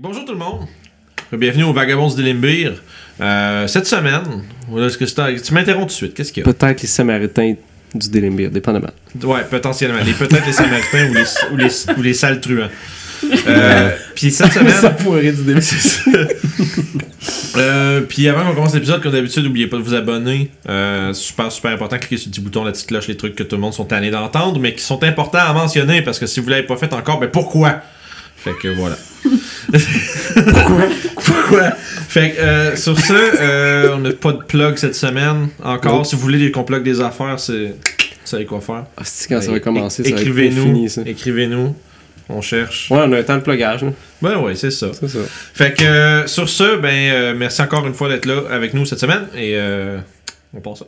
Bonjour tout le monde. Bienvenue au Vagabonds de Limbir. Euh, cette semaine, voilà ce que c'est- tu m'interromps tout de suite. Qu'est-ce qu'il y a? Peut-être les Samaritains du Délimbir, dépendamment. Ouais, potentiellement. Les, peut-être les Samaritains ou, les, ou, les, ou les sales truands. Euh, Puis cette semaine. pourrait du. Euh, puis avant qu'on commence l'épisode, comme d'habitude, n'oubliez pas de vous abonner. Euh, super, super important. Cliquez sur le petit bouton, la petite cloche, les trucs que tout le monde sont tannés d'entendre, mais qui sont importants à mentionner parce que si vous l'avez pas fait encore, ben pourquoi? Fait que voilà. Pourquoi? Pourquoi? Fait que euh, sur ce, euh, on n'a pas de plug cette semaine encore. Si vous voulez qu'on plug des affaires, c'est. Vous savez quoi faire. Ah, c'est quand ça va commencer, ça Écrivez-nous. Écrivez-nous. On cherche. Ouais, on a un temps de plugage, là. Ben ouais, c'est ça. C'est ça. Fait que euh, sur ce, ben merci encore une fois d'être là avec nous cette semaine et on passe ça.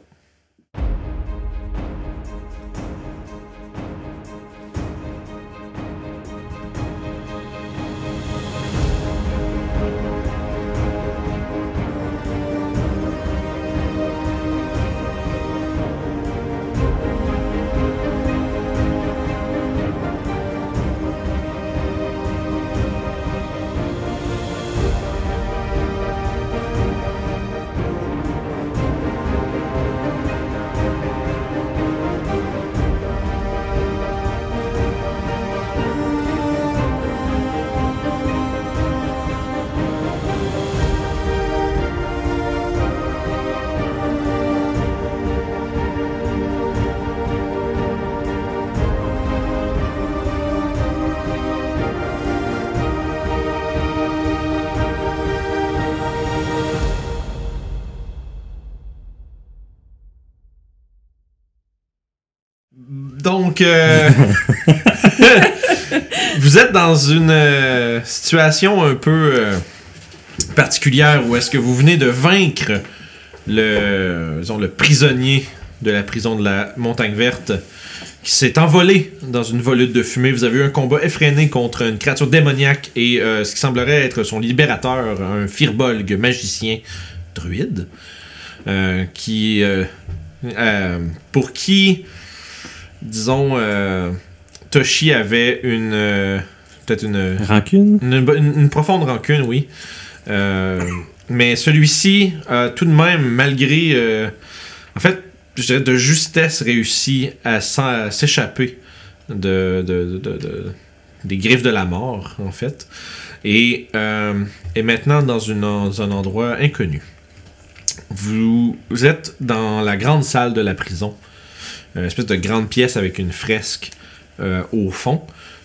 Donc, euh, vous êtes dans une euh, situation un peu euh, particulière où est-ce que vous venez de vaincre le, disons, le prisonnier de la prison de la Montagne Verte qui s'est envolé dans une volute de fumée. Vous avez eu un combat effréné contre une créature démoniaque et ce qui semblerait être son libérateur, un firbolg magicien druide, qui, pour qui disons, euh, Toshi avait une. euh, Peut-être une, Rancune? une, une- une profonde rancune, oui. Euh, mais celui-ci, a tout de même, malgré. en fait, je dirais de justesse, réussi à s'échapper de, de- de- de- des griffes de la mort, en fait. Et est maintenant dans, une, dans un endroit inconnu. Vous, vous êtes dans la grande salle de la prison une espèce de grande pièce avec une fresque euh, au fond,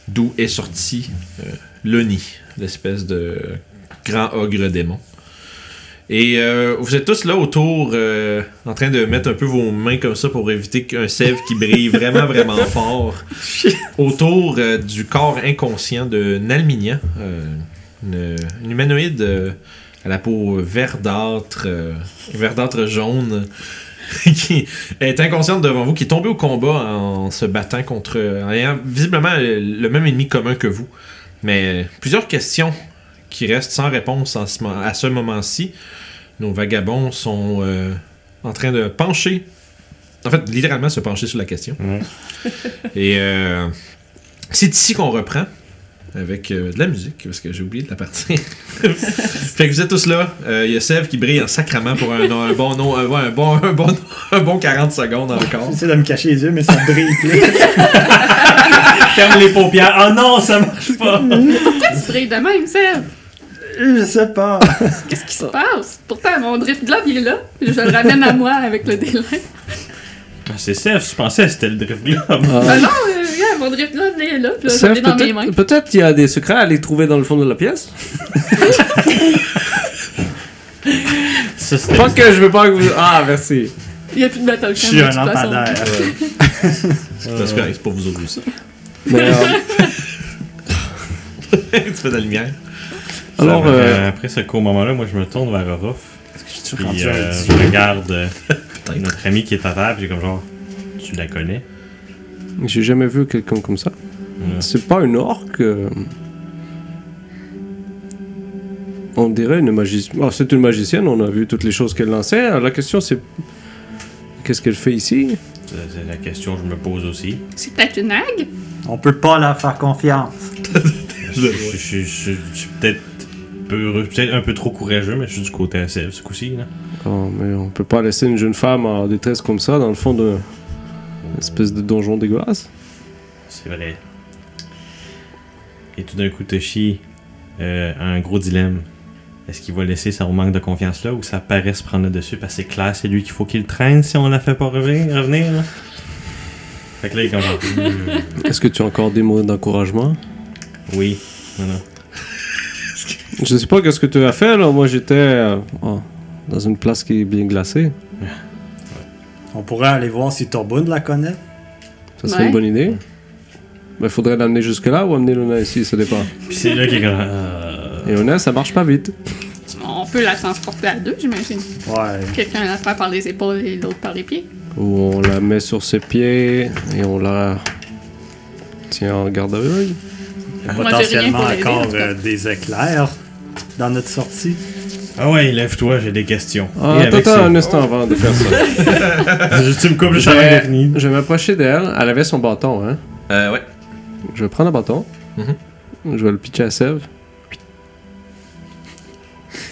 d'où est sorti euh, l'Oni, l'espèce de grand ogre démon. Et euh, vous êtes tous là autour, euh, en train de mettre un peu vos mains comme ça pour éviter qu'un sève qui brille vraiment, vraiment fort, autour euh, du corps inconscient de Nalminia, une, une humanoïde à la peau verdâtre, verdâtre jaune, qui est inconsciente devant vous, qui est tombée au combat en se battant contre. en ayant visiblement le, même ennemi commun que vous. Mais plusieurs questions qui restent sans réponse en ce à ce moment-ci. Nos vagabonds sont euh, en train de pencher. En fait, littéralement se pencher sur la question. Et euh, c'est ici qu'on reprend avec euh, de la musique, parce que j'ai oublié de la partir. fait que vous êtes tous là. Euh, Il y a Sev qui brille en sacrament pour un, un bon nom, un, bon, un, bon, un bon 40 secondes encore. J'essaie de me cacher les yeux, mais ça brille plus. Ferme les paupières. Oh non, ça marche pas! Pourquoi tu brilles de même, Seb? Je sais pas. Qu'est-ce qui se passe? Pourtant, mon drift globe, il est là. Je le ramène à moi avec le délai. Ah, c'est Seth, je pensais que c'était le Drift Globe. Ben non, euh, mon drift globe, il est là. Puis là, je Seth, l'ai dans mes mains. peut-être qu'il y a des secrets à aller trouver dans le fond de la pièce. Ça, Pas que je veux pas que vous. Ah, merci. Il n'y a plus de battle Je suis un lampadaire. C'est parce que c'est pas vous autres aussi. Mais, euh, tu fais de la lumière. alors, Ça, euh, après ce court moment-là, moi je me tourne vers Orof. Je suis Puis rendu euh, je regarde euh, notre ami qui est à terre, puis j'ai comme genre, tu la connais? J'ai jamais vu quelqu'un comme ça. Ouais. C'est pas une orque. euh, On dirait une magicienne. c'est une magicienne, on a vu toutes les choses qu'elle lançait. Alors, la question c'est. Qu'est-ce qu'elle fait ici? C'est la question que je me pose aussi. C'est peut-être une hague? On peut pas leur faire confiance. Je, je- je- je- je suis peut-être peu, peut-être un peu trop courageux, mais je suis du côté SF ce coup-ci. là. Oh, mais on peut pas laisser une jeune femme en détresse comme ça dans le fond d'un espèce de donjon dégueulasse. C'est vrai. Et tout d'un coup, Toshi euh, a un gros dilemme. Est-ce qu'il va laisser son manque de confiance là ou sa paresse prendre le dessus? Parce que c'est clair, c'est lui qu'il faut qu'il traîne si on la fait pas revenir, revenir là? Fait que là, il est comme hmm, Est-ce que tu as encore des mots d'encouragement? Oui. Non. Je sais pas qu'est-ce que tu as fait là. Moi j'étais euh, oh, dans une place qui est bien glacée. On pourrait aller voir si Torbund la connaît. Ça serait Ouais. une bonne idée. Il faudrait l'amener jusque-là ou amener Luna ici, ça dépend. Puis c'est là qu'il euh, Et Luna, ça marche pas vite. On peut la transporter à deux, j'imagine. Ouais. Quelqu'un la prend par les épaules et l'autre par les pieds. Ou on la met sur ses pieds et on la tient en garde à rien Potentiellement en encore euh, des éclairs dans notre sortie. Ah ouais, lève-toi, j'ai des questions. Ah, attends, un instant avant de faire ça. tu me coupes le Je travail vais, défini. je vais m'approcher d'elle. Elle avait son bâton, hein. Euh, ouais. Je vais prendre le bâton. Je vais le pitcher à Sève.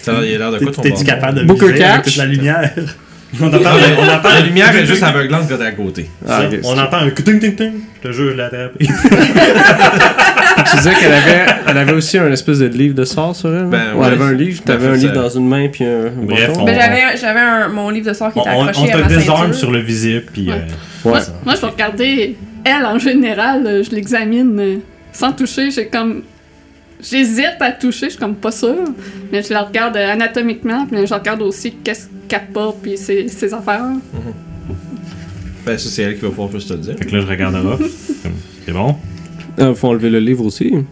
Ça a il a l'air de T'es- quoi ton T'es-tu capable de Booker viser avec catch? toute la lumière? On entend, on la, entend la lumière est juste aveuglante quand t'es à côté. Ah, Ça, ok. on entend un ting ting ting. Je te jure, je l'ai attrapé. Tu disais qu'elle avait, elle avait aussi un espèce de livre de sorts sur elle? Ben, Ou ouais. elle avait un livre, t'avais Ben, un livre ça- dans une main puis un, Bref, bâton? on- Ben, j'avais, j'avais un- mon livre de sort qui On, était on, accroché on à ma te désarme sur le visible, puis. Ouais. euh, Ouais. Moi, je vais regarder elle en général. Je l'examine sans toucher. J'ai comme. J'hésite à toucher, je suis comme pas sûre. Mais je la regarde euh, anatomiquement. Puis je regarde aussi qu'est-ce qu'elle porte, puis ses, ses affaires. Ben, ça, c'est elle qui va pouvoir plus te le dire. Fait que là, je regarde C'est bon? Il faut enlever le livre aussi. Moi,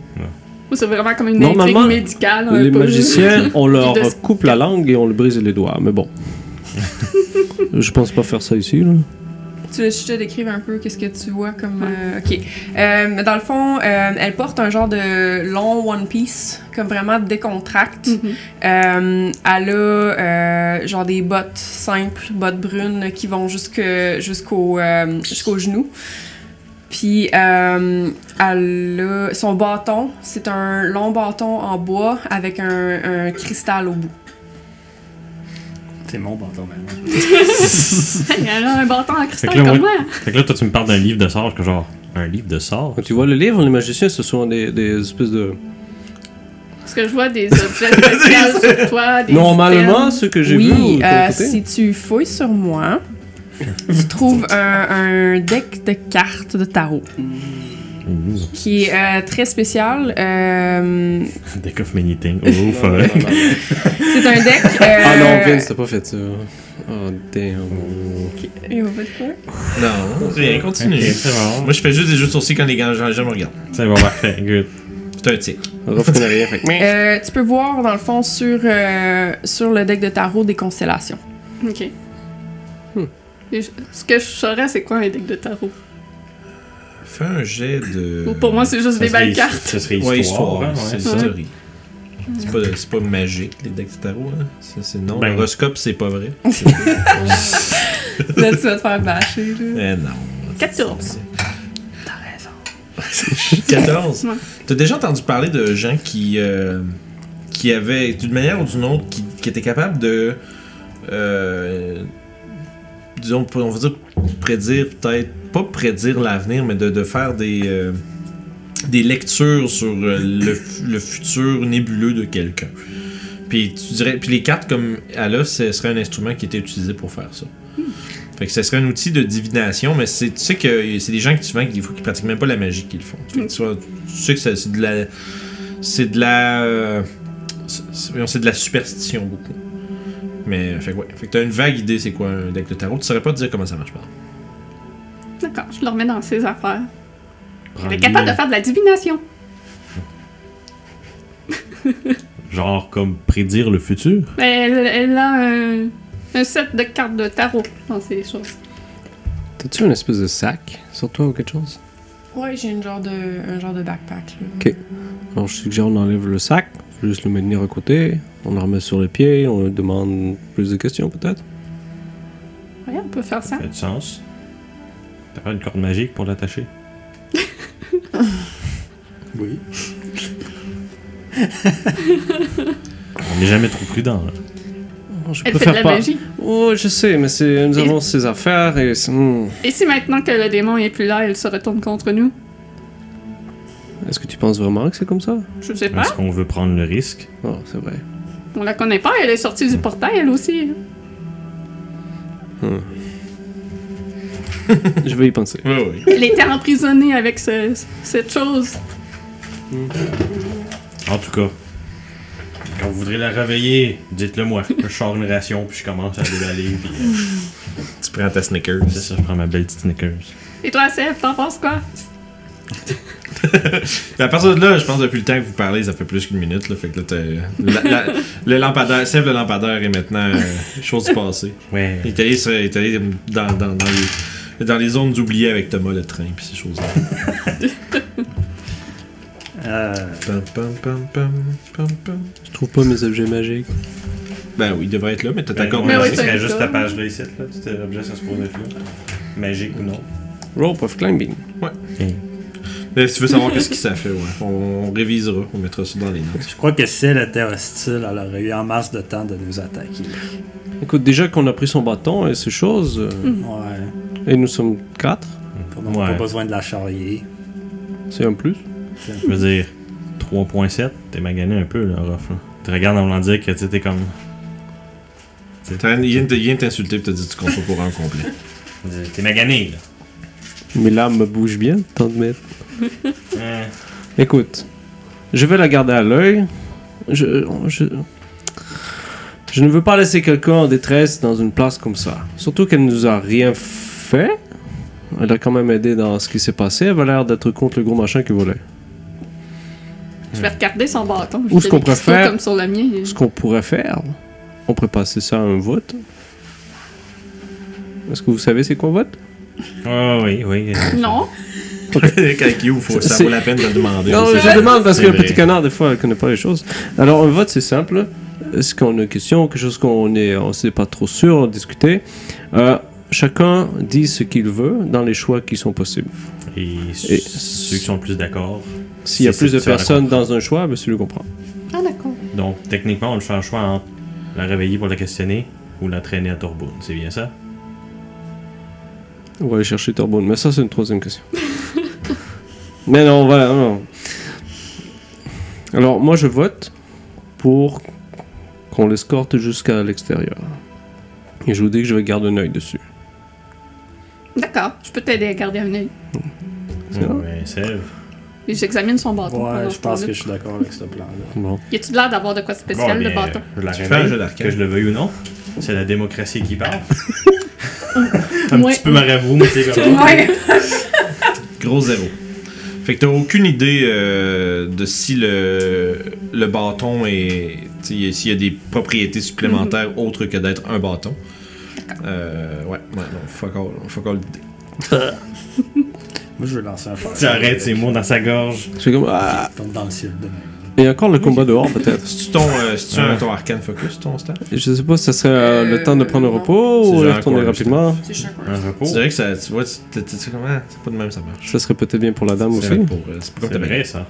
c'est vraiment comme une Normalement, intrigue médicale. un Les peu. magiciens, on leur coupe la langue et on le brise les doigts. Mais bon. Je pense pas faire ça ici, là. Tu veux je te décrive un peu qu'est-ce que tu vois comme. euh, ok. Euh, dans le fond, euh, elle porte un genre de long one piece, comme vraiment décontracte. Euh, elle a genre des bottes simples, bottes brunes qui vont jusqu'au jusqu'au genou. Puis euh, elle a son bâton, c'est un long bâton en bois avec un, un cristal au bout. C'est mon bâton maintenant. Hey, elle a un bâton en cristal Fait que là, comme moi-. Fait que là, toi, tu me parles d'un livre de sorts, que genre. Un livre de sorts? Quand tu vois le livre, les magiciens, ce sont des, des espèces de... Parce que je vois des objets spéciaux sur toi. Des Normalement, items. ce que j'ai oui, vu ton euh, si tu fouilles sur moi, tu trouves un, un deck de cartes de tarot Qui est euh, très spécial. Euh, Deck of many things. Oh, fuck. c'est un deck. euh, Ah non, Vince, t'as pas fait ça. Oh, damn. Il va pas de quoi? Non, rien, continue. Ok, c'est bon. Moi, je fais juste des jeux de sourcils quand les gens, gens me regardent. C'est bon, parfait. Good. C'est un tic. Euh, tu peux voir, dans le fond, sur, euh, sur le deck de tarot des constellations. Ok. Hmm. Je- Ce que je saurais, c'est quoi un deck de tarot? Fais un jet de. Ou Pour moi, c'est juste des belles cartes. Ça serait Ouais, histoire. histoire. hein, c'est ouais. C'est pas, c'est pas magique, les decks de tarot. Hein? C'est, c'est non. Ben. L'horoscope, c'est pas vrai. Là, tu vas te faire bâcher. Là. Eh non. 14. 14. Ouais. T'as déjà entendu parler de gens qui, euh, qui avaient, d'une manière ou d'une autre, qui, qui étaient capables de. euh, disons, on va dire prédire, peut-être. Pas prédire l'avenir, mais de, de faire des. euh, des lectures sur euh, le, le futur nébuleux de quelqu'un. Puis tu dirais, puis les cartes comme elle a, ce serait un instrument qui était utilisé pour faire ça. Fait que ce serait un outil de divination, mais tu sais que c'est des gens qui souvent qui, des fois, qui pratiquent même pas la magie qu'ils font. Que tu, vois, tu sais que c'est de la, c'est de la, euh, c'est de la superstition beaucoup. Mais fait que ouais, fait que t'as une vague idée c'est quoi un deck de tarot? Tu saurais pas te dire comment ça marche pas. Je le remets dans ses affaires. Elle est capable de faire de la divination. Genre, comme prédire le futur? Mais elle, elle a un, un set de cartes de tarot dans ses choses. T'as-tu une espèce de sac sur toi ou quelque chose? Ouais, j'ai une genre de, un genre de backpack. Là. Ok. Alors, je suggère on enlève le sac, juste le maintenir à côté, on le remet sur les pieds, on lui demande plus de questions peut-être? Ouais, on peut faire ça. Ça fait du sens. T'as pas une corde magique pour l'attacher? Oui. On n'est jamais trop prudent. là. Je Elle fait de préfère la pas. magie. Oh, je sais, mais c'est, nous Et- avons ces affaires et. c'est- hmm. Et si maintenant que le démon est plus là, elle se retourne contre nous? Est-ce que tu penses vraiment que c'est comme ça? Je sais pas. Est-ce qu'on veut prendre le risque? Oh, c'est vrai. On la connaît pas, elle est sortie du portail, elle aussi. Je vais y penser. Oui, oui. Elle était emprisonnée avec ce- cette chose. En tout cas, quand vous voudrez la réveiller, dites-le moi. Je sors une ration, puis je commence à déballer, puis euh, Tu prends ta Snickers. c'est ça, je prends ma belle petite Snickers. Et toi, Seb, t'en penses quoi? À partir de là, je pense depuis le temps que vous parlez, ça fait plus qu'une minute. Là, fait que là, t'as- la- la- le lampadaire, Sève le lampadaire est maintenant euh, chose du passé. Ouais. Il est allé, sur- il est allé dans, dans, dans, les, dans les zones oubliées avec Thomas le train puis ces choses-là. Euh, Pam, pam, pam, pam, pam, pam. Je trouve pas mes objets magiques. Ben oui, il devrait être là, mais t'as ta Ben, corde ouais, magique. serait juste ta page là ici, là. Tout est objet, ça se pourrait être là. Magique ou non. Rope of climbing. Mais si tu veux savoir qu'est-ce qui ça fait, ouais. On, on révisera, on mettra ça dans les notes. je crois que si elle était hostile, elle aurait eu en masse de temps de nous attaquer. Écoute, déjà qu'on a pris son bâton et ces choses, euh, Ouais. Et nous sommes quatre, On n'a Ouais. pas besoin de la charrier. c'est un plus. Je veux dire, 3.7, t'es magané un peu, là, Ruff. Tu regardes en voulant dire que t'es comme. Il vient de- t'insulter et te dit tu comptes pas pour un complet. T'es magané, là. Mes lames me bougent bien, tant de mettre. Hein. Écoute, je vais la garder à l'œil. Je, je, je ne veux pas laisser quelqu'un en détresse dans une place comme ça. Surtout qu'elle nous a rien fait. Elle a quand même aidé dans ce qui s'est passé. Elle avait l'air d'être contre le gros machin qui volait. Je vais regarder son bâton. Ou ce qu'on comme sur le mien. Ce qu'on pourrait faire, on pourrait passer ça à un vote. Est-ce que vous savez c'est quoi un vote? Ah oui, oui. Non. Avec you, faut, ça vaut la peine de le demander. Non, aussi. je demande parce que le petit canard, des fois, elle connaît pas les choses. Alors, un vote, c'est simple. Est-ce qu'on a une question, quelque chose qu'on est, on sait pas trop sûr, on discuter? Euh, Chacun dit ce qu'il veut dans les choix qui sont possibles. Et, Et- ceux qui sont le plus d'accord. S'il y a plus de personnes dans un choix, ben, celui comprend. Ah, d'accord. Donc, techniquement, on le fait un choix entre la réveiller pour la questionner ou la traîner à Torboune. C'est bien ça? On va aller chercher Torbone, mais ça, c'est une troisième question. mais non, voilà, non. Alors, moi, je vote pour qu'on l'escorte jusqu'à l'extérieur. Et je vous dis que je vais garder un œil dessus. D'accord. Je peux t'aider à garder un œil. C'est bon? Ouais, Sève. J'examine son bâton. Ouais, je ce pense temps-là. que je suis d'accord avec ce plan-là. Bon. Y a-tu de l'air d'avoir de quoi de spécial, Bon, le bien, bâton? Je la Tu fais un réveille, jeu d'arcade. que je le veuille ou non. C'est la démocratie qui parle. un Ouais. petit peu Marabout, mais c'est comme ça. Ouais. Gros zéro. Fait que t'as aucune idée euh, de si le, le bâton est. S'il y a des propriétés supplémentaires autres que d'être un bâton. Euh, ouais, ouais, non, fuck all, fuck all l'idée. Moi, je veux lancer un fort. Tu arrêtes ces mots dans sa gorge. Je suis comme, ah Tombe dans le ciel demain. Et encore le combat dehors, peut-être. C'est-tu ton, euh, c'est-tu un- Ouais. ton arcane focus, ton staff? Je sais pas si ça serait euh, le Euh, temps de prendre un repos C'est ou de un retourner rapidement? C'est. Un repos. Tu dirais que ça. Tu vois, c'est c'est- c'est comment? C'est pas de même ça marche. Ça serait peut-être bien pour la dame C'est aussi. c'est pas comme C'est t'as vrai, ça.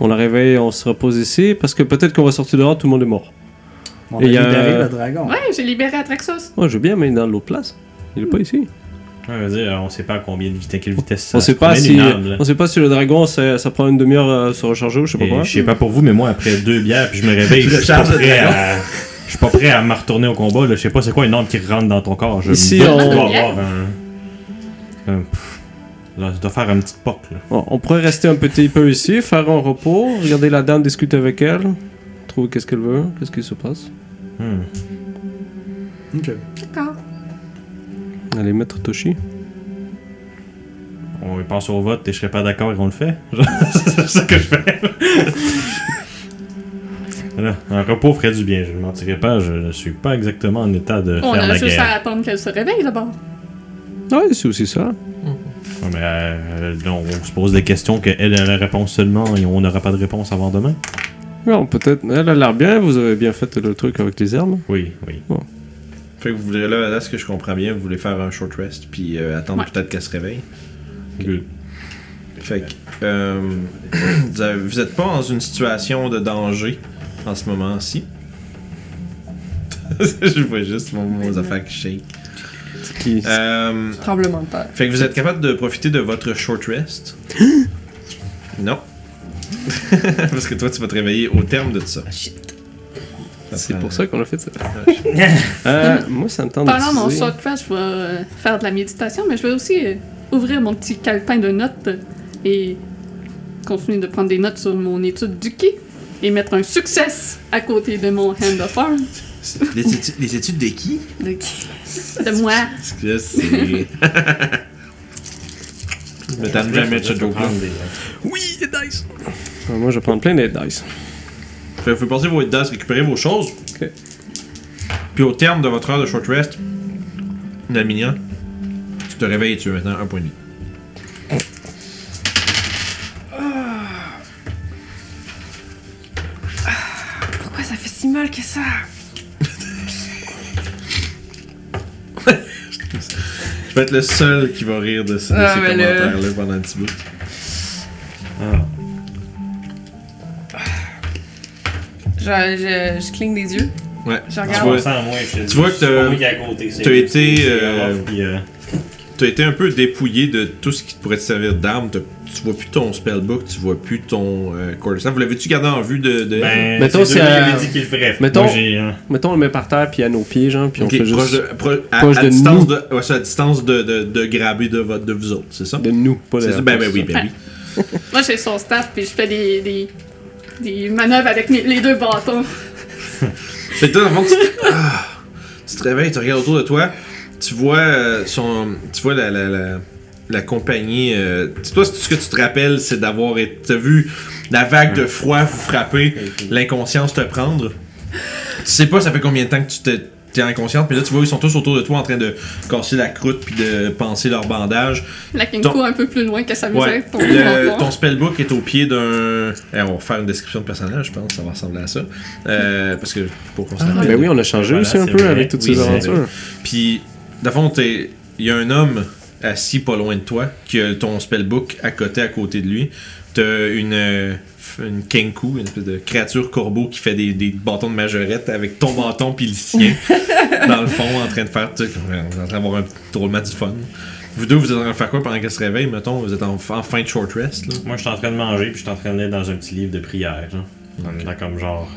On la réveille, on se repose ici, parce que peut-être qu'on va sortir dehors, tout le monde est mort. On a libéré le dragon. Ouais, j'ai libéré Atraxos. Moi, je veux bien, mais dans l'autre place. Il est pas ici. Ouais, je veux dire, on sait pas à combien de vitesse, quelle vitesse ça on sait se pas si, on sait pas si le dragon, ça, ça prend une demi-heure à se recharger ou je sais pas Et quoi. je sais pas pour vous, mais moi, après deux bières, puis je me réveille, Je je suis pas prêt à... Je suis pas prêt à me retourner au combat, là. Je sais pas c'est quoi une arme qui rentre dans ton corps. Je Ici, on- doit avoir un... Là, ça doit faire une petite poque, là. Bon, on pourrait rester un petit peu ici, faire un repos, regarder la dame, discuter avec elle, trouver qu'est-ce qu'elle veut, qu'est-ce qui se passe. Hmm. Ok. D'accord. Allez, mettre Toshi. On y pense au vote et je serais pas d'accord et on le fait. c'est ça que je fais. Voilà, un repos ferait du bien, je ne mentirais pas, je ne suis pas exactement en état de On faire a la juste guerre. à attendre qu'elle se réveille d'abord. Ouais, c'est aussi ça. Ouais, mais euh, on se pose des questions qu'elle elle a la réponse seulement et on n'aura pas de réponse avant demain. Non, peut-être. Elle a l'air bien, vous avez bien fait le truc avec les armes. Oui, oui. Fait que vous voulez, là, là, ce que je comprends bien, vous voulez faire un short rest, puis euh, attendre Ouais. peut-être qu'elle se réveille. Good. Fait que, euh, vous, avez- vous êtes pas dans une situation de danger en ce moment-ci. Je vois juste mon, mon affaires qui shake. Qui- Euh, Tremblement de terre. fait que vous êtes capable de profiter de votre short rest. non? Parce que toi, tu vas te réveiller au terme de ça. C'est pour ça qu'on a fait ça. Euh, moi, ça me tente Pendant mon short rest, je vais euh, faire de la méditation, mais je vais aussi euh, ouvrir mon petit calepin de notes et continuer de prendre des notes sur mon étude du ki et mettre un succès à côté de mon hand of arms. Les, études, les études de qui? De qui? De moi. Parce me tente jamais de ce joke-là. Oui, des dice! Ah, moi, je vais prendre plein de dice. Fait que vous pouvez passer vos dice, récupérer vos choses. Ok. Puis au terme de votre heure de short rest, Naminia, tu te réveilles et tu as maintenant un point de vie. Pourquoi ça fait si mal que ça? Je vais être le seul qui va rire de, ce- de Ah, ces là- commentaires-là pendant un petit bout. Ah. Je, je, je cligne des yeux. Ouais. Je Tu regarde. vois, Sans moi, je tu vois que t'as- été, euh, euh, tu as été un peu dépouillé de tout ce qui pourrait te servir d'arme. T'as- Tu vois plus ton spellbook, tu vois plus ton euh, quarterstaff. Vous l'avez-tu gardé en vue de. de... Ben, Mettons, c'est à- dit qu'il le ferait. Mettons- Moi, euh, Mettons, on le met par terre, puis à nos pieds, genre, puis Ok, on fait proche juste de, pro- à, proche à de distance nous. de, ouais, c'est à distance de, de, de grabber de, votre, de vous autres, c'est ça? de nous, pas de ça? Ben, ben oui, ben oui. Moi, j'ai son staff, puis je fais des, des, des manœuvres avec mes- les deux bâtons. Fait que toi, dans le fond, tu, ah, tu te réveilles, tu regardes autour de toi, tu vois euh, son, tu vois la, la, la, la compagnie. euh, tu- toi, ce que tu te rappelles, c'est d'avoir été, t'as vu la vague de froid vous frapper, l'inconscience te prendre? Tu sais pas, ça fait combien de temps que tu t'es t'es inconsciente, mais là tu vois ils sont tous autour de toi en train de casser la croûte puis de penser leur bandage. La Kinko Ton- un peu plus loin que ça Ouais. Ton, Le- ton- ton spellbook est au pied d'un. Eh, on va faire une description de personnage, je pense, ça va ressembler à ça. Euh, parce que pour qu'on Ah, ben oui, on a changé Voilà, aussi un peu vrai. avec toutes Oui, ces aventures. Puis, t'es- il y a un homme assis pas loin de toi qui a ton spellbook à côté, à côté de lui. T'as une, euh, une kenku, une espèce de créature corbeau qui fait des, des bâtons de majorette avec ton bâton puis le sien dans le fond en train de faire, tu euh, en train d'avoir un drôlement du fun. Vous deux, vous êtes en train de faire quoi pendant qu'elle se réveille, mettons, vous êtes en, en fin de short rest, là. Moi, je suis en train de manger, puis je suis en train de lire dans un petit livre de prière. Genre. En étant comme genre.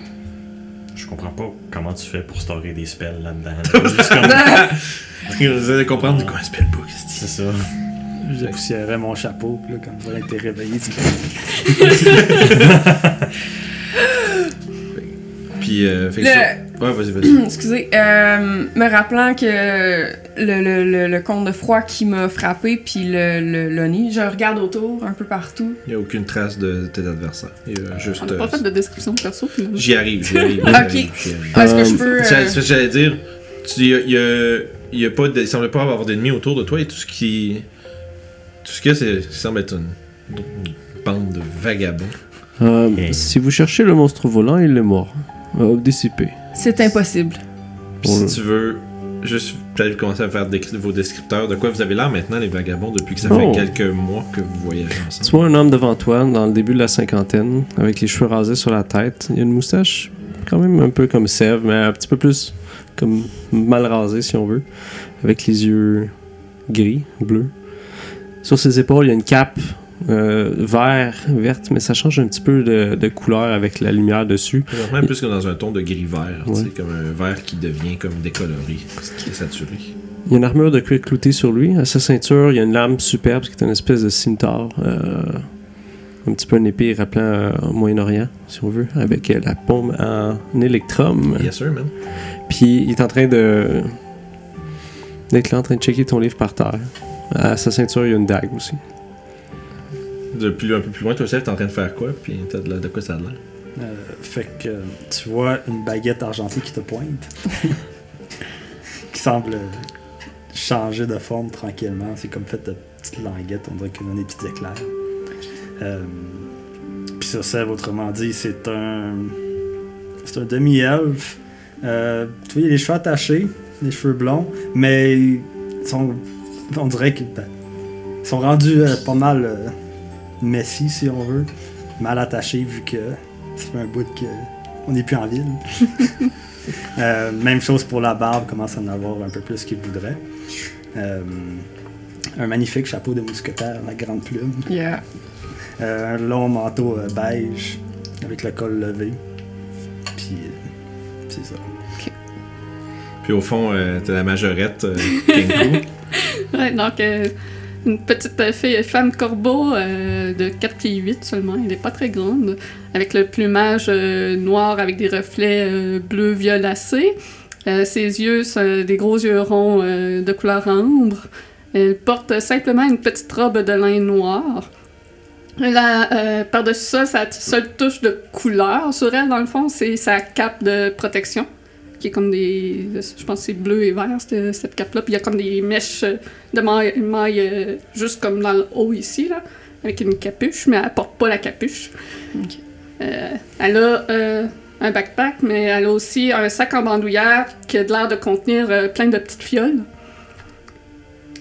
Je comprends pas comment tu fais pour storer des spells là-dedans. Vous allez comprendre de quoi un spellbook, c'est C'est ça. Je dépoussiérais mon chapeau, puis là, quand voilà, t'es réveillé, tu Puis, euh, fait que Le- ça- Ouais, vas-y, vas-y. Excusez, euh, me rappelant que le, le, le, le conte de froid qui m'a frappé, puis le, le l'oni, je regarde autour, un peu partout. Il n'y a aucune trace de tes adversaires. Il y a juste. On n'a pas euh, fait de description de perso. J'y arrive, j'y arrive. Ok. Est-ce que je Euh, peux. euh, J'allais dire, il y a, y a- y a pas de- il semble pas avoir d'ennemis autour de toi et tout ce qui. Tout ce qu'il y a, c'est- ça semble être une, une bande de vagabonds. Euh, Et- Si vous cherchez le monstre volant, il est mort. Euh, dissipé. C'est impossible. Si tu veux, juste peut-être commencer à faire des- vos descripteurs. De quoi vous avez l'air maintenant, les vagabonds, depuis que ça Oh. fait quelques mois que vous voyagez Tu ensemble? vois un homme devant toi, dans le début de la cinquantaine, avec les cheveux rasés sur la tête. Il a une moustache quand même un peu comme Sève, mais un petit peu plus comme mal rasé si on veut. Avec les yeux gris, bleus. Sur ses épaules, il y a une cape euh, vert, verte, mais ça change un petit peu de, de couleur avec la lumière dessus. Présentement, plus que dans un ton de gris-vert, Ouais. comme un vert qui devient comme décoloré, qui est saturé. Il y a une armure de cuir clouté sur lui. À sa ceinture, il y a une lame superbe qui est une espèce de cimetière. euh, un petit peu une épée rappelant euh, au Moyen-Orient, si on veut, avec euh, la paume en électrum. Yes, sir, man. Puis il est en train de. d'être là en train de checker ton livre par terre. À sa ceinture, il y a une dague aussi. Depuis un peu plus loin, toi, Seth, t'es en train de faire quoi? Puis t'as de, la- de quoi ça a l'air? Euh, fait que euh, tu vois une baguette argentée qui te pointe. qui semble changer de forme tranquillement. C'est comme fait de petites languettes, on dirait qu'il y a des petits éclairs. Euh, Puis ça sert, autrement dit, c'est un. C'est un demi-elfe. Euh, tu vois, il a les cheveux attachés, les cheveux blonds, mais ils sont. On dirait qu'ils ben, sont rendus euh, pas mal euh, messy, si on veut. Mal attachés, vu que ça fait un bout que on n'est plus en ville. Euh, même chose pour la barbe, commence à en avoir un peu plus qu'il voudrait. Un magnifique chapeau de mousquetaire, la grande plume. Yeah. Euh, un long manteau euh, beige avec le col levé. Puis euh, c'est ça. Puis au fond, euh, t'as la majorette euh. Ouais, donc, euh, une petite euh, fille, femme corbeau euh, de 4 pieds 8 seulement. Elle n'est pas très grande. Avec le plumage euh, noir avec des reflets euh, bleu violacé. Euh, ses yeux sont des gros yeux ronds euh, de couleur ambre. Elle porte simplement une petite robe de lin noir. Euh, par-dessus ça, sa seule touche de couleur sur elle, dans le fond, c'est sa cape de protection, qui est comme des... Je pense que c'est bleu et vert, cette, cette cape-là. Puis il y a comme des mèches de maille, maille, euh, juste comme dans le haut ici, là, avec une capuche, mais elle porte pas la capuche. Euh, elle a euh, un backpack, mais elle a aussi un sac en bandoulière qui a de l'air de contenir plein de petites fioles.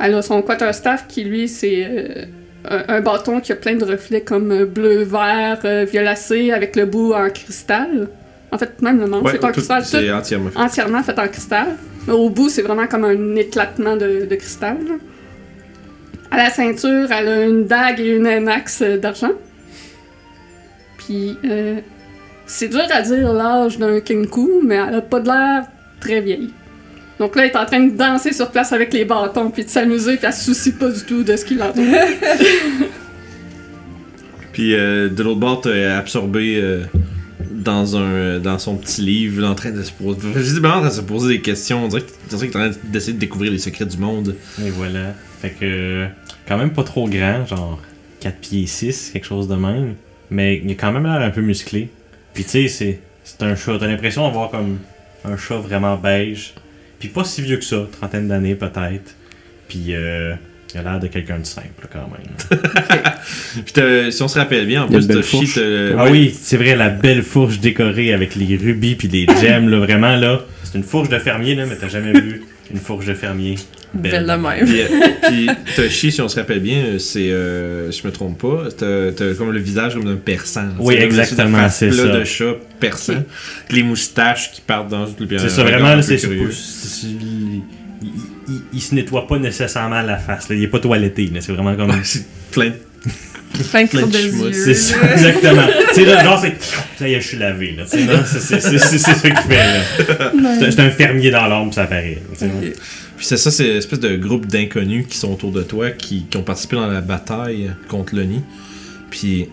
Elle a son quarterstaff qui, lui, c'est un, un bâton qui a plein de reflets comme euh, bleu, vert, euh, violacé, avec le bout en cristal. En fait, même le manche Ouais, est en cristal, c'est entièrement fait. entièrement fait en cristal. Mais Au bout, c'est vraiment comme un éclatement de, de cristal. là. À la ceinture, elle a une dague et une axe euh, d'argent. Puis, euh, c'est dur à dire l'âge d'un Kenku, mais elle a pas de l'air très vieille. Donc là, elle est en train de danser sur place avec les bâtons, puis de s'amuser, puis elle se soucie pas du tout de ce qui l'entoure. Puis euh, de l'autre bord, t'as absorbé euh, dans un euh, dans son petit livre, en train de se poser, visiblement en train de se poser des questions. On dirait qu'il est en train d'essayer de découvrir les secrets du monde. Et voilà. Fait que, quand même pas trop grand, genre 4 pieds 6, quelque chose de même. Mais il a quand même l'air un peu musclé. Puis tu sais, c'est, c'est un chat. T'as l'impression d'avoir comme un chat vraiment beige. Puis pas si vieux que ça, trentaine d'années peut-être. Puis euh, il a l'air de quelqu'un de simple quand même. Puis si on se rappelle bien, en plus, Toshi, ah oui, c'est vrai, la belle fourche décorée avec les rubis puis les gemmes, là, vraiment là. C'est une fourche de fermier, là, mais t'as jamais vu une fourche de fermier. Belle de même. Puis, euh, puis Toshi, si on se rappelle bien, c'est, euh, je me trompe pas, t'as, t'as comme le visage comme d'un persan. Oui, exactement, c'est plat ça. de chat persan. Les moustaches qui partent dans tout le C'est ça, vraiment, c'est, il, il- il- se nettoie pas nécessairement la face. Là. Il est pas toiletté. C'est vraiment comme. c'est plein de Plein de Plein de yeux. C'est ça, exactement. tu sais, là, genre, c'est. Ça y est, je suis lavé. C'est, ça qu'il fait. Là. C'est, un fermier dans l'ombre, ça paraît. là. Puis c'est ça, c'est une espèce de groupe d'inconnus qui sont autour de toi, qui, qui ont participé dans la bataille contre l'ONI. Puis,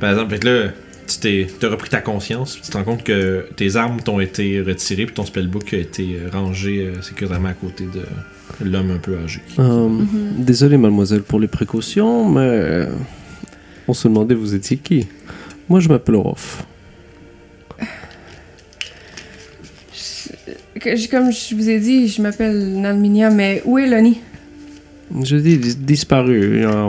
par exemple, fait que là, tu t'es, t'as repris ta conscience, puis tu te rends compte que tes armes t'ont été retirées, puis ton spellbook a été rangé euh, sécuritairement à côté de l'homme un peu âgé. Euh, Mhm. Désolé, mademoiselle, pour les précautions, mais euh, on se demandait vous étiez qui? Moi, je m'appelle Orof. Comme je vous ai dit, je m'appelle Nalminia, mais où est Lonnie? Je dis dis- disparu. euh,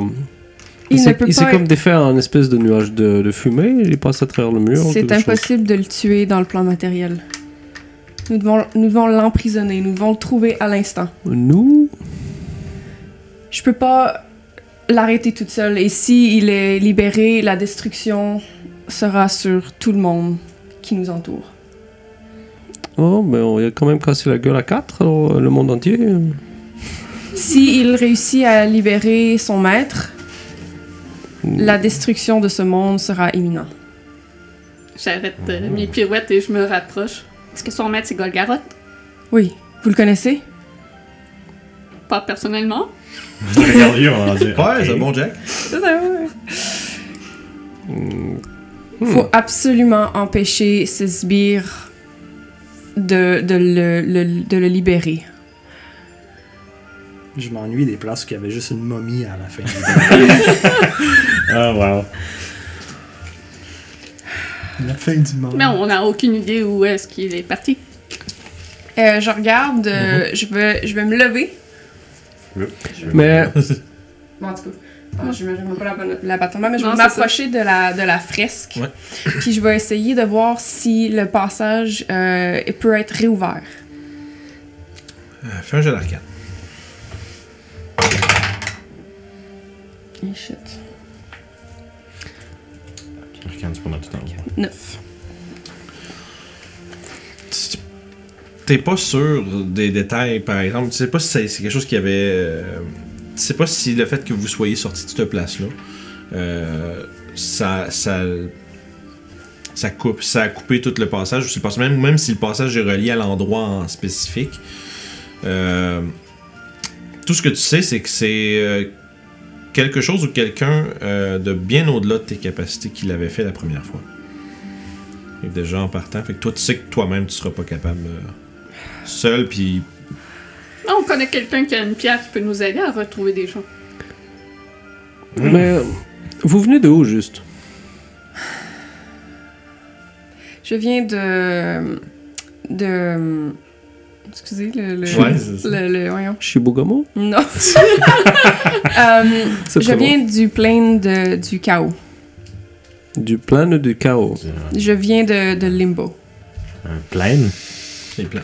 Il s'est- comme défait en espèce de nuage de, de fumée. Il est passé à travers le mur. C'est chose. impossible de le tuer dans le plan matériel. Nous devons, nous devons l'emprisonner, nous devons le trouver à l'instant. Nous? Je peux pas l'arrêter toute seule, et si il est libéré, la destruction sera sur tout le monde qui nous entoure. Oh, mais on a quand même cassé la gueule à quatre, alors, le monde entier. Si il réussit à libérer son maître, la destruction de ce monde sera imminente. J'arrête euh, mes pirouettes et je me rapproche. Est-ce que son maître, c'est Golgaroth? Oui, vous le connaissez? Pas personnellement. Regarde, on va dire. Ouais, c'est bon Jack. Faut absolument empêcher ces sbires de, de, le, le- de le libérer. Je m'ennuie des places où il y avait juste une momie à la fin. Ah, wow. la fin du monde. Mais on n'a aucune idée où est-ce qu'il est parti. Euh, je regarde, euh, je, vais, je vais me lever. Mais Bon, en tout cas, ah, je ne pas la, la bâton mais je vais m'approcher de la, de la fresque. Ouais. Puis je vais essayer de voir si le passage euh, peut être réouvert. Euh, fais un jeu d'arcade. Eh, shit. Arcane, c'est pas mal tout en haut. 9. tu- t'es pas sûr des détails, par exemple. Tu sais pas si c'est c'est quelque chose qui avait. euh, tu sais pas si le fait que vous soyez sorti de cette place-là, euh, ça, ça, ça coupe, ça a coupé tout le passage. le passage- même, même si le passage est relié à l'endroit en spécifique. Euh, tout ce que tu sais, c'est que c'est euh, quelque chose ou quelqu'un de bien au-delà de tes capacités qui l'avait fait la première fois. Et déjà en partant, fait que toi, tu sais que toi-même, tu seras pas capable seul, puis on connaît quelqu'un qui a une pierre qui peut nous aider à retrouver des gens. Mais euh, vous venez de où juste? Je viens de. de. Excusez, le. le, Ouais, le, le- voyons. Shibugamo Non. Euh, je viens du plain de, du chaos. Du plan du chaos. Je viens de, de Limbo. Un plaine? les plans.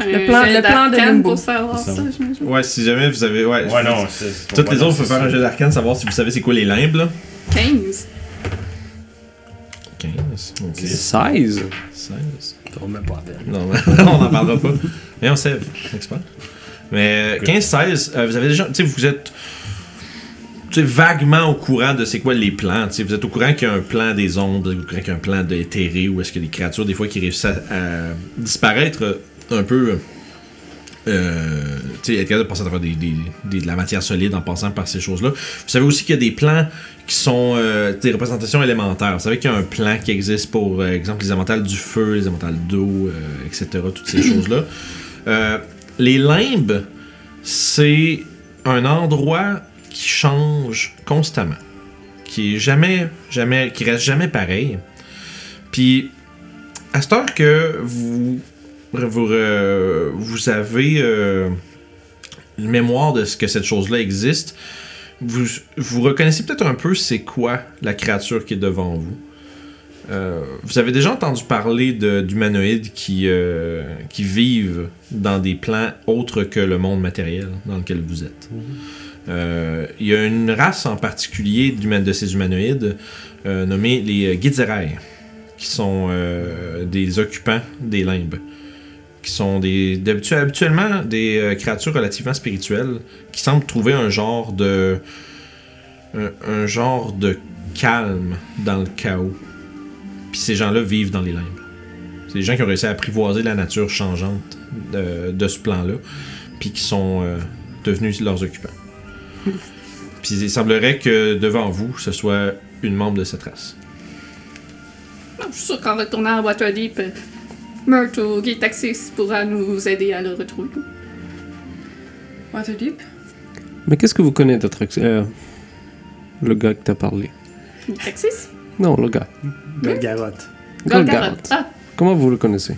Le plan- le plan de Limbo. pour savoir ça, ça. Ouais, si jamais vous avez. Ouais, Ouais, non, c'est. Toutes les autres, faut faire un jeu d'arcane, savoir si vous savez c'est quoi les limbes, là. 15. 15, ok. 16 16. Ça vaut même pas peine. Non, on n'en parlera pas. Mais on sait, expert. Mais 15-16, euh, vous avez déjà. Tu sais, vous êtes. Tu sais, vaguement au courant de c'est quoi les plans. Tu sais, vous êtes au courant qu'il y a un plan des ombres, vous êtes au courant qu'il y a un plan d'éthéré, ou est-ce a des créatures, des fois, qui réussissent à, à disparaître euh, un peu. Euh, tu sais, être capable de passer à travers des, des- des- de la matière solide en passant par ces choses-là. Vous savez aussi qu'il y a des plans qui sont euh, des représentations élémentaires. Vous savez qu'il y a un plan qui existe pour, euh, exemple, les élémentales du feu, les élémentales d'eau, euh, etc., toutes ces choses-là. Euh, les limbes, c'est un endroit qui change constamment, qui est jamais, jamais, qui reste jamais pareil. Puis, à cette heure que vous, vous, euh, vous avez euh, une mémoire de ce que cette chose-là existe, vous, vous reconnaissez peut-être un peu c'est quoi la créature qui est devant vous. Euh, vous avez déjà entendu parler de- d'humanoïdes qui, euh, qui vivent dans des plans autres que le monde matériel dans lequel vous êtes. Euh, Il y a une race en particulier de ces humanoïdes nommée les Gidzerai, qui sont des occupants des limbes, qui sont des, habituellement des euh, créatures relativement spirituelles qui semblent trouver un genre de un, un genre de calme dans le chaos. Puis ces gens-là vivent dans les limbes. C'est des gens qui ont réussi à apprivoiser la nature changeante de, de ce plan-là, puis qui sont euh, devenus leurs occupants. puis il semblerait que devant vous, ce soit une membre de cette race. Je suis sûr qu'en retournant à Waterdeep, Myrtle Taxis pourra nous aider à le retrouver. Waterdeep? Mais qu'est-ce que vous connaissez d'autre euh, Le gars que t'as parlé? Guy Taxis? Non, le gars. Golgaroth. Golgaroth. Ah, Comment vous le connaissez?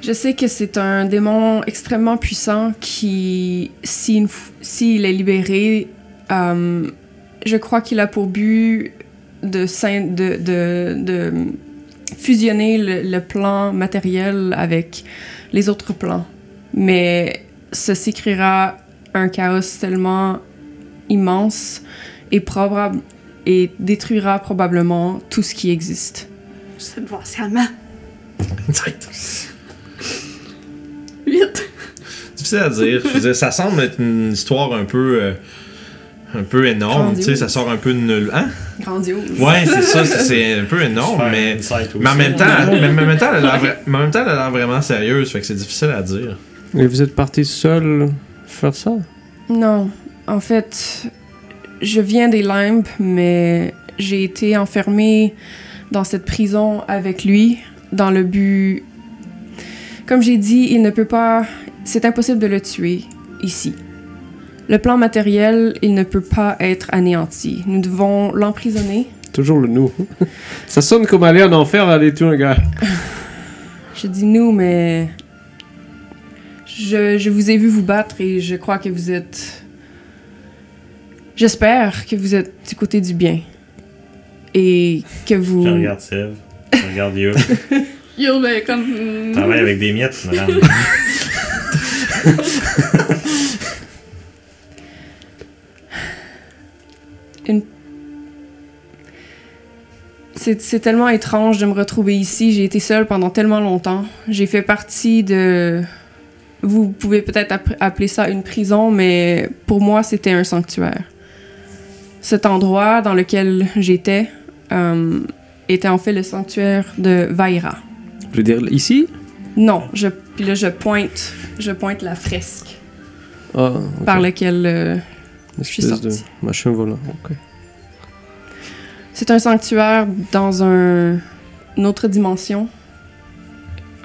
Je sais que c'est un démon extrêmement puissant qui, s'il est libéré, euh, je crois qu'il a pour but de, de, de, de fusionner le, le plan matériel avec les autres plans. Mais ceci créera un chaos tellement immense et, probable, et détruira probablement tout ce qui existe. je sais voir sa main. Insight. Vite. Difficile à dire. Je veux dire, ça semble être une histoire un peu. euh, un peu énorme, tu sais, ça sort un peu de nulle. Hein? Grandiose. Ouais, c'est ça, c'est- un peu énorme, mais. Mais en même temps, mais en même temps, elle a l'air vra- mais en même temps, elle a l'air vraiment sérieuse, fait que c'est difficile à dire. Et vous êtes parti seul faire ça? Non, en fait, je viens des limbes, mais j'ai été enfermée dans cette prison avec lui dans le but... Comme j'ai dit, il ne peut pas... C'est impossible de le tuer ici. Le plan matériel, il ne peut pas être anéanti. Nous devons l'emprisonner. Toujours le nous. ça sonne comme aller en enfer aller tuer un gars. Je dis nous, mais... Je, je vous ai vu vous battre et je crois que vous êtes... J'espère que vous êtes du côté du bien. Et que vous... Je regarde Sev. Je regarde Yo. Yo, ben, comme. mm, Travaille avec des miettes, madame. c'est tellement étrange de me retrouver ici. J'ai été seule pendant tellement longtemps. J'ai fait partie de... Vous pouvez peut-être app- appeler ça une prison, mais pour moi, c'était un sanctuaire. Cet endroit dans lequel j'étais euh, était en fait le sanctuaire de Vaira. Je veux dire, ici? Non, je, puis là, je pointe, je pointe la fresque Ah, par laquelle euh, Une suis espèce de sortie. machin volant. Ok. C'est un sanctuaire dans un- une autre dimension.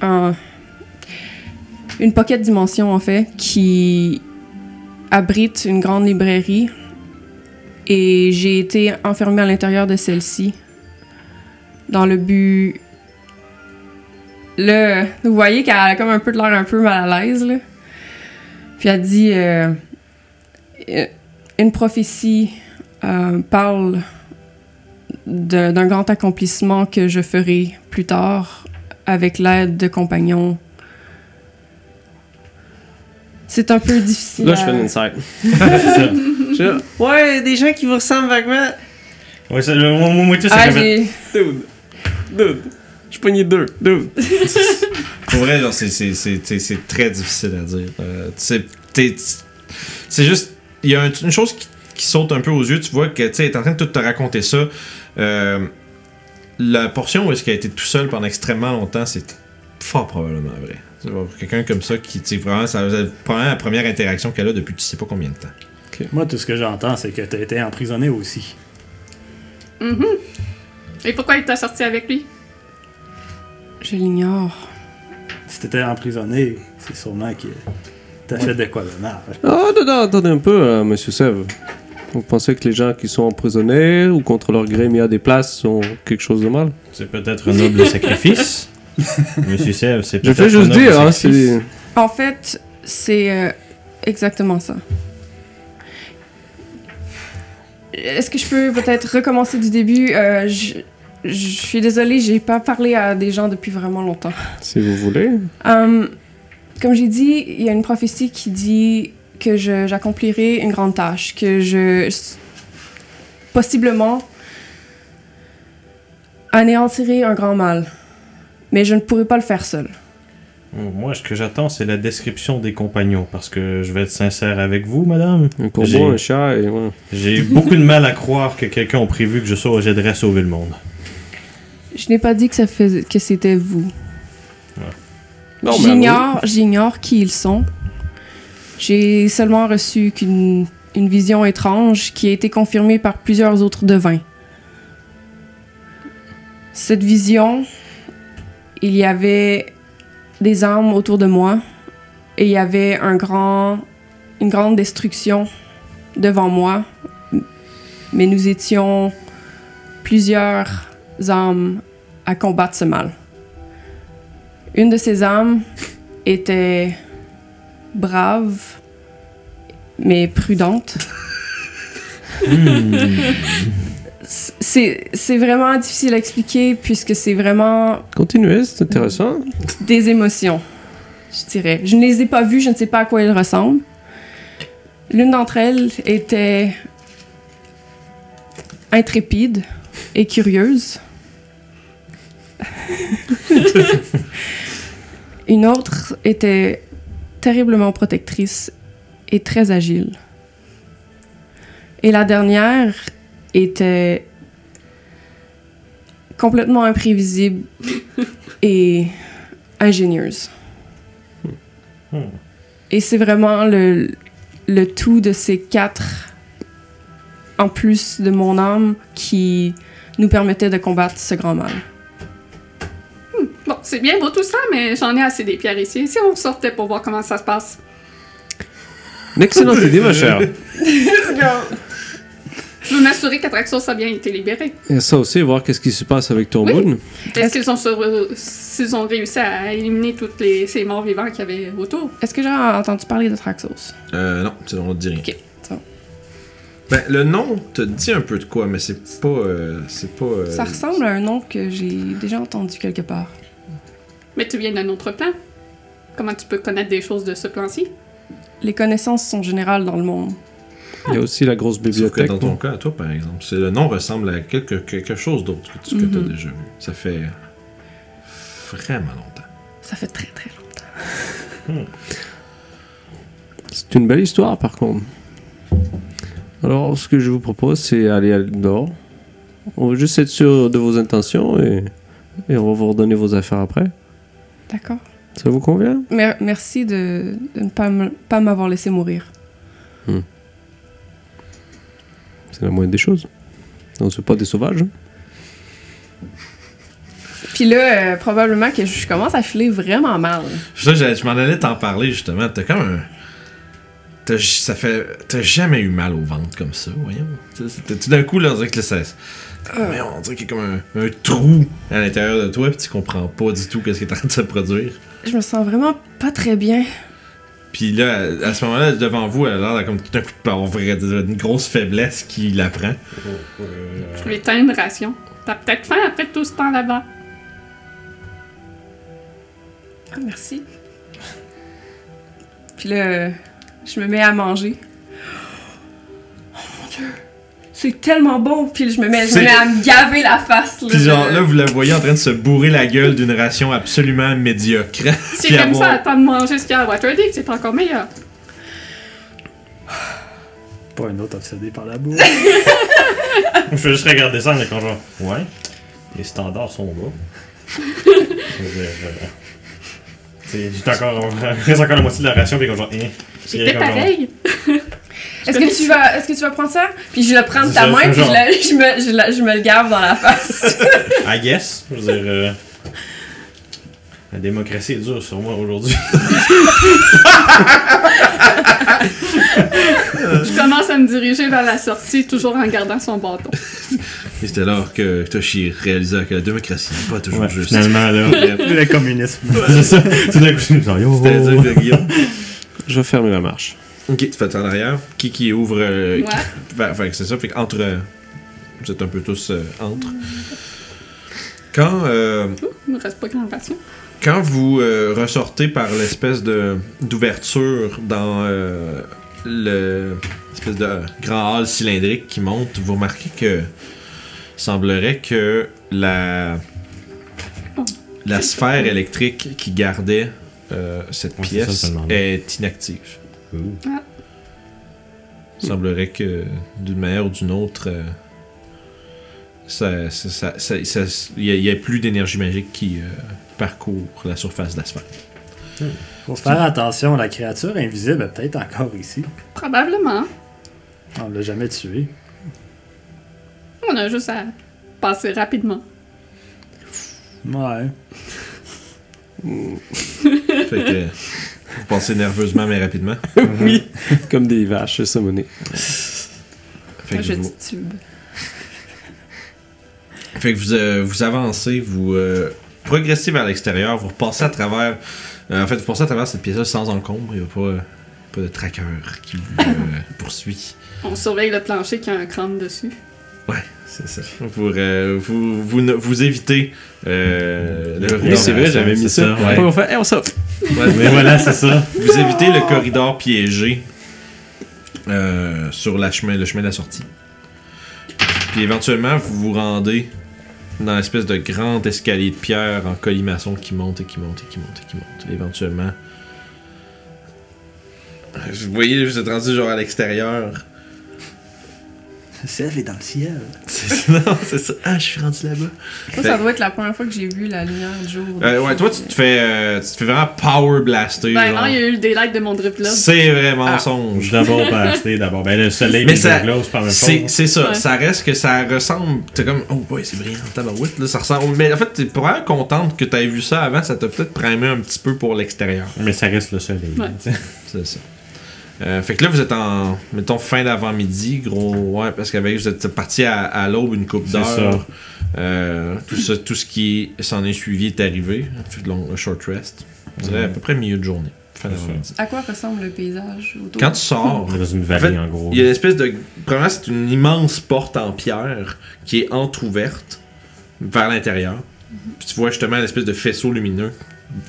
Un- une pocket dimension, en fait, qui abrite une grande librairie. Et j'ai été enfermée à l'intérieur de celle-ci dans le but... Là, vous voyez qu'elle a comme un peu de l'air un peu mal à l'aise, là. Puis elle dit... euh, une prophétie euh, parle d'un grand accomplissement que je ferai plus tard avec l'aide de compagnons. C'est un peu difficile. Là, je à- fais une insight. Je- Ouais, des gens qui vous ressemblent vaguement. Ouais, ça, le, moi, moi, tout, ça Ah, Dude. Dude. Je pognais deux. Dude. Pour vrai, genre, c'est- très difficile à dire. Euh, c'est juste. Il y a un- une chose qui, qui saute un peu aux yeux. Tu vois que tu est en train de tout te raconter ça. Euh, la portion où est-ce qu'elle a été tout seul pendant extrêmement longtemps, c'est fort probablement vrai. Tu vois, Quelqu'un comme ça qui, tu sais, vraiment, ça c'est probablement la première interaction qu'elle a depuis tu sais pas combien de temps. Moi, tout ce que j'entends, c'est que t'as été emprisonné aussi. Mhm. Et pourquoi il t'a sorti avec lui? Je l'ignore. Si t'étais emprisonné, c'est sûrement que t'as fait de quoi de mal. Ah, non, non, attendez un peu, euh, monsieur Sèvres. Vous pensez que les gens qui sont emprisonnés ou contre leur gré mis à des places sont quelque chose de mal? C'est peut-être un noble sacrifice. Monsieur Sèvres, c'est Je peut-être fais un juste noble dire, hein, c'est. En fait, c'est euh, exactement ça. Est-ce que je peux peut-être recommencer du début? Euh, je, je suis désolée, j'ai pas parlé à des gens depuis vraiment longtemps. Si vous voulez. Hum, comme j'ai dit, il y a une prophétie qui dit que je- j'accomplirai une grande tâche, que je possiblement anéantirai un grand mal, mais je ne pourrai pas le faire seul. Moi, ce que j'attends, c'est la description des compagnons. Parce que je vais être sincère avec vous, madame. Un corbeau, un chat et. Ouais. J'ai beaucoup de mal à croire que quelqu'un a prévu que je sois j'aiderais à sauver le monde. Je n'ai pas dit que ça faisait que c'était vous. J'ignore, j'ignore qui ils sont. J'ai seulement reçu une vision étrange qui a été confirmée par plusieurs autres devins. Cette vision, il y avait des âmes autour de moi et il y avait un grand, une grande destruction devant moi. Mais nous étions plusieurs âmes à combattre ce mal. Une de ces âmes était brave, mais prudente. C'est c'est vraiment difficile à expliquer puisque c'est vraiment Continuez, c'est intéressant. des émotions, je dirais. Je ne les ai pas vues, je ne sais pas à quoi elles ressemblent. L'une d'entre elles était intrépide et curieuse. Une autre était terriblement protectrice et très agile. Et la dernière était complètement imprévisible et ingénieuse. Et c'est vraiment le, le tout de ces quatre, en plus de mon âme, qui nous permettait de combattre ce grand mal. C'est bien beau tout ça, mais j'en ai assez des pierres ici. Si on sortait pour voir comment ça se passe. Une excellente idée, ma chère. Je veux m'assurer qu'Atraxos a bien été libéré. Et ça aussi, voir qu'est-ce qui se passe avec Tormund. Est-ce qu'ils ont, sur- s'ils ont réussi à éliminer tous les, ces morts vivants qu'il y avait autour? Est-ce que j'ai entendu parler de Traxos? Euh, non, c'est- on te dit rien. Ok, ça va. Ben, le nom te dit un peu de quoi, mais c'est pas. euh, c'est pas. euh, Ça ressemble à un nom que j'ai déjà entendu quelque part. Mais tu viens d'un autre plan. Comment tu peux connaître des choses de ce plan-ci? Les connaissances sont générales dans le monde. Il y a aussi la grosse Sauf que bibliothèque. dans ton cas, toi, par exemple, c'est- le nom ressemble à quelque, quelque chose d'autre que tu Mhm. as déjà vu. Ça fait vraiment longtemps. Ça fait très très longtemps. C'est une belle histoire, par contre. Alors, ce que je vous propose, c'est aller à dehors. On va juste être sûr de vos intentions et, et on va vous redonner vos affaires après. D'accord. Ça vous convient? Mer- merci de, de ne pas m'avoir laissé mourir. C'est la moindre des choses. On ne fait pas des sauvages. hein. Puis là, euh, probablement que je commence à filer vraiment mal. Ça, je, je m'en allais t'en parler justement. T'as comme un. T'as, ça fait. T'as jamais eu mal au ventre comme ça, voyons. Tout d'un coup, là, on dirait que là, ça. Mais on dirait qu'il y a comme un, un trou à l'intérieur de toi, puis tu comprends pas du tout qu'est-ce qui est en train de se produire. Je me sens vraiment pas très bien. Puis là, à, ce moment-là, devant vous, elle a l'air comme tout d'un coup de avoir vrai- une grosse faiblesse qui la prend. Je lui éteins une ration. T'as peut-être faim après tout ce temps là-bas. Ah, merci. Puis là, je me mets à manger. Oh mon dieu! C'est tellement bon! Puis je me mets, je me C'est- mets à me gaver la face. Là, Puis genre, là, vous la voyez en train de se bourrer la gueule d'une ration absolument médiocre. Puis comme avoir- ça, attends de manger ce qu'il y a à Waterdeep, c'est encore meilleur. Pas un autre obsédé par la boue. Je vais juste regarder ça étant genre, ouais, les standards sont bas. Je veux dire, c'est juste encore, reste encore la moitié de la ration, puis genre, hein. J'étais Puis comme genre, pareil. Est-ce que, tu vas, est-ce que tu vas prendre ça? Puis je le prends de C'est ta main, c'est puis je, genre- la- je me, je, la- je me le gave dans la face. I guess. Je veux dire, euh, la démocratie est dure sur moi aujourd'hui. Je commence à me diriger vers la sortie, toujours en gardant son bâton. Et c'était alors que Toshi réalisa que la démocratie n'est pas toujours Ouais, juste. finalement, là. le communisme. c'est ça. Tout d'un coup, je yo. Guillaume. Je vais fermer la marche. Ok, tu fais en arrière? Qui qui ouvre. euh, Ouais. Fait, fait que c'est ça, fait qu'entre. euh, vous êtes un peu tous euh, entre. Quand, euh, Il me reste pas grand ration. quand vous euh, ressortez par l'espèce de d'ouverture dans euh, le espèce de grand hall cylindrique qui monte, vous remarquez que semblerait que la la sphère électrique qui gardait euh, cette pièce est inactive. Ouh. Il semblerait que d'une manière ou d'une autre, euh, ça, ça, ça- ça- ça- il y a- plus d'énergie magique qui euh, parcourt la surface de la sphère. Faut faire attention, la créature invisible est peut-être encore ici. Probablement. On l'a jamais tué. On a juste à passer rapidement. Ouais. Fait que vous passez nerveusement mais rapidement. oui. Comme des vaches summonées. Fait Un que, jeu de vous, tube. fait que vous, euh, vous avancez, vous euh, progressez vers l'extérieur, vous repassez à travers. euh, en fait, vous passez à travers cette pièce-là sans encombre. Il n'y a pas, pas de tracker qui vous euh, poursuit. On surveille le plancher qui a un crâne dessus. C'est ça. Vous, euh, vous, vous, vous évitez euh, le Oui, Oui, c'est vrai, ça, j'avais mis c'est ça. ça, ouais. On va faire, hey, on s'offre. Mais voilà, c'est ça. Vous évitez le corridor piégé euh, sur la chemin, le chemin de la sortie. Puis éventuellement, vous vous rendez dans l'espèce de grand escalier de pierre en colimaçon qui monte et qui monte et qui monte et qui monte. Et éventuellement, vous voyez, vous êtes rendu genre à l'extérieur. Le ciel est dans le ciel. C'est non, c'est ça. Ah, je suis rendu là-bas. Moi, ça doit être la première fois que j'ai vu la lumière du jour. Euh, ouais, toi, tu te fais, euh, tu te fais vraiment power blaster. Ben genre. non, il y a eu le daylight de mon drip là. C'est vrai Ah. mensonge. D'abord, pas acheter, d'abord. Ben, le soleil, Mais ça- c'est pas la même C'est ça, Ouais. ça reste que ça ressemble. T'es comme, oh boy, c'est brillant, tabarouette, là, ça ressemble. Mais en fait, t'es probablement contente que t'aies vu ça avant, ça t'a peut-être primé un petit peu pour l'extérieur. Mais ça reste le soleil. Ouais. C'est ça. Euh, fait que là, vous êtes en, mettons, fin d'avant-midi, gros, ouais, parce qu'avec, vous êtes parti à, à l'aube une coupe C'est d'heures. Euh, tout, ça, tout ce qui s'en est suivi est arrivé. Fait long, un short rest. Je dirais à peu près milieu de journée. Fin d'avant-midi. À quoi ressemble le paysage autour? Quand tu sors, dans une En vallée, fait, en gros. Il y a une espèce de. Premièrement, c'est une immense porte en pierre qui est entr'ouverte vers l'intérieur. Puis tu vois justement une espèce de faisceau lumineux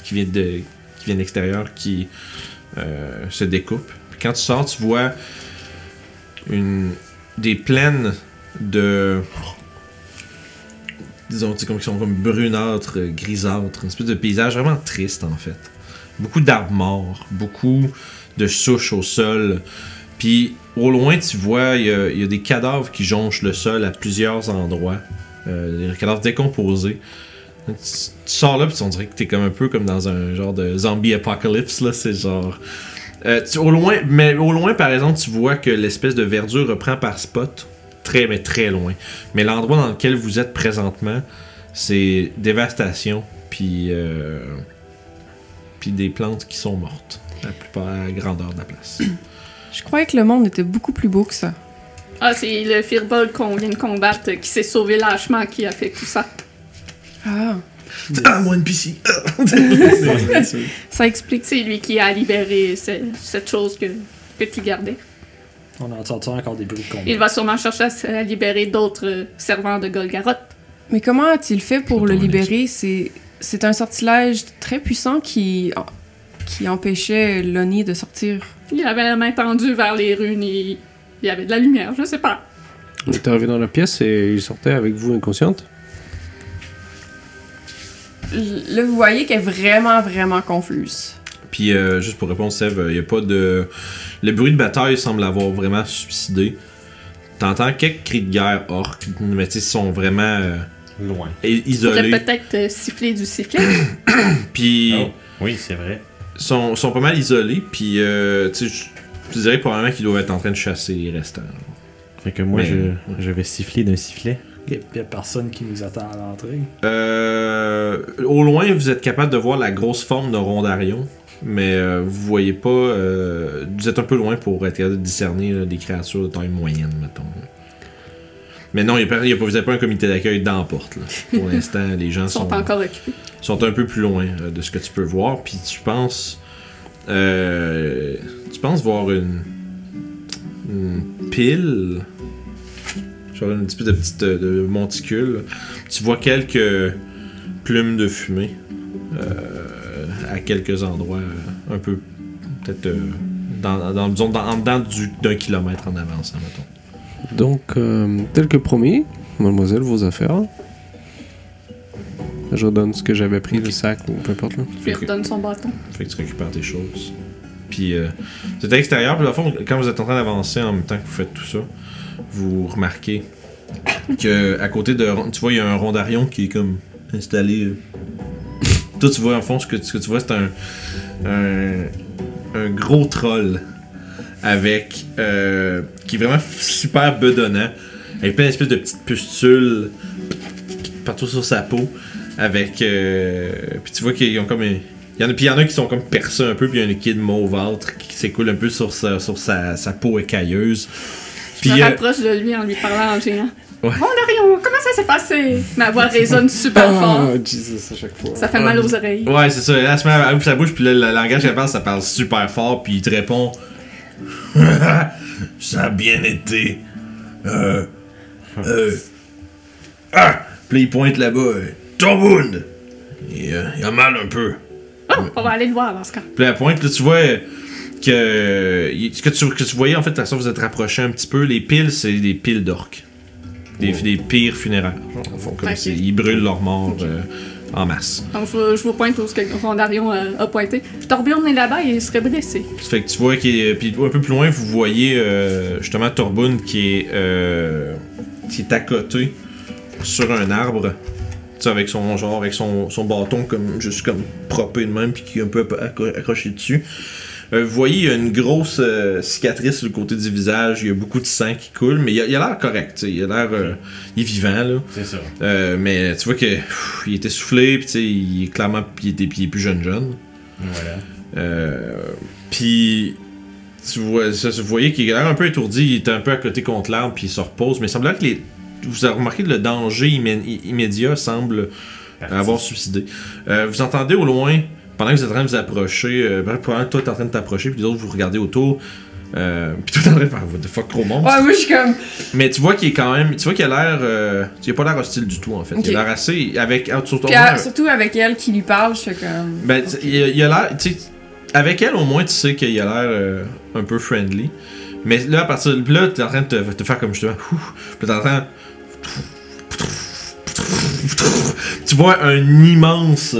qui vient de qui vient de l'extérieur qui euh, se découpe. Quand tu sors, tu vois des plaines de disons comme qui sont comme brunâtres, grisâtres, une espèce de paysage vraiment triste en fait. Beaucoup d'arbres morts, beaucoup de souches au sol. Puis au loin tu vois il y, a- il y a des cadavres qui jonchent le sol à plusieurs endroits, euh, des cadavres décomposés. Tu, tu sors là puis on dirait que t'es comme un peu comme dans un genre de zombie apocalypse là, c'est genre euh, tu- au loin, mais au loin, par exemple, tu vois que l'espèce de verdure reprend par spot, très, mais très loin. Mais l'endroit dans lequel vous êtes présentement, c'est dévastation, puis euh, puis des plantes qui sont mortes, la plupart à la grandeur de la place. Je croyais que le monde était beaucoup plus beau que ça. Ah, c'est le Firbolg qu'on vient de combattre qui s'est sauvé lâchement qui a fait tout ça. Ah, ah, moi, NPC! ça explique. C'est lui qui a libéré ce- cette chose que, que tu gardais. On entend encore des bruits de combat. Il va sûrement chercher à, libérer d'autres euh, servants de Golgaroth. Mais comment a-t-il fait pour le libérer? C'est c'est un sortilège très puissant qui, qui empêchait Lonnie de sortir. Il avait la main tendue vers les runes et il y avait de la lumière, je sais pas. On est arrivé dans la pièce et il sortait avec vous inconsciente? Là, vous voyez qu'elle est vraiment, vraiment confuse. Puis, euh, juste pour répondre, Sève, il n'y a pas de. Le bruit de bataille semble avoir vraiment subsidé. T'entends quelques cris de guerre orques, mais tu sais, ils sont vraiment euh, Loin. isolés. peut-être euh, siffler du sifflet. Puis. Oh, oui, c'est vrai. sont, sont pas mal isolés, puis euh, tu sais, je dirais probablement qu'ils doivent être en train de chasser les restants. Fait que moi, Mais- je, je vais siffler d'un sifflet. Il n'y a personne qui nous attend à l'entrée. Euh, au loin, vous êtes capable de voir la grosse forme de Rondarion, mais euh, vous voyez pas. euh, vous êtes un peu loin pour être capable de discerner là, des créatures de taille moyenne, mettons. Mais non, il n'y a, pas- y a pas- vous n'avez pas un comité d'accueil dans la porte. là. Pour l'instant, les gens sont sont, encore occupés. sont un peu plus loin euh, de ce que tu peux voir. Puis tu penses. euh, tu penses voir une. Une pile. Genre une espèce de petite euh, de monticule. Tu vois quelques plumes de fumée. euh, à quelques endroits. euh, un peu. Peut-être. euh, dans, dans, disons, dans, en dedans du- d'un kilomètre en avançant, mettons. Donc, euh, tel que promis, mademoiselle, vos affaires. Je redonne ce que j'avais pris, le sac ou peu importe. Là. Je lui redonne son bâton. Fait que tu récupères tes choses. Puis euh, c'est à l'extérieur, puis dans le fond, quand vous êtes en train d'avancer en même temps que vous faites tout ça, vous remarquez que à côté de. Tu vois, il y a un rondarion qui est comme installé. euh. Toi, tu vois, en fond, ce que, tu vois, c'est un, un. un gros troll avec. euh, qui est vraiment super bedonnant, avec plein d'espèces de petites pustules partout sur sa peau avec euh, puis tu vois qu'ils ont comme un- il y en a puis il y en a qui sont comme percés un peu puis il y a qui est de mauvâtre qui s'écoule un peu sur sa sur sa peau écailleuse puis Je me euh, rapproche de lui en lui parlant en géant. Ouais. Rondarion, comment ça s'est passé? Ma voix résonne super fort. Jesus, à chaque fois. Ça fait mal aux oreilles. ouais c'est ça elle se met à ouvre sa bouche puis là, le langage qu'elle parle ça parle super fort puis il te répond ça a bien été euh euh ah puis il pointe là-bas euh, Torbund il, euh, il a mal un peu Oh, on va aller le voir dans ce cas. Puis la pointe, là, tu vois que ce que tu, que tu voyais en fait, de toute façon, vous êtes rapproché un petit peu. Les piles, c'est des piles d'orques. Des, des pires funéraires. fond, comme ils brûlent leurs morts euh, en masse. Donc, je, je vous pointe où ce que Rondarion a, a pointé. Torbjorn est là-bas et il serait blessé. Ça fait que tu vois qu'il est- puis un peu plus loin, vous voyez euh, justement Torbund qui est euh, qui est accoté sur un arbre. Tu sais, avec son genre avec son, son bâton comme juste comme propé de même puis qui est un peu accroché dessus. Euh, vous voyez, il y a une grosse euh, cicatrice sur le côté du visage, il y a beaucoup de sang qui coule, mais il a l'air correct, il a l'air euh, il est vivant là. C'est ça. Mais tu vois que pff, il était soufflé, puis tu sais, il est clairement puis il était il est plus jeune jeune. Voilà. Puis tu vois, ça, vous voyez qu'il a l'air un peu étourdi, il était un peu à côté contre l'arbre, puis il se repose. Mais il semblerait que les. Vous avez remarqué que le danger immé- immédiat semble avoir suicidé. Euh, vous entendez au loin, pendant que vous êtes en train de vous approcher, euh, pendant que toi t'es en train de t'approcher, puis les autres vous regardez autour. Euh, puis toi t'es en train de faire What the fuck, gros monstre. Ouais, moi, je suis comme. Mais tu vois qu'il est quand même. Tu vois qu'il a l'air. Euh, il a pas l'air hostile du tout en fait. Il a l'air assez. Avec. surtout- Puis, euh, surtout avec elle qui lui parle, je fais comme. ben, tu- il, a- l'air. Tu sais, avec elle, au moins, tu sais qu'il a l'air euh, un peu friendly. Mais là, à partir de là, t'es en train de te, te faire comme justement. Puis t'entends. Tu vois un immense.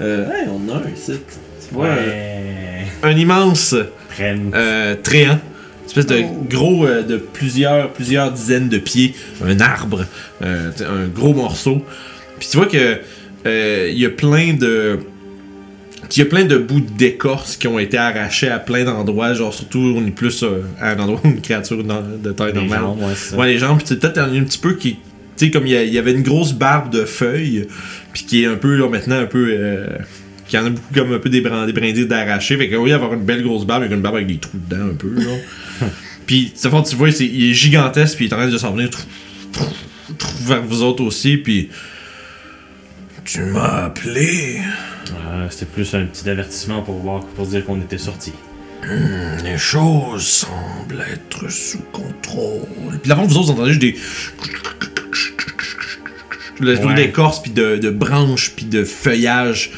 Euh, hey, on a un site. Tu vois un- Ouais. un immense euh, tréant. Une espèce de Oh. gros, euh, de plusieurs, plusieurs dizaines de pieds, un arbre, euh, un gros morceau. Puis tu vois que euh, il y a plein de, il y a plein de bouts d'écorce qui ont été arrachés à plein d'endroits, genre surtout on est plus euh, à un endroit où une créature de taille Les normale. jambes, ouais, c'est ça. Ouais, les jambes, puis peut-être un petit peu qui. Tu sais, comme il y, avait une grosse barbe de feuilles, puis qui est un peu, là, maintenant, un peu. Euh, qui en a beaucoup comme un peu des, brin- des brindilles d'arraché. Fait que, oui, avoir une belle grosse barbe, avec une barbe avec des trous dedans, un peu, genre. puis, ça fait, tu vois, c'est- il est gigantesque, puis il est en train de s'en venir vers vous autres aussi, puis. Tu m'as appelé. Ah, C'était plus un petit avertissement pour voir, pour dire qu'on était sortis. Les choses semblent être sous contrôle. Puis avant, vous autres, entendez juste des. Le bruit Ouais. d'écorce, puis de, de branches, puis de feuillage.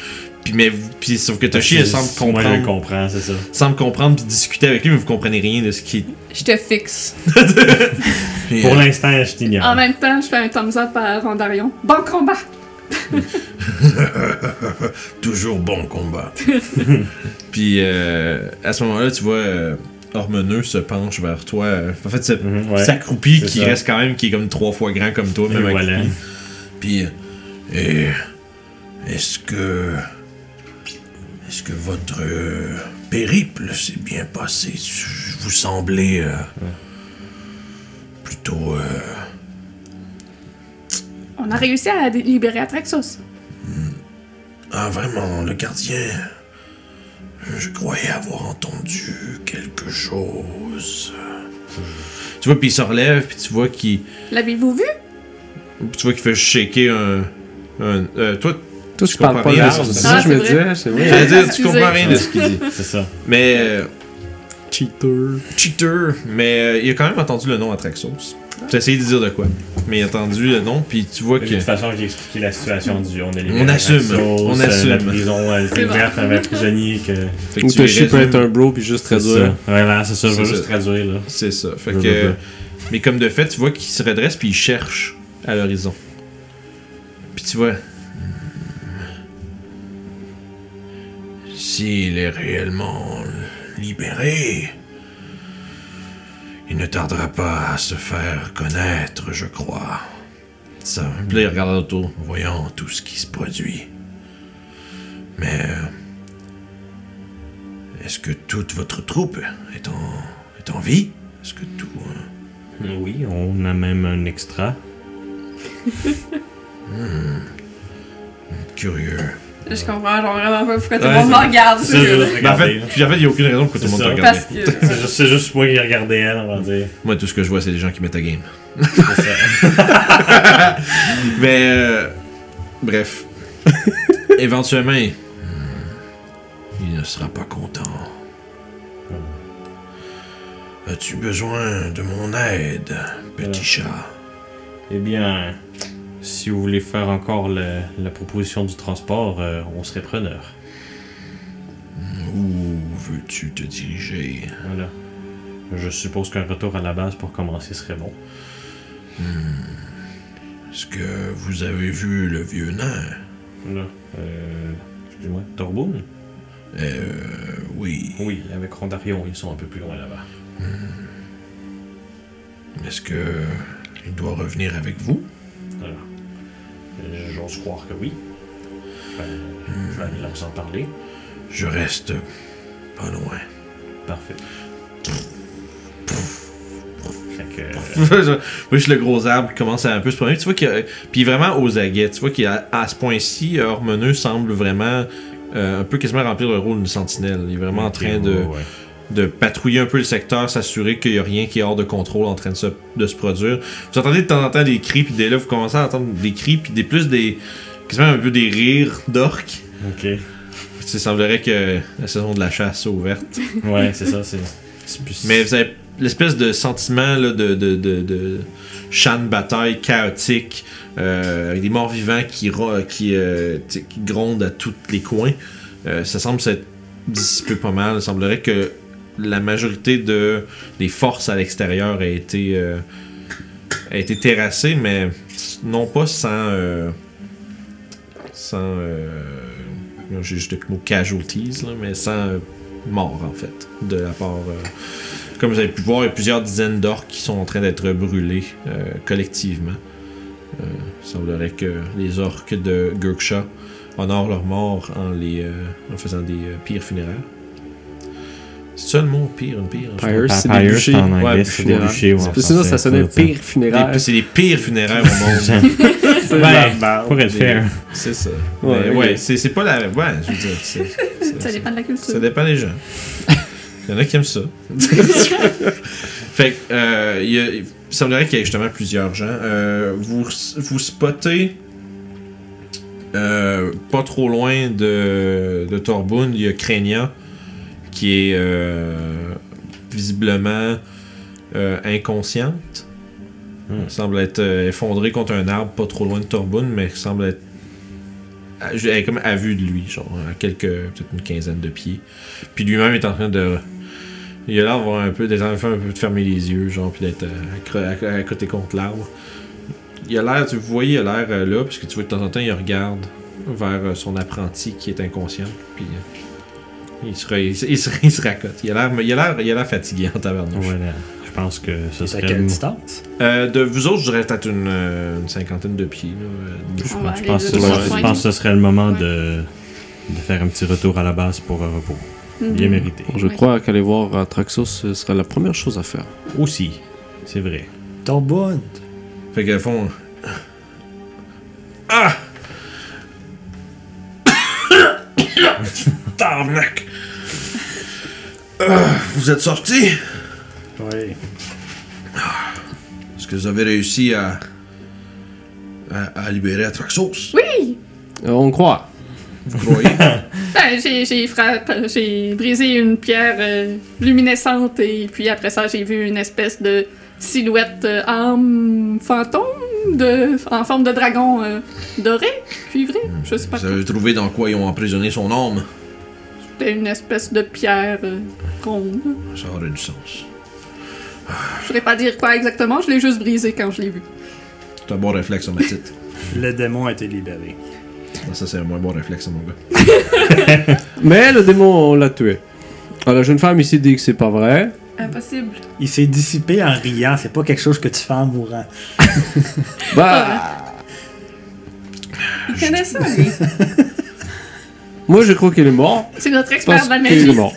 Puis, mais, puis sauf que Toshi, elle semble Moi, je comprendre, comprends, c'est ça. semble comprendre, puis discuter avec lui, mais vous comprenez rien de ce qui. Je te fixe. Puis, Pour euh, l'instant, je t'ignore. En même temps, je fais un thumbs up à Rondarion. Bon combat! toujours bon combat. puis euh, à ce moment-là, tu vois euh, Hormeneux se penche vers toi. en fait, c'est Mhm, c'est qui ça. reste quand même qui est comme trois fois grand comme toi, même voilà. Euh, et est-ce que est-ce que votre euh, périple s'est bien passé? Vous semblez euh, plutôt euh, On a réussi à libérer Atraxos. ah vraiment le gardien. Je croyais avoir entendu quelque chose. Tu vois, puis il se relève, puis tu vois qu'il L'avez-vous vu? Tu vois qu'il fait shaker un, un euh, toi Toi, Je tu parles comprends pas rien de. C'est Ah, ça je me disais. C'est vrai. J'allais dire, tu comprends rien de ce qu'il dit. C'est ça. Mais euh, Cheater. cheater, mais euh, il a quand même entendu le nom Atraxos. Tu as essayé de dire de quoi, mais il a entendu le nom, puis tu vois De que. toute façon, j'ai expliqué la situation du. On, On assume, Naxos, on assume. La prison, elle était bon. ouverte avec un prisonnier que. Ou tu Toshi peut être un bro puis juste traduire. ça. Voilà, c'est ça. Je ça. juste traduire, là. C'est ça. Fait que. veux. Mais comme de fait, tu vois qu'il se redresse puis il cherche à l'horizon. Puis tu vois. S'il est réellement libéré, il ne tardera pas à se faire connaître, je crois. Ça. Puis là, il regarde autour, voyant tout ce qui se produit. Mais. euh, Est-ce que toute votre troupe est en, est en vie? Est-ce que tout. euh, Oui, on a même un extra. Curieux. Je comprends genre vraiment pas pourquoi tout le monde me regarde. c'est juste- Ben, en fait, là. puis en fait, il n'y a aucune raison pour que tout le monde te ça. regarde. Parce que. C'est juste, c'est juste moi qui regardais elle, on va dire. Moi, tout ce que je vois, c'est des gens qui mettent à game. C'est ça. Mais, euh, bref. Éventuellement, il... il ne sera pas content. As-tu besoin de mon aide, petit Euh. chat? Eh bien, si vous voulez faire encore le- la proposition du transport, euh, on serait preneur. Où veux-tu te diriger? Voilà. Je suppose qu'un retour à la base pour commencer serait bon. Est-ce que vous avez vu le vieux nain? Là. Euh, Excuse-moi. Torboun? Euh, oui. Oui, avec Rondarion, ils sont un peu plus loin là-bas. Est-ce que il doit revenir avec vous? Voilà. Euh, J'ose croire que oui. Ben, je vais aller leur en parler. Je reste pas loin. Parfait. Fait que. euh, le gros arbre qui commence à un peu se promener. Tu vois qu'il Puis vraiment aux aguets. Tu vois qu'à à ce point-ci, Hormeneux semble vraiment euh, un peu quasiment remplir le rôle d'une sentinelle. Il est vraiment en train de, ouais, ouais. De patrouiller un peu le secteur, s'assurer qu'il n'y a rien qui est hors de contrôle en train de se, de se produire. Vous entendez de temps en temps des cris, puis dès là, vous commencez à entendre des cris, puis des plus des. quasiment un peu des rires d'orques. Ok. Il semblerait que la saison de la chasse soit ouverte. Ouais, c'est ça, c'est. plus- Mais vous avez l'espèce de sentiment là, de, de, de, de champ de bataille chaotique, euh, avec des morts vivants qui, qui, euh, qui grondent à tous les coins. Euh, ça semble s'être dissipé pas mal. Il semblerait que la majorité de, des forces à l'extérieur a été, euh, été terrassée, mais non pas sans. euh, sans. euh, J'ai juste le mot casualties, mais sans mort en fait. De la part. comme vous avez pu voir, il y a plusieurs dizaines d'orques qui sont en train d'être brûlés collectivement. Il semblerait que les orques de Gurksha honorent leur mort en, en faisant des pires funéraires. C'est ça le mot, pire, une pire? Pyre, c'est des bûchers. en anglais, Ouais, c'est des bûchers. ouais, Sinon, ça sonnait pire funéraire. C'est les pires funéraires au monde. C'est merde. Pour être fair. c'est ça. Ouais, Mais ok. ouais, c'est pas la. Ouais, je veux dire, Ça dépend de la culture. Ça dépend des gens. Il y en a qui aiment ça. fait que, euh, il, y a- il semblerait qu'il y ait justement plusieurs gens. Euh, vous, vous spottez euh, pas trop loin de, de Torbund, il y a Craignant qui est euh, visiblement euh, inconsciente. Hmm. Elle semble être euh, effondrée contre un arbre pas trop loin de Torbund, mais semble être à- elle est comme à vue de lui, genre à quelques, peut-être une quinzaine de pieds. Puis lui-même est en train de. Il a l'air d'avoir un peu, d'être un peu de fermer les yeux, genre, puis d'être à, à- à côté contre l'arbre. Il a l'air, tu voyez, il a l'air euh, là, parce que tu vois de temps en temps, il regarde vers son apprenti qui est inconscient, puis euh, il, se, il, se, il se- il se racote. Il a l'air, fatigué en tabarnouche. Voilà. Je pense que ce C'est à serait. quelle le- distance? Euh, de vous autres, je dirais peut-être une, euh, une cinquantaine de pieds. Là, euh, Je pense, je je pense que ce serait le moment Ouais. de, de faire un petit retour à la base pour un repos. Mhm. Bien mérité. Je crois qu'aller voir Atraxos ce sera la première chose à faire. Aussi, c'est vrai. Torbund. Fait qu'à fond. Ah! Tabarnak! Ah, vous êtes sortis? Oui. Est-ce que vous avez réussi à. à, à libérer Atraxos? Oui! Euh, on croit. Vous croyez? Ben, j'ai, j'ai, frappé- j'ai brisé une pierre euh, luminescente et puis après ça, j'ai vu une espèce de silhouette euh, âme fantôme de, en forme de dragon euh, doré, cuivré, je sais pas vous avez trouvé dans quoi ils ont emprisonné son âme? C'était une espèce de pierre euh, ronde. Ça aurait du sens. Je saurais pas dire quoi exactement, je l'ai juste brisé quand je l'ai vu. C'est un bon réflexe, ma petite. Le démon a été libéré. Non, ça, c'est un moins bon réflexe, mon gars. Mais le démon, on l'a tué. Alors, la jeune femme ici dit que c'est pas vrai. Impossible. Il s'est dissipé en riant. C'est pas quelque chose que tu fais en mourant. Bah, Il connaît ça, lui. Moi je crois qu'il est mort. C'est notre expert la qu'il est magie. mort.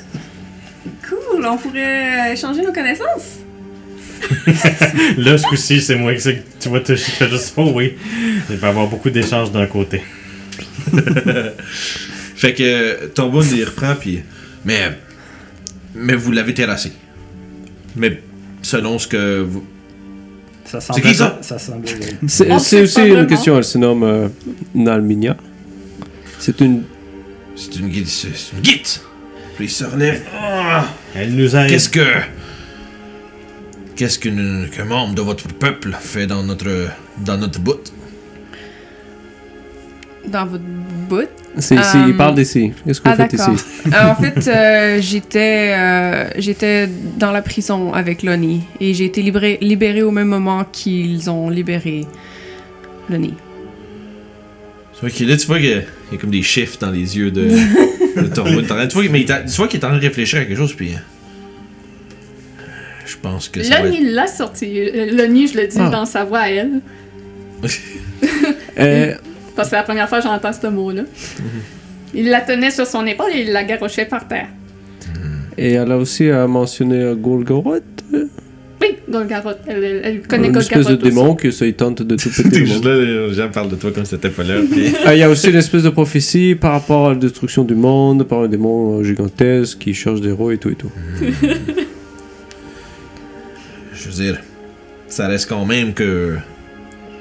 Cool, on pourrait échanger nos connaissances. Là, ce coup-ci, c'est moi qui sais que tu vas te chier juste ça, oui. Il va y avoir beaucoup d'échanges d'un côté. Fait que Torbund, il reprend, puis. Mais. Mais vous l'avez terrassé. Mais selon ce que vous. Ça C'est qui, ça? C'est aussi une question, elle se nomme euh, Nalminia. C'est une. C'est une guide. C'est une guide! Puis il se relève. Ah! Elle nous aide. Qu'est-ce que. Qu'est-ce qu'un membre de votre peuple fait dans notre. dans notre bout? Dans votre bout? C'est ici, Euh, il parle d'ici. Qu'est-ce que vous Ah, faites d'accord. ici Euh, en fait, euh, j'étais euh, j'étais dans la prison avec Lonnie et j'ai été libérée libérée au même moment qu'ils ont libéré Lonnie. Est là, tu vois qu'il y a- il y a comme des chiffres dans les yeux de. T'en- Tu vois, mais il t'a- tu vois qu'il est en train de réfléchir à quelque chose, puis. euh, Je pense que ça être. Lonnie l'a sorti. Euh, Lonnie, je le dis Ah. dans sa voix à elle. Euh, Parce que c'est la première fois que j'entends ce mot-là. Il la tenait sur son épaule et il la garochait par terre. Et elle a aussi euh, mentionné euh, Golgoroth, Oui, Golgaroth. Elle, elle, elle connaît une espèce Golgaroth de aussi. démon qui essaye tente de tout péter le monde. là, les gens parlent de toi comme si t'étais pas là, puis. Ah, Il y a aussi une espèce de prophétie par rapport à la destruction du monde, par un démon euh, gigantesque qui cherche des héros et tout et tout. Je veux dire, ça reste quand même que.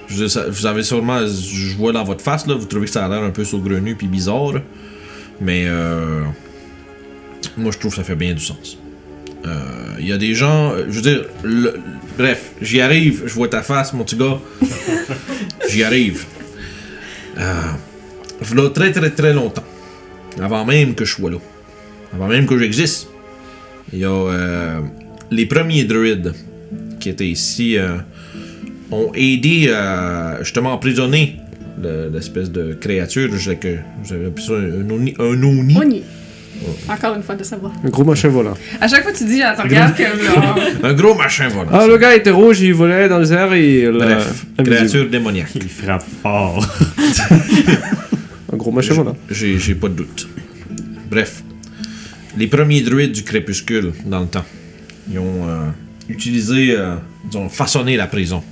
Je veux dire, ça- vous avez sûrement. Je vois dans votre face, là, vous trouvez que ça a l'air un peu saugrenu puis bizarre. Mais. Euh, moi, je trouve que ça fait bien du sens. Euh, Il y a des gens. euh, Je veux dire. le- bref, j'y arrive. Je vois ta face, mon petit gars. j'y arrive. Euh, très très très longtemps. Avant même que je sois là. Avant même que j'existe. Il y a euh, les premiers druides qui étaient ici euh, ont aidé à justement emprisonner le- l'espèce de créature. Que j'avais appelé ça un. Un oni. Oni. Encore une fois de savoir. Un gros machin volant. À chaque fois que tu dis, elle te regarde comme genre. Un gros machin, voilà. Ah, le gars était rouge, il volait dans les airs et. Bref, invisible. créature démoniaque. Il frappe fort. Un gros machin volant. J'ai j'ai pas de doute. Bref, les premiers druides du crépuscule dans le temps, ils ont euh, utilisé, euh, ils ont façonné la prison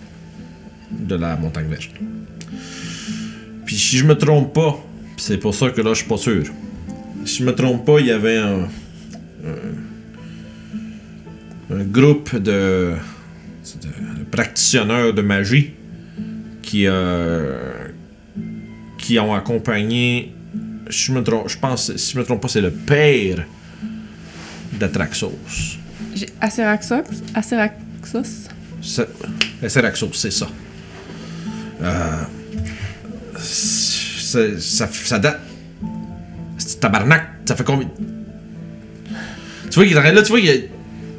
de la montagne verte. Puis si je me trompe pas, c'est pour ça que là je suis pas sûr. Si je me trompe pas, il y avait un, un, un groupe de, de practitionnaires de magie qui euh, qui ont accompagné. Je me trompe, je pense, si je me trompe pas, c'est le père d'Atraxos. Aceraxos. Aceraxos. C'est- Aceraxos, c'est ça. Euh, ça, ça date. Tabarnak, ça fait combien? Tu vois, il est là, tu vois, il est-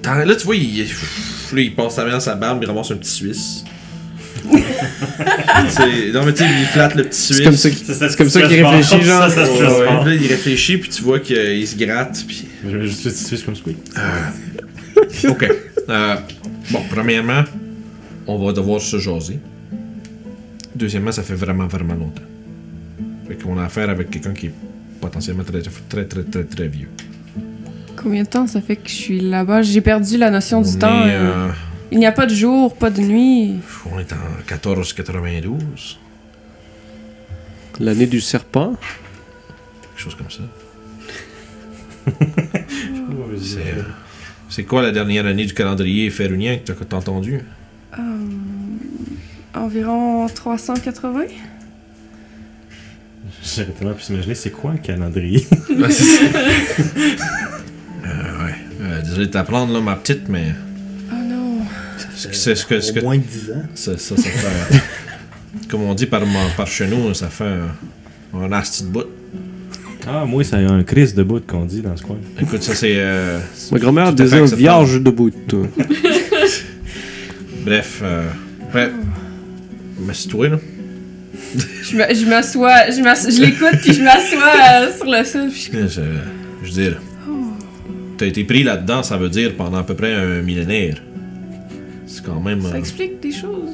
t'en- Là, tu vois, il, là, il passe sa main dans sa barbe, il ramasse un petit Suisse. Non, mais tu sais, il flatte le petit Suisse. C'est comme ça qu'il comme ça qu'il réfléchit, genre. Ça, ça se Ouais, il réfléchit, puis tu vois qu'il se gratte, puis. Je vais juste le suisse comme squeak. Ok. Euh, bon, premièrement, on va devoir se jaser. Deuxièmement, ça fait vraiment, vraiment longtemps. Fait qu'on a affaire avec quelqu'un qui est potentiellement très, très, très, très, très vieux. Combien de temps ça fait que je suis là-bas? J'ai perdu la notion du temps. euh. euh, Il n'y a pas de jour, pas de nuit. on est en 1492, L'année du serpent? quelque chose comme ça. C'est, euh, c'est quoi la dernière année du calendrier férunien que t'as- t'as entendu? Euh, environ 380? J'aurais tellement pu s'imaginer, c'est quoi un calendrier? Ouais, c'est ça. Euh, ouais. Euh, désolé de t'apprendre, là, ma petite, mais. Oh non. C'est ce que. Ce Au que moins 10 ans. ça, ça, ça fait. comme on dit par, par chez nous, ça fait un, un asti de bout. Ah, moi, ça a un crise de bout qu'on dit dans ce coin. Écoute, ça c'est. euh, Ma grand-mère disait vierge de bout. bref. Euh, ouais. Mais c'est toi, là. Je m'assois, je, l'écoute puis je m'assois euh, sur le sol. puis je- Je, je veux dire. T'as été pris là-dedans, ça veut dire pendant à peu près un millénaire. C'est quand même. Ça euh, explique des choses.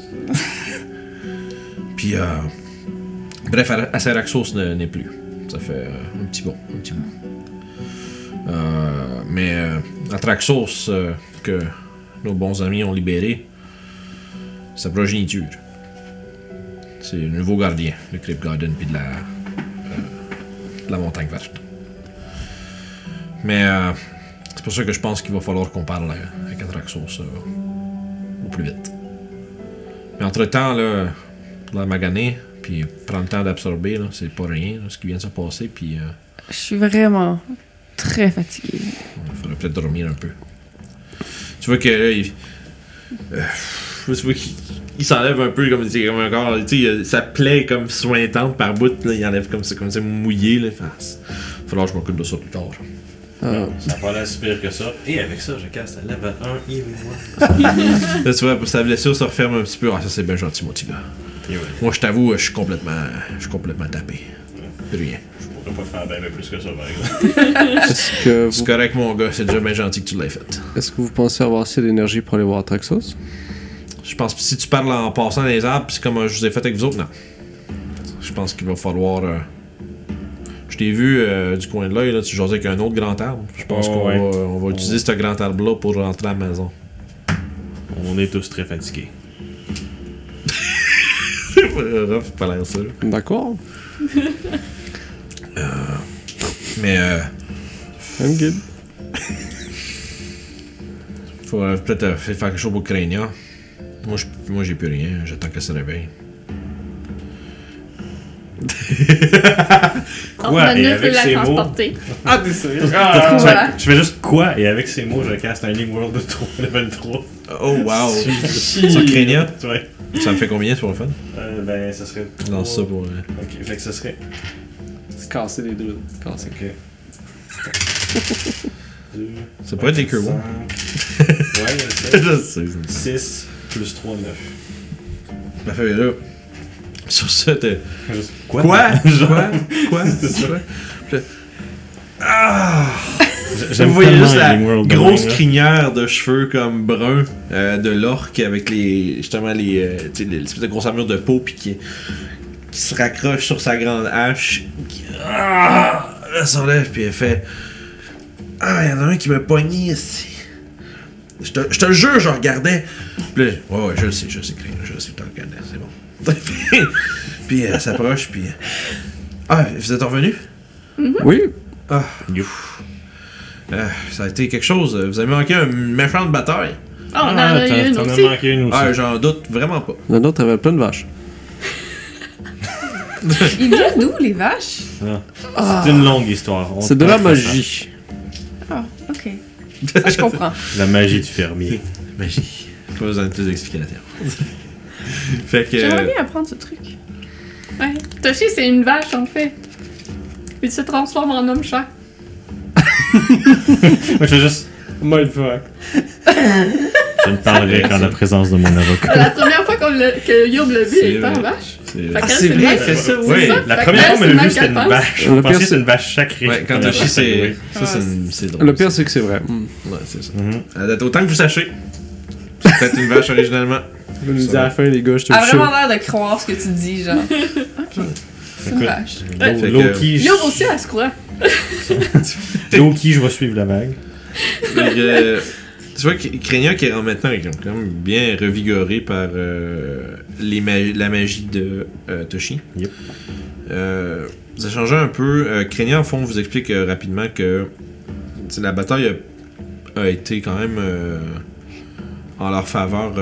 Puis, euh, bref, Aceraxos ne- n'est plus. Ça fait euh, un petit bon, un petit. Euh, mais euh, Atraxos, que nos bons amis ont libéré, sa progéniture. C'est le nouveau gardien, le Crypt Garden, puis de la, euh, de la montagne verte. Mais euh, c'est pour ça que je pense qu'il va falloir qu'on parle euh, avec Atraxos au plus vite. Mais entre-temps, là, la maganer, puis prendre le temps d'absorber, là, c'est pas rien, là, ce qui vient de se passer, puis euh, Je suis vraiment très fatiguée. il faudrait peut-être dormir un peu. Tu vois que là, il. euh, tu vois qu'il il s'enlève un peu comme, comme un corps, sa plaie comme sointante par bout, là, il enlève comme ça, comme ça mouillé, là. Enfin, c'est- il va falloir que je m'occupe de ça plus tard. Ah, Ça n'a pas l'air si pire que ça. Et avec ça, je casse la level 1 et moi. Là, tu vois, sa blessure se referme un petit peu. Ah, ça, c'est bien gentil, mon petit gars. Ouais. Moi, je t'avoue, je suis complètement. Je suis complètement tapé. Plus rien. Je pourrais pas faire bien plus que ça, par exemple. C'est vous, correct, mon gars, c'est déjà bien gentil que tu l'aies fait. est-ce que vous pensez avoir assez d'énergie pour aller voir Traxos? Je pense que si tu parles en passant les arbres, c'est comme euh, je vous ai fait avec vous autres, non. Je pense qu'il va falloir. euh, Je t'ai vu euh, du coin de l'œil, là, tu jasais avec un autre grand arbre. Je pense Oh, qu'on ouais. va, on va utiliser ce grand arbre-là pour rentrer à la maison. On est tous très fatigués. Ruff, pas l'air ça. D'accord. Mais euh, I'm good. faut euh, peut-être euh, faire quelque chose pour Crania. Moi, je- moi j'ai plus rien, j'attends qu'elle se réveille. Quoi, et avec ces mots? Ah, t'es sérieux? coup, voilà. Je fais juste quoi, et avec ces mots, je casse un Link World de 3, level 3. Oh wow! Sur Crania, Ouais. ça me fait combien sur le fun? Euh, ben, ça serait. Lance ça pour. euh, Ok, fait que ça serait. C'est casser les deux. Casser. Ok. 2. Ça pourrait être des Kerwood. Ouais. Je sais. 6 plus 3, 9. Parfait, là. Sur ça, t'es. Quoi? Quoi? Quoi? Quoi? C'est ça. Je- Ah! J'aime Vous voyez tellement juste la grosse crinière de cheveux comme brun euh, de l'orque avec les justement les euh, tu sais, les- l'espèce de grosse armure de peau puis qui, qui se raccroche sur sa grande hache. Qui, ah! Elle s'enlève puis elle fait Ah, il y en a un qui m'a pogné ici. Je te, je te le jure, je regardais. Puis là, ouais, ouais, je le sais, je le sais, je le sais que tu regardais, c'est bon. puis elle s'approche, puis. Ah, vous êtes revenu? Oui. Ah. Euh, ça a été quelque chose. Vous avez manqué une méchante bataille. Oh, on en Ah, a eu t'en une t'en as aussi. manqué une aussi. Ah, j'en doute vraiment pas. Le nôtre avait plein de vaches. Ils viennent d'où, les vaches? C'est une longue histoire. On C'est de la magie. Ah, je comprends. La magie du fermier. Magie. Pas besoin de plus d'explications. fait que. J'aimerais bien apprendre ce truc. Ouais. Toshi, c'est une vache, en fait. Il se transforme en homme chat. Moi, je fais juste. Mindfuck. Je ne parlerai qu'en la présence de mon avocat. La première fois qu'on l'a- que Yob l'a vu, C'est il était en vache. C'est- Ah, c'est vrai, fait ça, oui. Oui, ça. la première fois qu'on c'est l'a le vu, c'était une vache. Le Je pire, pensais que c'est- c'était une vache sacrée. Ouais, quand a Toshi, c'est. c'est c'est drôle. Le pire, c'est que c'est vrai. Hmm. Ouais, c'est ça. Mhm. Date, autant que vous sachiez. C'est peut-être une vache originalement. Je nous dis à la fin, les gars, je te A le vraiment chaud. l'air de croire ce que tu dis, genre. Ok. C'est une Écoute, vache. Que- Loki, Yob aussi, elle se croit. Loki, je vais suivre la vague. Tu vois qui est en maintenant quand même bien revigoré par euh, les ma- la magie de euh, Toshi. Yep. Euh, vous échangez un peu. Krenia, en fond, vous explique rapidement que la bataille a, a été quand même en leur faveur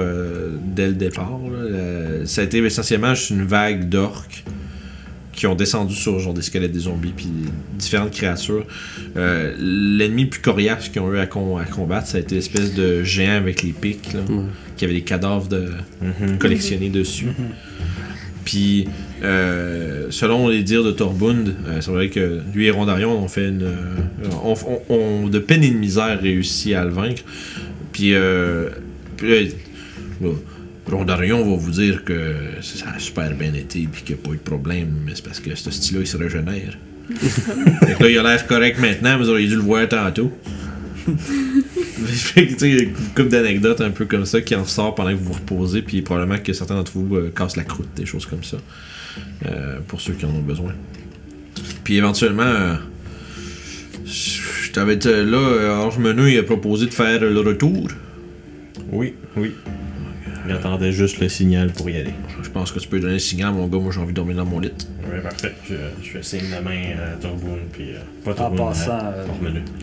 dès le départ. là. La- ça a été essentiellement juste une vague d'orques qui ont descendu sur genre des squelettes des zombies puis différentes créatures. Euh, L'ennemi le plus coriace qu'ils ont eu à, com- à combattre, ça a été l'espèce de géant avec les pics, là, qui avait des cadavres de Mhm. collectionnés dessus. Puis, euh, selon les dires de Torbund, euh, c'est vrai que lui et Rondarion ont fait une. euh, ont, ont- ont de peine et de misère réussi à le vaincre. Puis, euh, puis là, Rondarion va vous dire que ça a super bien été puis qu'il n'y a pas eu de problème, mais c'est parce que ce style-là, il se régénère. fait que là, il a l'air correct maintenant, mais vous auriez dû le voir tantôt. Fait que, tu sais, il y a une couple d'anecdotes un peu comme ça qui en sort pendant que vous vous reposez, puis probablement que certains d'entre vous euh, cassent la croûte, des choses comme ça, euh, pour ceux qui en ont besoin. Puis éventuellement, euh, je t'avais été là, Orge Menu il a proposé de faire le retour. Oui, oui. J'attendais juste le signal pour y aller. Je pense que tu peux donner le signal, mon gars, moi j'ai envie de dormir dans mon lit. Ouais, parfait. Je, je fais signe de main à Turboon, puis euh, pas En Turboon, passant, à euh,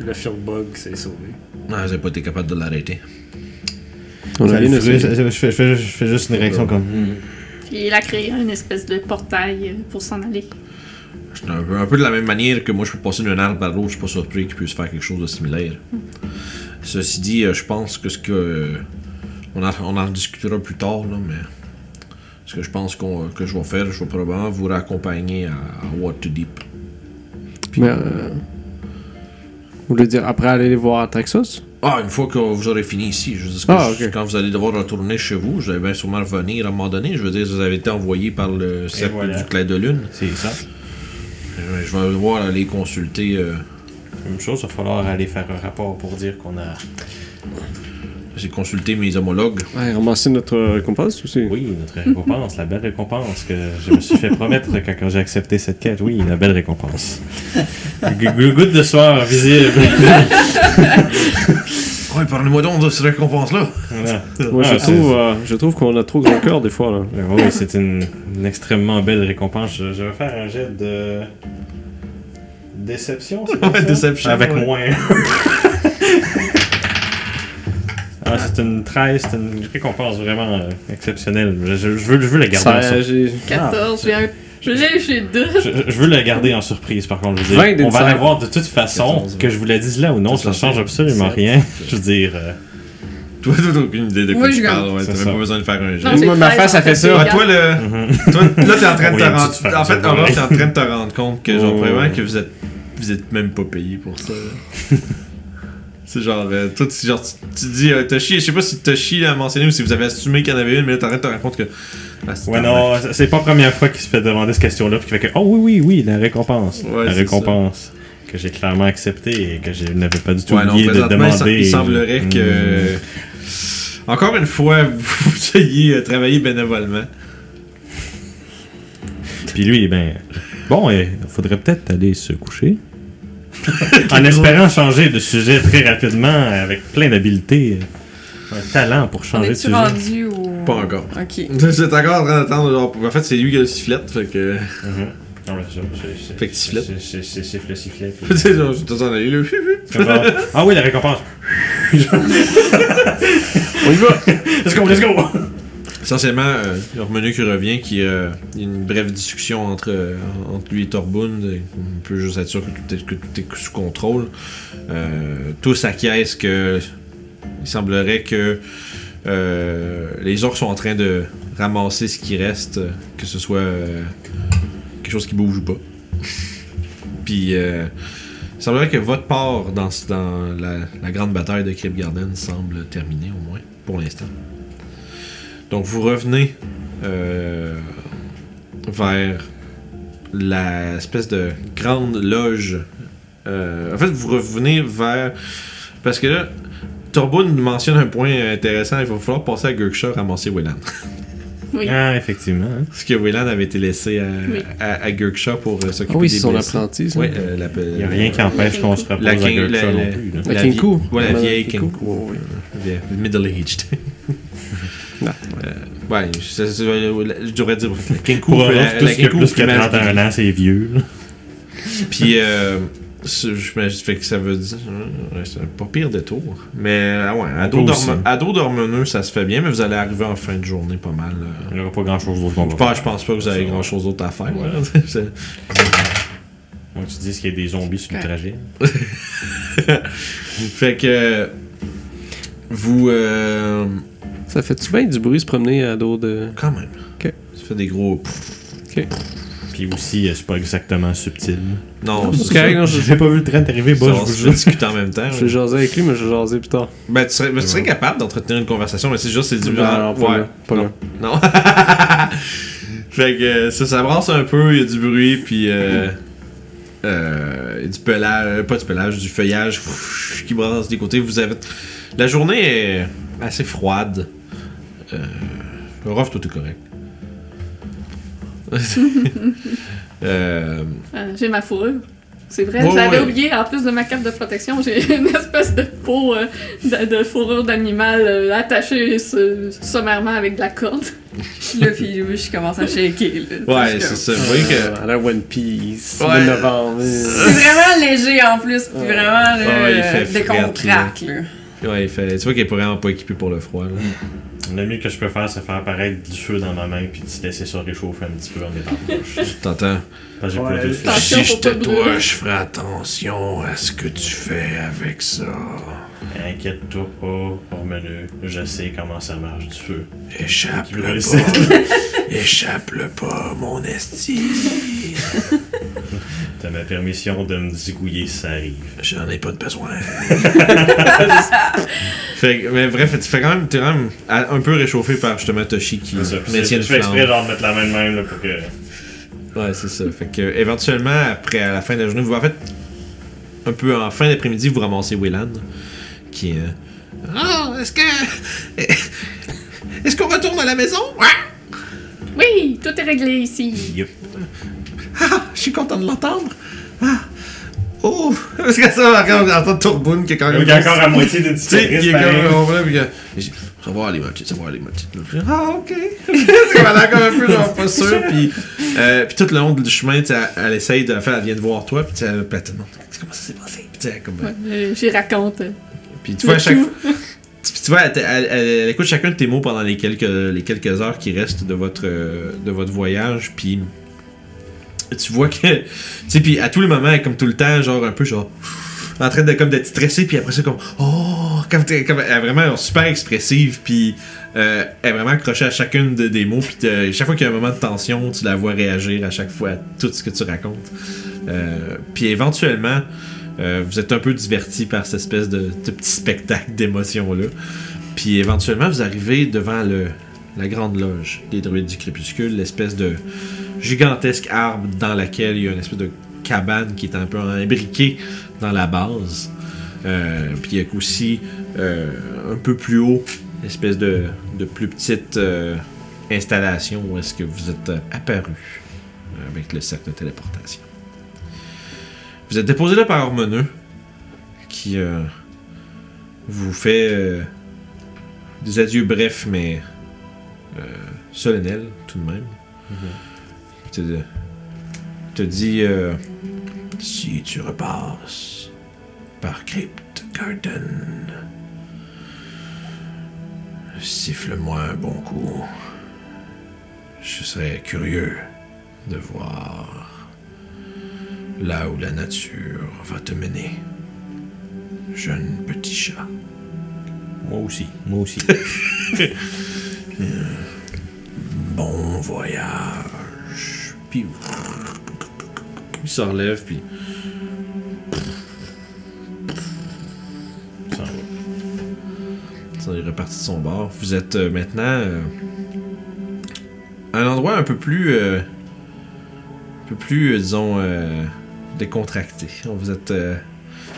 le field bug s'est sauvé. Non, vous n'avez pas été capable de l'arrêter. On a je, je fais, je fais- je fais juste une réaction comme. hmm. Puis il a créé une espèce de portail euh, pour s'en aller. C'est un peu, un peu de la même manière que moi je peux passer d'un arbre à l'autre, je suis pas surpris qu'il puisse faire quelque chose de similaire. Ceci dit, euh, je pense que ce que. On, en, on en discutera plus tard, là, mais. Ce que je pense qu'on- que je vais faire, je vais probablement vous raccompagner à, à Waterdeep. Mais, euh, vous voulez dire après aller les voir à Texas? Ah, une fois que vous aurez fini ici, je veux dire, Ah, quand vous allez devoir retourner chez vous, vous allez bien sûrement revenir à un moment donné. Je veux dire, vous avez été envoyé par le cercle voilà. du Clair de Lune. C'est ça. Je vais devoir aller consulter. euh, Même chose, il va falloir aller faire un rapport pour dire qu'on a. J'ai consulté mes homologues. Ouais, ramasser notre récompense aussi. Oui, notre récompense, la belle récompense que je me suis fait promettre quand, quand j'ai accepté cette quête. Oui, la belle récompense. Goutte de soir visible. Ouais, parlez-moi donc de cette récompense-là. Voilà. Moi, Ah, je, trouve, euh, je trouve qu'on a trop grand cœur des fois. Là. Euh, Oui, c'est une, une extrêmement belle récompense. Je, je vais faire un jet de. Déception, c'est Ouais, ça? déception, Avec ouais. moins. ah, c'est une 13, c'est une récompense vraiment euh, exceptionnelle. Je, je- je veux, je veux la garder en Ça, surprise. j'ai- 14, j'ai un. J'ai j'ai deux. Je, je veux la garder en surprise, par contre. Je veux 20 dire, on va d'insight. l'avoir de toute façon, 14, que je vous la dise là ou non, ça change absolument rien. Je veux dire. euh, Toi, t'as aucune idée de quoi Moi, tu je parles. Ouais, t'as même ça. pas besoin de faire un. Non, Moi, ma 13, face, elle fait ça. Ah, égal. toi, le... toi, là, t'es en train de te Oui, rendre. En fait, Aurore, t'es en train de te rendre compte que, genre, vraiment, que vous êtes, vous êtes même pas payé pour ça. C'est genre, euh, toi, tu, genre, tu, tu dis, euh, Toshi, je sais pas si Toshi l'a mentionné ou si vous avez assumé qu'il y en avait une, mais là, t'arrêtes de te rendre compte que. Ah, Ouais, non, c'est pas la première fois qu'il se fait demander cette question-là, puis qu'il fait que, oh oui, oui, oui, la récompense. Ouais, la récompense. Que j'ai clairement accepté et que je n'avais pas du tout Ouais, non, oublié de demander. il semblerait Mm. que. Encore une fois, vous ayez euh, travaillé bénévolement. Puis lui, ben. Bon, il faudrait peut-être aller se coucher. en espérant changer de sujet très rapidement, avec plein d'habiletés. Un talent pour changer de sujet. rendu au. Pas encore. Ok. J'étais encore en train d'attendre. genre, En fait, c'est lui qui a le sifflet, fait que. Mhm. Ah ouais, c'est Fait que sifflet. c'est- sifflet, sifflet. Tu sais, genre, là. Ah oui, la récompense. On y va! Let's go, let's go! Essentiellement, euh, Remenu qui revient, qui euh, y a une brève discussion entre, euh, entre lui et Torbund. On peut juste être sûr que tout est, sous contrôle. Euh, tous acquiescent que il semblerait que les orques sont en train de ramasser ce qui reste, que ce soit quelque chose qui bouge ou pas. Puis il semblerait que votre part dans, dans la, la grande bataille de Crypt Garden semble terminée au moins, pour l'instant. Donc vous revenez euh, vers la espèce de grande loge. Euh, en fait, vous revenez vers... Parce que là, nous mentionne un point intéressant. Il va falloir passer à Gurkshaw ramasser Wayland. Oui. Ah, effectivement. hein. Parce que Wayland avait été laissé à, Oui. à, à Gurkshaw pour euh, Ah s'occuper oui, des c'est son blessés. apprenti, ça. Oui, euh, la, Il n'y a rien qui empêche qu'on se repose La à Gurkha la- non la- plus. là. La vie- ouais, la vieille ouais. Yeah, Middle-aged. Ouais, je devrais dire Kenku. Pour la- tout la Kenku plus que plus mal 31 ans, c'est vieux. Puis, euh, je me fait que ça veut dire. C'est pas pire détour. Mais, ah ouais, à dos Toi aussi. d'Orme- d'Ormeneux, ça se fait bien, mais vous allez arriver en fin de journée pas mal. euh. Il n'y aura pas grand chose d'autre qu'on va pense, je faire. pense pas que vous avez grand chose d'autre à faire. Ouais. Moi, tu dis qu'il y a des zombies sur le trajet. fait que. Vous. euh, Ça fait-tu bien du bruit se promener à dos de. quand même. Ok. Ça fait des gros. Puis aussi, euh, c'est pas exactement subtil. Non, C'est correct, non, n'ai pas vu le train arriver, ça. bas, On je vous discute en même temps. Je vais jaser avec lui, mais je vais jaser plus tard. Ben, tu serais, ben, tu serais capable d'entretenir une conversation, mais c'est juste, c'est du Non, non, pas ouais. là, pas non. Non. fait que euh, ça, ça brasse un peu, il y a du bruit, puis euh, euh, il y a du pelage, pas du pelage, du feuillage pff, qui brasse des côtés. Vous avez... La journée est assez froide. Euh, le rough, tout est correct. euh, Euh, j'ai ma fourrure. C'est vrai, Ouais, j'avais ouais. oublié, en plus de ma carte de protection, j'ai une espèce de peau euh, de, de fourrure d'animal euh, attachée sommairement avec de la corde. Je suis là, puis je commence à shaker. Là, ouais, c'est ça. Vous voyez que. À la One Piece. Ouais. novembre. C'est vraiment léger en plus, puis vraiment, là, Ouais, il fait euh, dès qu'on craque, là. Ouais, il fait, tu vois qu'il est vraiment pas équipé pour le froid. Là. Le mieux que je peux faire, c'est faire apparaître du feu dans ma main puis de laisser ça réchauffer un petit peu en étant proche. T'entends? Ouais. si j'étais toi, je ferais attention à ce que tu fais avec ça. Inquiète-toi pas, menu. Je sais comment ça marche du feu. Échappe-le pas. Échappe-le pas, mon esti. T'as ma permission de me zigouiller si ça arrive. J'en ai pas de besoin. fait, que- mais bref, tu fais quand même, t'es quand même un peu réchauffé par justement Toshi qui ça. Maintient Je fais exprès genre de mettre la main de même là, pour que. Ouais, c'est ça. Fait que éventuellement, après à la fin de la journée, vous en fait un peu en fin d'après-midi, vous ramassez Wayland qui est. euh, Ah, est-ce que. Est-ce qu'on retourne à la maison? Ouais! Oui, tout est réglé ici. Yup. Ah, je suis content de l'entendre. Ah. Oh! Parce que ça, quand on entend Tourboune qui est quand même. Il y a encore à moitié d'une Tu sais, il est comme. puis que- Ça va aller, ma petite, ça va aller, ma petite. Ah, ok. c'est a comme un peu, genre, pas sûr. Puis, euh, puis tout le long du chemin, elle, elle essaye de faire, elle vient de voir toi, puis elle demande comment ça s'est passé? Puis, tu comme. Ouais, euh, J'y raconte. Puis tu vois, à chaque tout. Puis tu vois, elle, elle- elle- elle écoute chacun de tes mots pendant les quelques, les quelques heures qui restent de votre, euh, de votre voyage, puis tu vois que, tu sais, puis à tous les moments, comme tout le temps, genre un peu genre en train de comme d'être stressée, puis après ça comme oh, comme, elle est vraiment super expressive, puis euh, elle est vraiment accrochée à chacune de- des mots, puis chaque fois qu'il y a un moment de tension, tu la vois réagir à chaque fois à tout ce que tu racontes. Euh, puis éventuellement, Euh, vous êtes un peu diverti par cette espèce de, de petit spectacle d'émotions-là. Puis éventuellement, vous arrivez devant le, la grande loge des druides du crépuscule, l'espèce de gigantesque arbre dans laquelle il y a une espèce de cabane qui est un peu imbriquée dans la base. Euh, puis il y a aussi euh, un peu plus haut, une espèce de, plus petite euh, installation où est-ce que vous êtes apparu avec le cercle de téléportation. Vous êtes déposé là par Harmonieux qui vous fait des adieux brefs mais solennels tout de même. Te, te dit euh, si tu repasses par Crypt Garden, siffle-moi un bon coup. Je serais curieux de voir là où la nature va te mener. Jeune petit chat. Moi aussi, moi aussi. Bon voyage. Puis il se relève puis Ça va. Ça, il est reparti de son bord. Vous êtes euh, maintenant euh, à un endroit un peu plus. euh, un peu plus, euh, disons, euh, décontracté. Vous êtes. euh,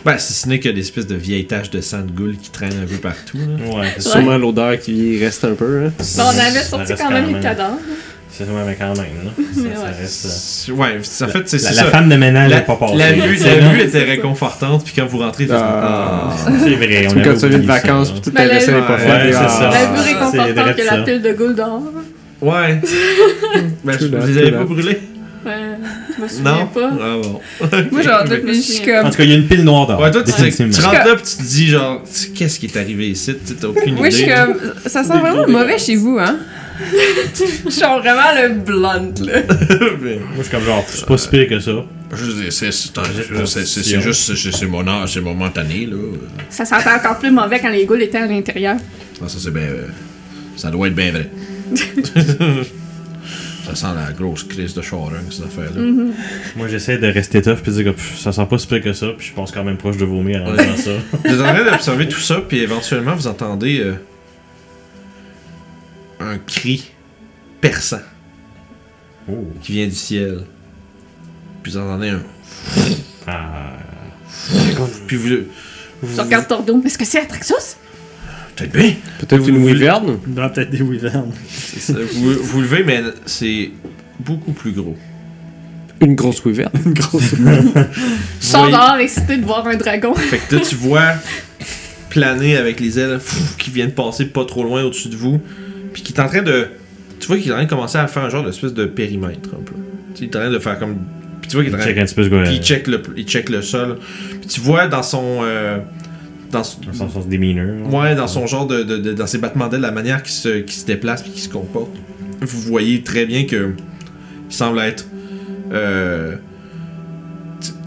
ben, si ce n'est que des espèces de vieilles taches de sang de goule qui traînent un peu partout. là. Ouais, c'est. Sûrement l'odeur qui reste un peu. Hein. Bon, on avait sorti quand même les cadavres. C'est ouais, mais quand même, là. Ça, Mais ça ouais. reste. euh, Ouais, en fait, c'est La, c'est la ça. femme de ménage La, n'est pas passée. la vue, C'est la vue était réconfortante, puis quand vous rentrez, vous Ah. C'est vrai, on Comme quand tu viens de ça, vacances, puis tout Ben, est laissé la- pas Ouais, faire. c'est ça. La vue c'est réconfortante vrai que la ça. pile de goule d'or. Ouais. ben, True vous les that. pas brûlés? Ouais, je me souviens Non? pas. Ah bon. Moi, genre, Je depuis, je suis souviens En comme. tout cas, il y a une pile noire d'or. Ouais, toi, tu, sais- tu rentres là, puis tu te dis, genre, qu'est-ce qui est arrivé ici? Tu T'as aucune Moi, je suis idée. comme. Ça sent vraiment mauvais chez vous, hein? Je suis genre vraiment le blunt, là. Mais- Moi, je suis comme genre, c'est pas si pire que ça. C'est- juste, c'est c'est mon âge, c'est momentané, là. Ça sentait encore plus mauvais quand les goules étaient à l'intérieur. Ah, ça, c'est bien. euh, ça doit être bien vrai. ça sent la grosse crise de charogne, cette affaire-là. Moi, j'essaie de rester tough puis de dire que pff, ça sent pas si pire que ça, puis je pense quand même proche de vomir en Ouais. disant ça. Vous êtes en train d'observer tout ça, puis éventuellement, vous entendez euh, un cri perçant Oh. qui vient du ciel. Puis vous entendez un. Ah. Puis vous. vous Je regarde Tordo. Est-ce que c'est Atraxos? Peut-être bien. Peut-être une wyvern? Doit peut-être des wyverns. Vous, vous levez, mais c'est beaucoup plus gros. Une grosse wyvern. Une grosse. Je voyez- sors dehors excité de voir un dragon. Fait que là, tu vois planer avec les ailes pff, qui viennent passer pas trop loin au-dessus de vous. Puis qui est en train de. Tu vois qu'il est en train de commencer à faire un genre d'espèce de périmètre un peu. Tu sais, il est en train de faire comme. Puis tu vois qu'il est en train Check un petit peu ce. Puis il check le, il check le sol. Puis tu vois dans son. euh, dans, son- Dans son demeanor. ouais, dans son genre de. de- de- dans ses battements d'ailes, la manière qu'il se, se déplace puis qu'il se comporte. Vous voyez très bien que. Il semble être. euh,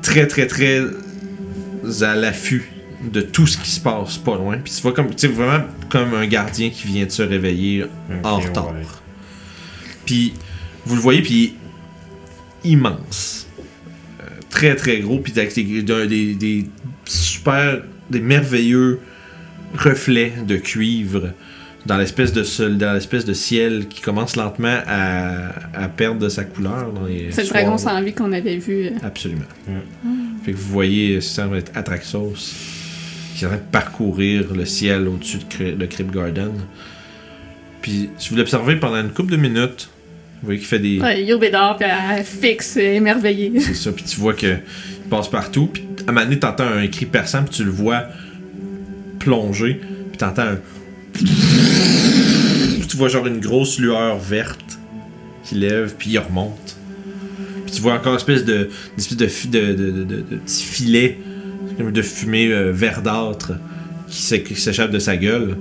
très, très, très. à l'affût de tout ce qui se passe pas loin. Puis tu vois comme. Tu vraiment comme un gardien qui vient de se réveiller en retard. ouais. Puis vous le voyez, puis immense. Euh, très très gros, puis avec des, des, des super, des merveilleux reflets de cuivre dans l'espèce de sol, dans l'espèce de ciel qui commence lentement à, à perdre de sa couleur C'est le dragon sans vie qu'on avait vu. euh. Absolument. Mm. Fait que vous voyez, ça semble être Atraxos qui est en train de parcourir le ciel au-dessus de, de Crypt Garden. Puis si vous l'observez pendant une couple de minutes, vous voyez qu'il fait des, Ouais, Yobédor, puis elle fixe, émerveillée. C'est ça, puis tu vois que il passe partout, puis à un moment donné, t'entends un cri perçant, puis tu le vois plonger, puis t'entends un... Puis tu vois genre une grosse lueur verte qui lève, puis il remonte. Puis tu vois encore une espèce de, une espèce de, de, de, de, petit filet de fumée euh, verdâtre qui s'é- qui s'échappe de sa gueule,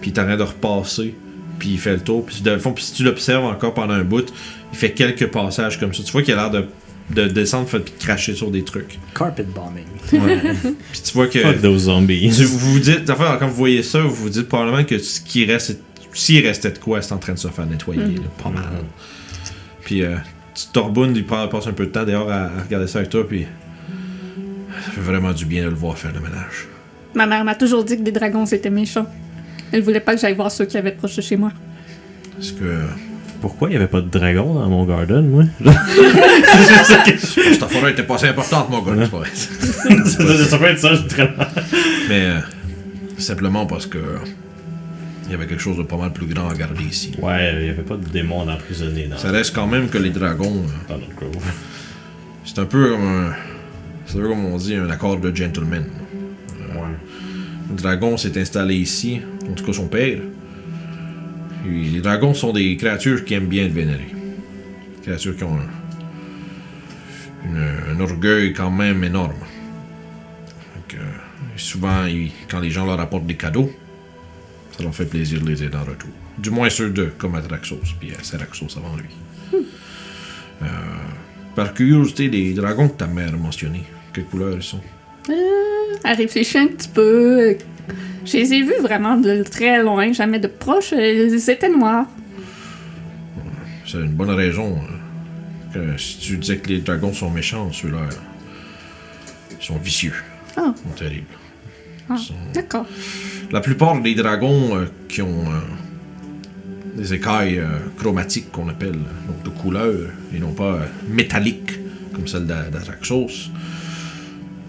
puis il est en train de repasser, puis il fait le tour, puis de fond, puis si tu l'observes encore pendant un bout, il fait quelques passages comme ça. Tu vois qu'il a l'air de, de descendre fait, puis de cracher sur des trucs. Carpet bombing. puis tu vois que. Fuck those zombies. Tu- vous vous dites, enfin, quand vous voyez ça, vous vous dites probablement que ce qui reste, s'il restait de quoi, c'est en train de se faire nettoyer, Mhm. là, pas mal. Puis euh, tu Torbund, il prend- passe un peu de temps d'ailleurs à, à regarder ça avec toi, puis. Ça fait vraiment du bien de le voir faire le ménage. Ma mère m'a toujours dit que des dragons c'était méchant. Elle voulait pas que j'aille voir ceux qui avaient proche de chez moi. Est-ce que. Pourquoi il n'y avait pas de dragon dans mon garden, moi? Cette affaire était pas si importante, mon gars, c'est pas vrai. Ça peut être ça. Mais. euh, simplement parce que. Il y avait quelque chose de pas mal plus grand à garder ici. Ouais, il n'y avait pas de démon emprisonné dans, Ça reste quand même que les dragons. euh, dans notre grove. C'est un peu comme un. C'est un peu comme on dit, un accord de gentleman. Ouais. Le dragon s'est installé ici, en tout cas son père. Les dragons sont des créatures qui aiment bien être vénérées. Des créatures qui ont un, une- un orgueil quand même énorme. Donc, euh, souvent, ils- quand les gens leur apportent des cadeaux, ça leur fait plaisir de les aider en retour. Du moins ceux d'eux, comme Atraxos, puis euh, Seraxos avant lui. Euh, par curiosité, les dragons que ta mère a mentionnés, quelle couleur ils sont À réfléchir un petit peu. euh, Je les ai vus vraiment de très loin, jamais de proche. euh, Ils étaient noirs. C'est une bonne raison. hein, Que si tu disais que les dragons sont méchants, ceux-là, euh, ils sont vicieux. Ah. Ils sont terribles. Ah, sont- D'accord. La plupart des dragons euh, qui ont euh, des écailles euh, chromatiques qu'on appelle, donc de couleur, et non pas euh, métalliques, comme celle d'A- d'Atraxos,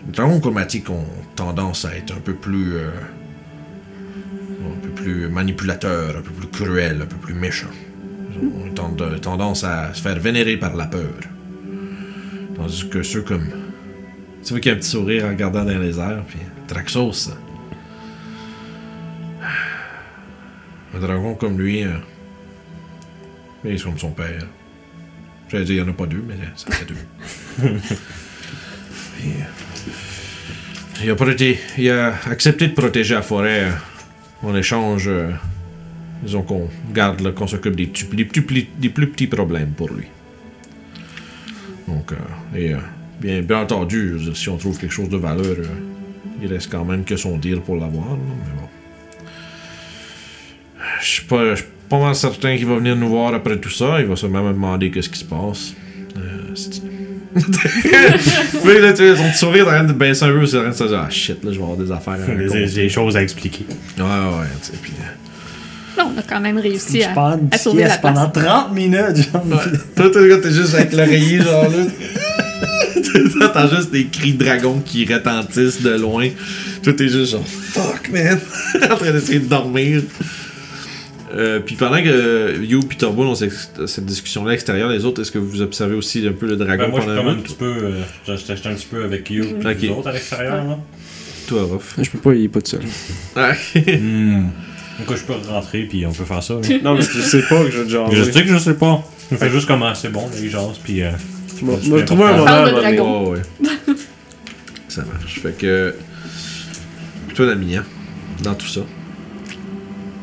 les dragons chromatiques ont tendance à être un peu plus. euh, un peu plus manipulateurs, un peu plus cruels, un peu plus méchants. Ils ont tend- tendance à se faire vénérer par la peur. Tandis que ceux comme. Tu vois qu'il y a un petit sourire en regardant dans les airs, puis Traxos. Un dragon comme lui, euh, il est comme son père. J'allais dire, il n'y en a pas deux, mais ça fait deux. Et, euh, il, a accepté de protéger la forêt euh, en échange, euh, disons qu'on garde, qu'on s'occupe des, plus, petits problèmes pour lui. Donc, euh, et euh, bien, entendu, si on trouve quelque chose de valeur, il reste quand même que son dire pour l'avoir, mais bon. Je suis pas, pas mal certain qu'il va venir nous voir après tout ça. Il va sûrement me demander qu'est-ce qui se passe. Euh, oui, là, tu sais, son sourire est en train de baisser un peu, c'est en train de se dire, ah shit, là, je vais avoir des affaires à Des, choses à expliquer. Ouais, ouais, tu sais, puis. euh, Non, on a quand même réussi à, à sauver la place. pendant 30 minutes, genre. Toi, toi, t'es juste avec l'oreiller, genre là. T'entends juste des cris de dragon qui retentissent de loin. Toi, t'es juste genre fuck, man. en train d'essayer de dormir. Euh, puis pendant que euh, You et Turbo ont cette, discussion-là extérieure, les autres, est-ce que vous observez aussi un peu le dragon Ben, moi, je pendant suis comme un petit peu. Euh, j'étais un petit peu avec you et Ok. les autres à l'extérieur, là. Toi, Ruff. Je peux pas, il est pas tout seul. Ah, Hmm. Donc, je peux rentrer, puis on peut faire ça. là. Non, mais tu sais pas que je vais genre. je sais que je sais pas. Je fais juste comment c'est bon, les gens, puis. Euh, je vais trouver un moment. Ouais. ça marche. Fait que. Toi, Damien, dans tout ça.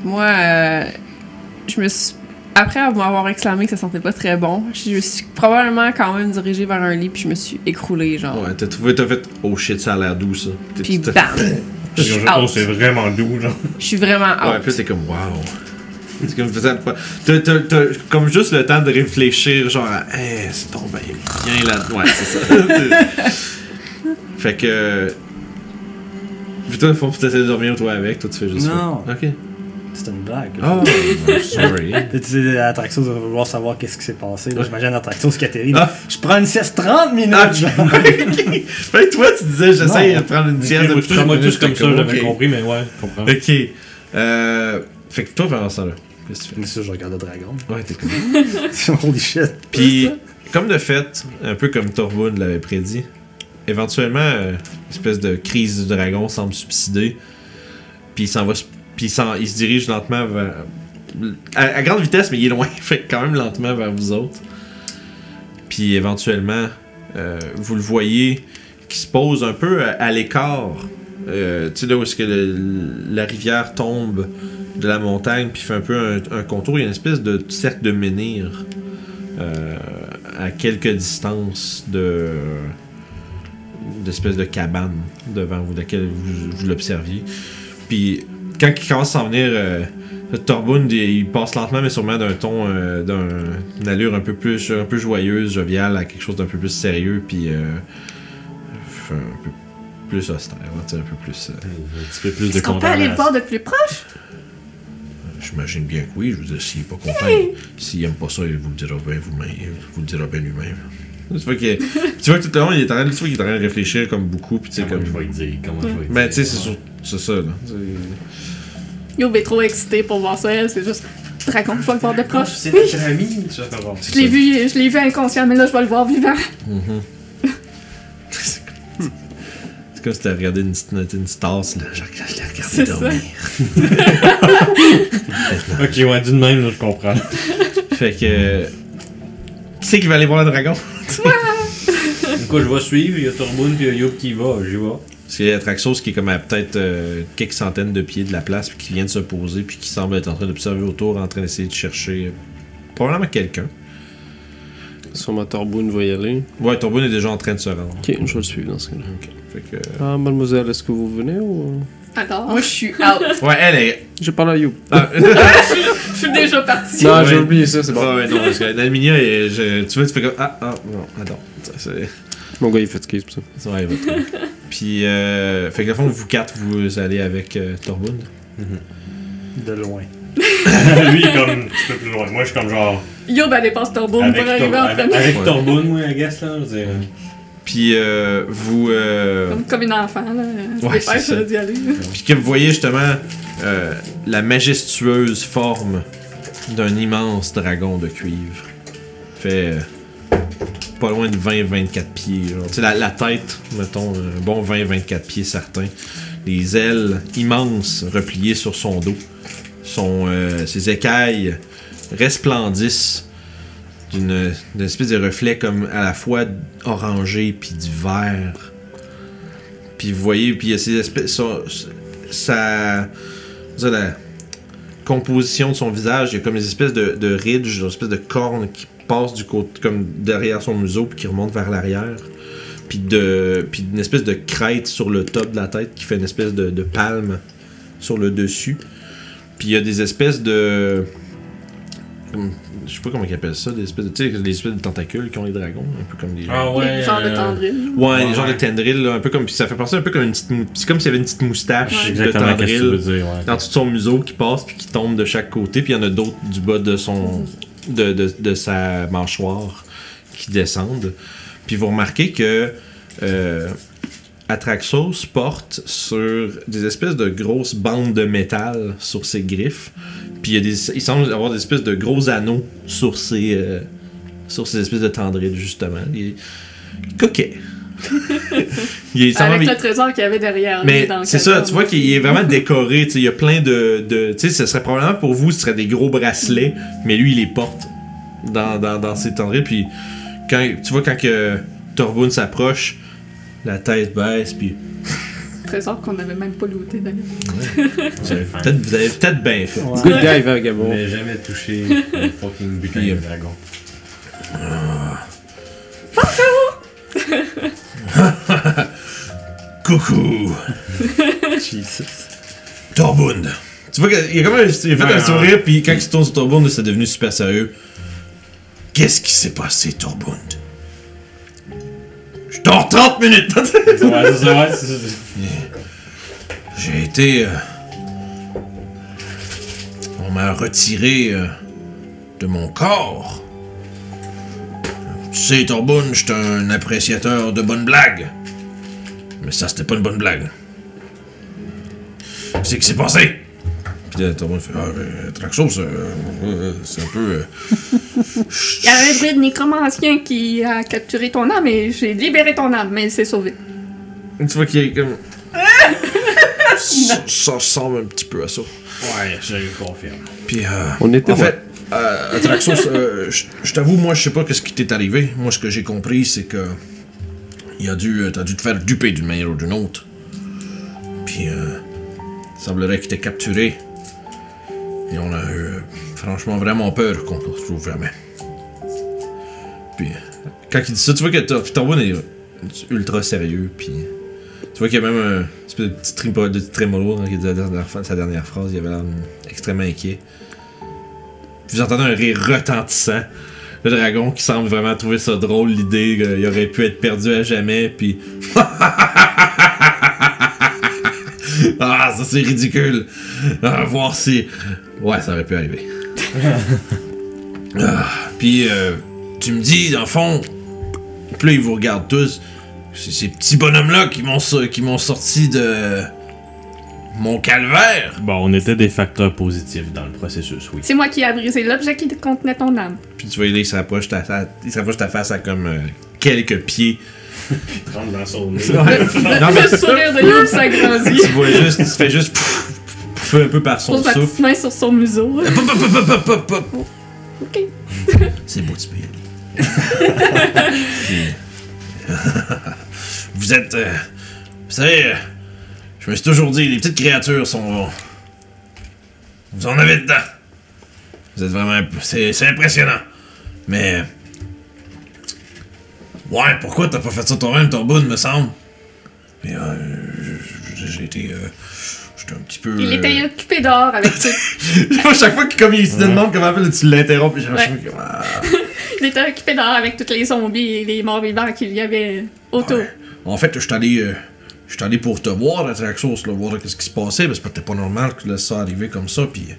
Moi, euh, je me suis. Après m'avoir exclamé que ça sentait pas très bon, je me suis probablement quand même dirigée vers un lit, puis je me suis écroulée, genre. Ouais, t'as trouvé, t'as fait oh shit, ça a l'air doux ça. T'es- Puis bam! Je suis je trouve out. que c'est vraiment doux, genre. Je suis vraiment Ouais, out. puis c'est comme wow. C'est comme ça. T'as, t'as, t'as comme juste le temps de réfléchir, genre, à, hey, c'est tombé bien là. Ouais, c'est ça. fait que. Puis toi, faut de dormir toi avec, toi tu fais juste. Non. Ok. C'est une blague. Oh, sorry. Tu sais, Atraxos va vouloir savoir qu'est-ce qui s'est passé? là. J'imagine Atraxos qui atterrit. Ah. Je prends une sieste 30 minutes. Ah, fait que toi, tu disais, j'essaye de prendre une sieste de Moi, plus moi, tous comme ça, j'avais compris, mais ouais, je comprends. Ok. Euh, fait que toi, pendant ce temps-là, qu'est-ce que tu Bien sûr, je regarde le dragon. fais? Ouais, t'es comme. Holy shit. Puis, comme de fait, un peu comme Torbund l'avait prédit, éventuellement, euh, espèce de crise du dragon semble subsider. Puis il s'en va, puis il, il se dirige lentement vers, à, grande vitesse, mais il est loin, fait quand même lentement vers vous autres. Puis éventuellement, euh, vous le voyez qui se pose un peu à, l'écart. Euh, tu sais, là où est-ce que la rivière tombe de la montagne, puis fait un peu un, un contour, il y a une espèce de cercle de menhir euh, à quelques distances de d'espèce de cabane devant vous, laquelle vous, vous l'observiez. Puis quand il commence à s'en venir, euh, Torbund, il, il passe lentement mais sûrement d'un ton, euh, d'un- d'une allure un peu plus, un peu joyeuse, joviale, à quelque chose d'un peu plus sérieux, puis euh, un peu plus austère, un peu plus. euh, Un petit peu plus de Est-ce qu'on peut aller le voir de plus proche? J'imagine bien que oui. Je veux dire, s'il est pas content, s'il aime pas ça, il vous le dira bien vous-même. Vous le dira bien lui-même. Tu vois, que, tu vois que tout le long, il est en train, tu vois qu'il est en train de réfléchir comme beaucoup, puis tu sais, Comment comme. je vais dire? Comment je vais le dire? Ben, tu sais, c'est sur- c'est ça, là. C'est- Yob est trop excité pour voir ça, elle, c'est juste. Dragon, je vais le voir de proche. C'est Oui, notre ami, tu vas voir. je l'ai vu, je l'ai vu inconscient, mais là, je vais le voir vivant. C'est comme si t'avais regardé une, une tasse, là. Je, je l'ai regardé C'est ça. dormir. Ok, ouais, d'une même, là, je comprends. Fait que. Qui c'est qui va aller voir le dragon? Quoi, je vais suivre, il y a Torboun puis il y a Youb qui y va, j'y vais. Parce qu'il y a Traxos qui est comme à peut-être euh, quelques centaines de pieds de la place, puis qui vient de se poser, puis qui semble être en train d'observer autour, en train d'essayer de chercher euh, probablement quelqu'un. Sûrement Torboun va y aller. Ouais, Torbun est déjà en train de se rendre. Ok, je vais le suivre dans ce cas-là. Fait que. Ah, mademoiselle, est-ce que vous venez ou. Alors, Moi, je suis out. Ouais, elle est. Je parle à You. Ah, je suis déjà partie. Non, Ouais. j'ai oublié ça, c'est bon. Ouais, ouais, non, parce que Nalminia, est- je- tu vois, tu fais comme. Ah, ah, non, attends. Ça, C'est. Mon gars, il est fatigué, c'est pour ça. Ouais, il va trop. Puis, euh, fait que, le fond, vous quatre, vous allez avec euh, Torbund. De loin. Lui, il est comme un petit peu plus loin. Moi, je suis comme genre. Yob, elle dépasse Turbo pour Avec, arriver Tor- en avec, premier. avec Ouais. Torboun, moi, I guess, là. je veux dire. Puis, euh, vous. euh, Comme, comme une enfant, là. Ouais, dépêche c'est ça. d'y aller. Puis que vous voyez justement euh, la majestueuse forme d'un immense dragon de cuivre. Fait euh, pas loin de 20-24 pieds. la, la tête, mettons, un bon 20-24 pieds certains. Les ailes immenses repliées sur son dos. Son, euh, ses écailles resplendissent d'une espèce de reflet comme à la fois orangé puis du vert. Puis vous voyez, puis il y a ces espèces. Sa, la composition de son visage, il y a comme des espèces de, de ridges, des espèces de cornes qui passent du côté, comme derrière son museau, puis qui remontent vers l'arrière. Puis de, puis une espèce de crête sur le top de la tête qui fait une espèce de, de palme sur le dessus. Puis il y a des espèces de. je sais pas comment ils appellent ça, des espèces de. Tu sais, des espèces de tentacules qui ont les dragons, un peu comme des. Ah ouais. Genre de euh, tendrille. Ouais, Ouais, des genres de tendrils, là, un peu comme. Puis ça fait penser un peu comme une petite. C'est comme s'il y avait une petite moustache Ouais. de tendril dans tout son museau qui passe puis qui tombe de chaque côté. Puis il y en a d'autres du bas de son. De, sa mâchoire qui descendent. Puis vous remarquez que. Euh, Atraxos porte sur des espèces de grosses bandes de métal sur ses griffes. Puis il, semble avoir des espèces de gros anneaux sur ses, euh, sur ces espèces de tendrils, justement. Il est coquet. Il est- ça Avec le trésor qu'il y avait derrière lui mais c'est ça, tu vois qu'il est vraiment décoré. Il y a plein de. de tu sais, ce serait probablement pour vous, ce serait des gros bracelets, mais lui, il les porte dans, dans, dans ses tendrils. Puis, quand, tu vois, quand que Torboun s'approche, la tête baisse, puis. Trésor qu'on n'avait même pas looté d'ailleurs. Vous avez peut-être vous avez peut-être bien fait. Ouais. Good guy, vagabond. Mais jamais touché le fucking butin de dragon. Coucou, Jesus. Torbund. Tu vois qu'il y a comme un, il a fait Ouais, un sourire, puis quand il se tourne sur Torbund, c'est devenu super sérieux. qu'est-ce qui s'est passé, Torbund? Je dors 30 minutes! Ouais, c'est ça, ouais, c'est ça. J'ai été. euh, on m'a retiré euh, de mon corps. Tu sais, Torbun, je suis un appréciateur de bonnes blagues. Mais ça, c'était pas une bonne blague. Qu'est-ce qui s'est passé? Puis là, Torbun fait Ah, ben, Traxos, euh, euh, c'est un peu. euh, Il y a un druide nécromancien qui a capturé ton âme et j'ai libéré ton âme, mais il s'est sauvé. Tu vois qu'il est comme. ça, ça ressemble un petit peu à ça. Ouais, je le confirme. Puis, euh, On était En fait, euh, Atraxos, euh, je t'avoue, moi, je sais pas ce qui t'est arrivé. Moi, ce que j'ai compris, c'est que. Il a dû. euh, T'as dû te faire duper d'une manière ou d'une autre. Puis, euh, il semblerait qu'il t'ait capturé. Et on a eu, euh, franchement, vraiment peur qu'on te retrouve jamais. Puis, Quand il dit ça, tu vois que Tor- Torbund est ultra sérieux, puis. Tu vois qu'il y a même un de petit trémolo la dernière phrase- sa dernière phrase, il avait l'air extrêmement inquiet. Vous entendez un rire retentissant. Le dragon qui semble vraiment trouver ça drôle, l'idée qu'il aurait pu être perdu à jamais, puis. Ah, ça c'est ridicule. Ah, voir si. Ouais, ça aurait pu arriver. ah, puis, euh, tu me dis, dans le fond, puis là, ils vous regardent tous. C'est ces petits bonhommes-là qui m'ont qui m'ont sorti de. Mon calvaire. Bon, on était des facteurs positifs dans le processus, oui. C'est moi qui ai brisé l'objet qui contenait ton âme. Puis tu vois, il s'approche ta, ta- il s'approche ta face à comme euh, quelques pieds. Rentre dans son nez. non, mais Le sourire de s'agrandit. tu vois juste, tu fais juste pouf, pouf, pouf, un peu par son Pose souffle. petite main sur son museau. Pop, pop, pop, pop, pop, pop, pop. Ok. C'est beau, tu peux y aller. Vous êtes. euh, vous savez, euh, je me suis toujours dit, les petites créatures sont. Vous en avez dedans. Vous êtes vraiment. C'est c'est impressionnant. Mais. Ouais, pourquoi t'as pas fait ça toi-même, Torboun, me semble? Mais, euh, j'ai été. euh, J'étais un petit peu. Il euh, était occupé dehors avec tout. à chaque fois qu'il comme il se demande comment tu l'interromps. puis je- Ouais. je- ah. Il était occupé dehors avec tous les zombies et les morts vivants qu'il y avait autour. Ouais. En fait, je suis allé, euh, je suis allé pour te voir à Traxos, là, voir qu'est-ce qui se passait, parce que c'était pas normal que tu laisses ça arriver comme ça, puis euh,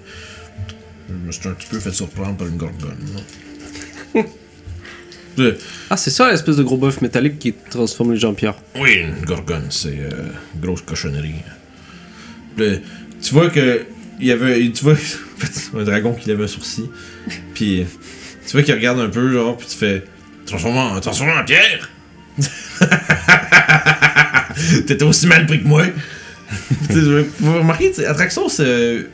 je me suis un petit peu fait surprendre par une gorgone. là. Ah, c'est ça l'espèce de gros bœuf métallique qui transforme les gens en pierre. oui, une gorgone, c'est euh, grosse cochonnerie. Le- tu vois que il y avait tu vois un dragon qui lève un sourcil puis tu vois qu'il regarde un peu genre puis tu fais Transformé en, transformé en pierre! T'étais aussi mal pris que moi. Vous remarquez Atraxos c'est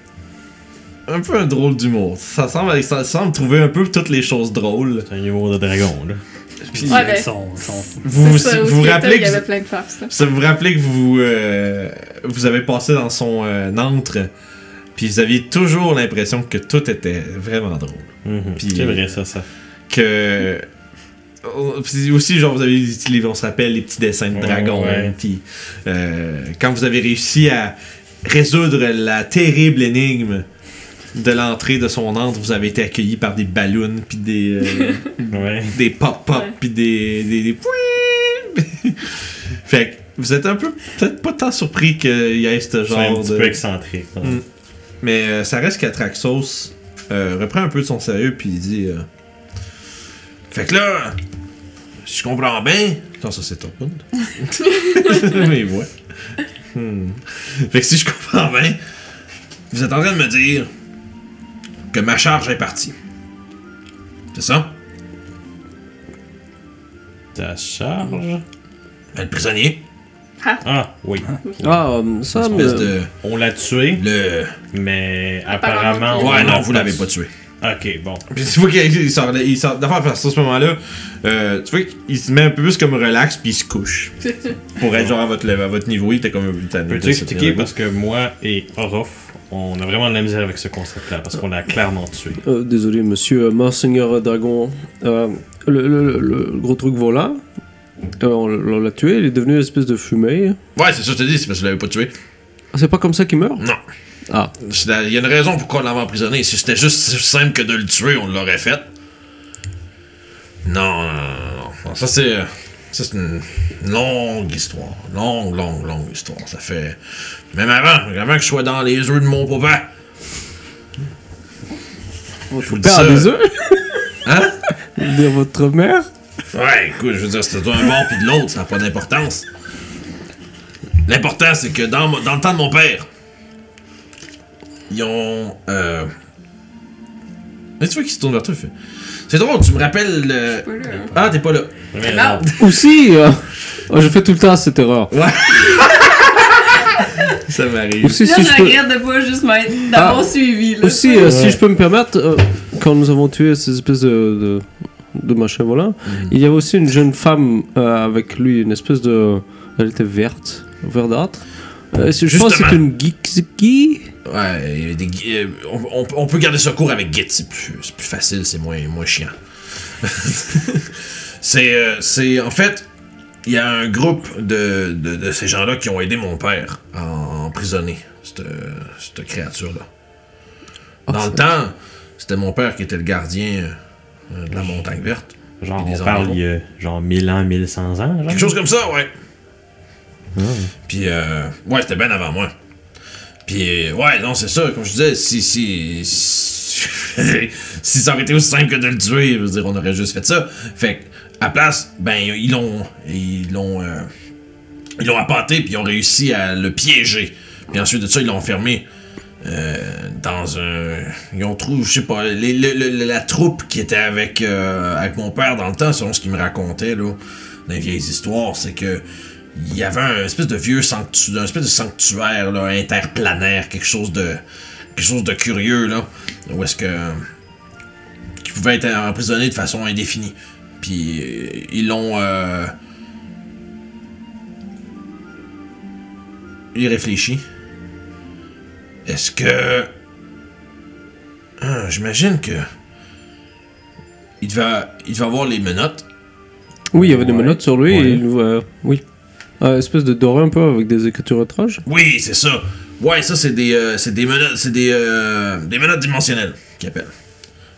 un peu un drôle d'humour ça semble ça semble trouver un peu toutes les choses drôles C'est un humour de dragon, là. puis Ouais, ben, sont- vous ça, vous, rappelez que Il y avait vous, plein de farces. là. ça vous rappelez que vous euh, vous avez passé dans son euh, antre puis vous aviez toujours l'impression que tout était vraiment drôle Mhm. C'est vrai, ça, ça. que euh, aussi genre vous avez les- on se rappelle les petits dessins de dragons ouais. puis euh, quand vous avez réussi à résoudre la terrible énigme de l'entrée de son antre vous avez été accueilli par des ballons puis des euh, Ouais. des pop pop Ouais. puis des des, fait que vous êtes un peu peut-être pas tant surpris qu'il y ait ce C'est un genre petit de peu excentrique. hein. Mm. mais euh, ça reste qu'Atraxos euh, reprend un peu de son sérieux puis il dit euh, Fait que là, si je comprends bien, Non, ça c'est ton point. Mais ouais. Hmm. Fait que si je comprends bien, vous êtes en train de me dire que ma charge est partie. C'est ça? Ta charge? Ben, le prisonnier. Ah, oui. Ah, euh, ça, mais. Espèce de. On l'a tué, Le. mais Apparemment, apparemment. qu'il- on Ouais, non, vous l'avez pas tué. Ok, bon. Puis tu vois qu'il il sort, il sort d'affaire parce qu'à ce moment-là, euh, tu vois qu'il se met un peu plus comme relax puis il se couche. Pour être genre à votre, à niveau, il était comme un bulletin. Peux-tu expliquer parce que moi et Orof, on a vraiment de la misère avec ce concept-là parce qu'on l'a clairement tué. Euh, désolé, monsieur, euh, Monseigneur Dragon. Euh, le, le- le- le gros truc volant, euh, on, l'a tué, il est devenu une espèce de fumée. Ouais, c'est ça, je te dis, c'est parce que vous l'avez pas tué. Ah, c'est pas comme ça qu'il meurt? Non. Ah, Il y a une raison pourquoi on l'avait emprisonné. Si c'était juste si simple que de le tuer, on l'aurait fait. Non, non, non. Ça, c'est. Ça, c'est une longue histoire. Longue, longue, longue histoire. Ça fait. Même avant, avant que je sois dans les œufs de mon papa. votre père des œufs? Hein? Dire votre mère? Ouais, écoute, je veux dire, c'était d'un bord puis de l'autre, ça n'a pas d'importance. L'important, c'est que dans, dans le temps de mon père, ils ont. Euh... Mais tu vois qu'il se tourne vers toi, fait. C'est drôle, tu me rappelles. le- Pas là. Ah, t'es pas là. Mais Non. non. Aussi, euh, oh, je fais tout le temps cette erreur. Ça m'arrive. Aussi, Là, si je peux, de pas juste m'être d'avoir Ah. suivi. Là, aussi, euh, si je peux me permettre, euh, quand nous avons tué ces espèces de, de, de machins volants, il y avait aussi une jeune femme euh, avec lui, une espèce de. Elle était verte, verdâtre. Euh, je pense que c'est Justement. une geeky. Ouais, il y a des gui- euh, on, peut garder ça court avec Git, c'est plus, facile, c'est moins, moins chiant. c'est, euh, c'est. En fait, il y a un groupe de, de, de ces gens-là qui ont aidé mon père à en- emprisonner cette, cette créature-là. Ah, Dans le temps, c'était mon père qui était le gardien euh, de la montagne verte. Genre, on parle il y a genre 1000 ans, 1100 ans. Genre. Quelque chose comme ça, ouais. Puis, euh, ouais, c'était bien avant moi. Puis, ouais, non, c'est ça, comme je disais, si, si, si, ça aurait été aussi simple que de le tuer, je veux dire, on aurait juste fait ça. Fait à place, ben, ils l'ont, ils l'ont, euh, ils l'ont appâté, puis ils ont réussi à le piéger. Puis ensuite de ça, ils l'ont enfermé euh, dans un. Ils ont trouvé, je sais pas, la troupe qui était avec, euh, avec mon père dans le temps, selon ce qu'il me racontait, là, dans les vieilles histoires, c'est que. Il y avait un espèce de vieux sanctu- un espèce de sanctuaire là, interplanaire, quelque chose de quelque chose de curieux là, où est-ce que qui pouvait être emprisonné de façon indéfinie. Puis euh, ils l'ont euh, il réfléchit. Est-ce que. Ah, J'imagine que. Il devait, il devait avoir les menottes. Oui, il y avait des menottes sur lui Ouais. et il euh, oui. Euh, espèce de doré un peu avec des écritures étranges. Oui, c'est ça. Ouais, ça, c'est des, euh, c'est des menottes, c'est des, euh, des menottes dimensionnelles qu'ils appellent.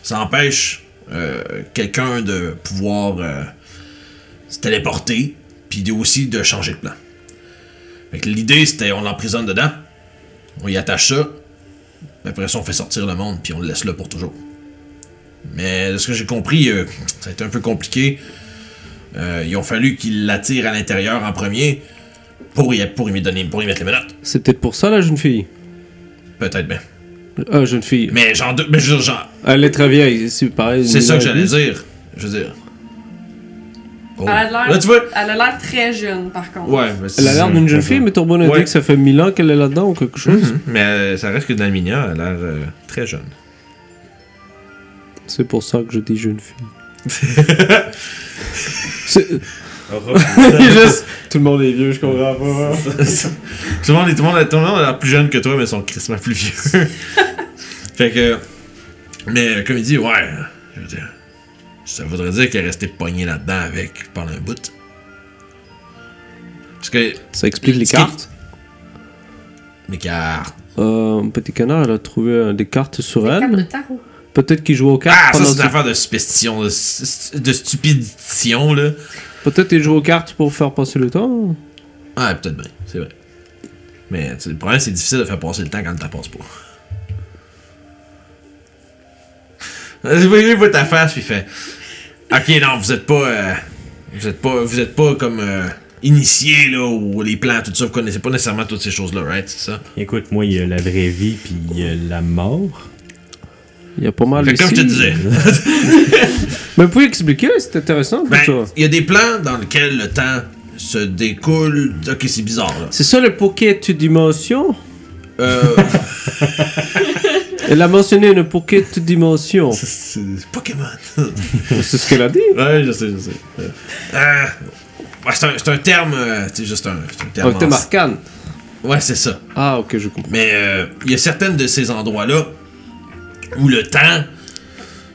Ça empêche euh, quelqu'un de pouvoir se téléporter, puis aussi de changer de plan. Fait que l'idée, c'était on l'emprisonne dedans, on y attache ça, après ça, on fait sortir le monde, puis on le laisse là pour toujours. Mais de ce que j'ai compris, ça a été un peu compliqué. Euh, il a fallu qu'il l'attirent à l'intérieur en premier pour y, pour y donner, pour y mettre les menottes. C'est peut-être pour ça la jeune fille? Peut-être bien. Ah, jeune fille. Mais j'en doute. Mais j'en- Elle est très vieille, c'est pareil. c'est ça que j'allais elle- dire. Je veux dire. Oh. Elle a l'air- Là, tu vois. Elle a l'air très jeune, par contre. Ouais, mais Elle a l'air d'une jeune fille, mais Tourbon a Ouais. dit que ça fait mille ans qu'elle est là-dedans ou quelque chose. Mhm. Mais euh, ça reste que Dalminia a l'air euh, très jeune. C'est pour ça que je dis jeune fille. C'est- Juste- Tout le monde est vieux, je comprends pas. tout, le monde, est- tout, le monde, tout le monde a l'air plus jeune que toi, mais ils sont crissement plus vieux. fait que. Mais comme il dit, ouais, je veux dire. Ça voudrait dire qu'elle est restée poignée là-dedans avec pendant un bout. Parce que Ça explique les cartes? mes cartes. Euh, Petit Canard, elle a trouvé euh, des cartes sur Des cartes de elle. tarot. Peut-être qu'il joue aux cartes. Ah, ça, c'est une affaire de superstition, de, de stupidation, là. Peut-être qu'il joue aux cartes pour faire passer le temps. Ah, peut-être bien, c'est vrai. Mais tu sais, le problème, c'est difficile de faire passer le temps quand le temps passe pas. Il voit ta face, puis il fait Ok, non, vous êtes pas. euh, vous êtes pas. Vous êtes pas comme. euh, initié, là, ou les plans, tout ça. Vous connaissez pas nécessairement toutes ces choses-là, right? C'est ça? Écoute, moi, il y a la vraie vie, puis il y a la mort. Il y a pas mal que comme je te disais, Mais vous pouvez expliquer, c'est intéressant ben, il y a des plans dans lesquels le temps se découle. Ok, c'est bizarre. C'est ça le Pocket Dimension? Euh. Elle a mentionné une Pocket Dimension. c'est Pokémon. C'est ce qu'elle a dit. Ouais, je sais, je sais. Euh, c'est un, c'est un terme. euh, c'est juste un, c'est un terme. T'es en- marquant. Ouais, c'est ça. Ah, ok, je comprends. Mais euh, il y a certaines de ces endroits-là où le temps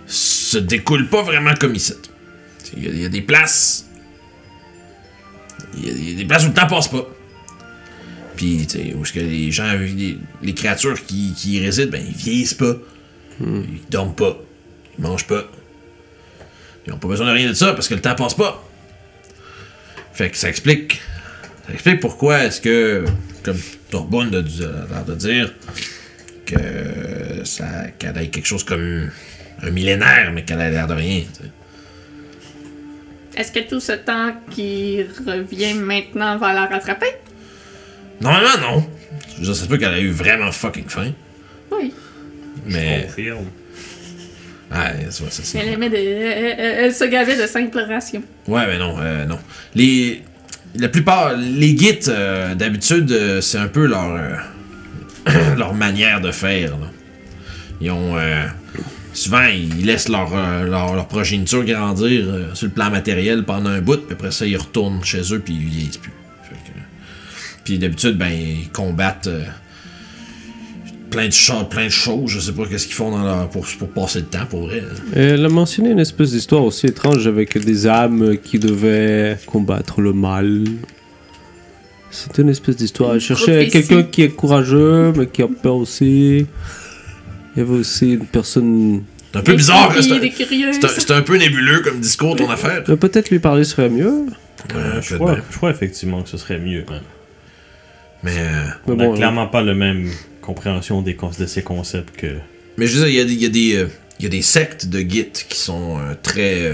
se découle pas vraiment comme ici. Il y, a- il y a des places. Il y, a- il y a des places où le temps passe pas. Puis, tu sais, où est-ce que les gens, les, les créatures qui, qui y résident, ben, ils vieillissent pas. Ils dorment pas. Ils mangent pas. Ils ont pas besoin de rien de ça parce que le temps passe pas. Fait que ça explique. Ça explique pourquoi est-ce que, comme Torbonne a l'air de dire, que ça qu'elle ait quelque chose comme un millénaire, mais qu'elle a l'air de rien. Est-ce que tout ce temps qui revient maintenant va la rattraper? Normalement, non. Je veux dire, ça se peut qu'elle a eu vraiment fucking faim. Oui. Mais. Confirme. Ça, Elle, aimait de- elle, elle- elle se gavait de simples rations. Ouais, mais non, euh, non. Les. La plupart. Les guides, euh, d'habitude, euh, c'est un peu leur. leur manière de faire. Ils ont. euh, souvent, ils laissent leur, euh, leur, progéniture grandir euh, sur le plan matériel pendant un bout, puis après ça, ils retournent chez eux, puis ils vieillissent plus. Puis d'habitude, ben, ils combattent. plein de, cho- plein de choses, je sais pas qu'est-ce qu'ils font dans leur, pour, pour passer le temps, pour vrai. Elle a mentionné une espèce d'histoire aussi étrange avec des âmes qui devaient combattre le mal. C'était une espèce d'histoire. Elle cherchait prophétie. quelqu'un qui est courageux, mais qui a peur aussi. Il y avait aussi une personne. C'est un peu bizarre, c'est un- un, c'est un peu nébuleux comme discours ton affaire. Mais Peut-être lui parler serait mieux. Euh, je, crois, je crois effectivement que ce serait mieux. hein. Mais euh, Mais On n'a bon, clairement pas le même compréhension des, de ces concepts que. Mais je veux dire, il y a des, il y a des, euh, y a des sectes de Git qui sont euh, très.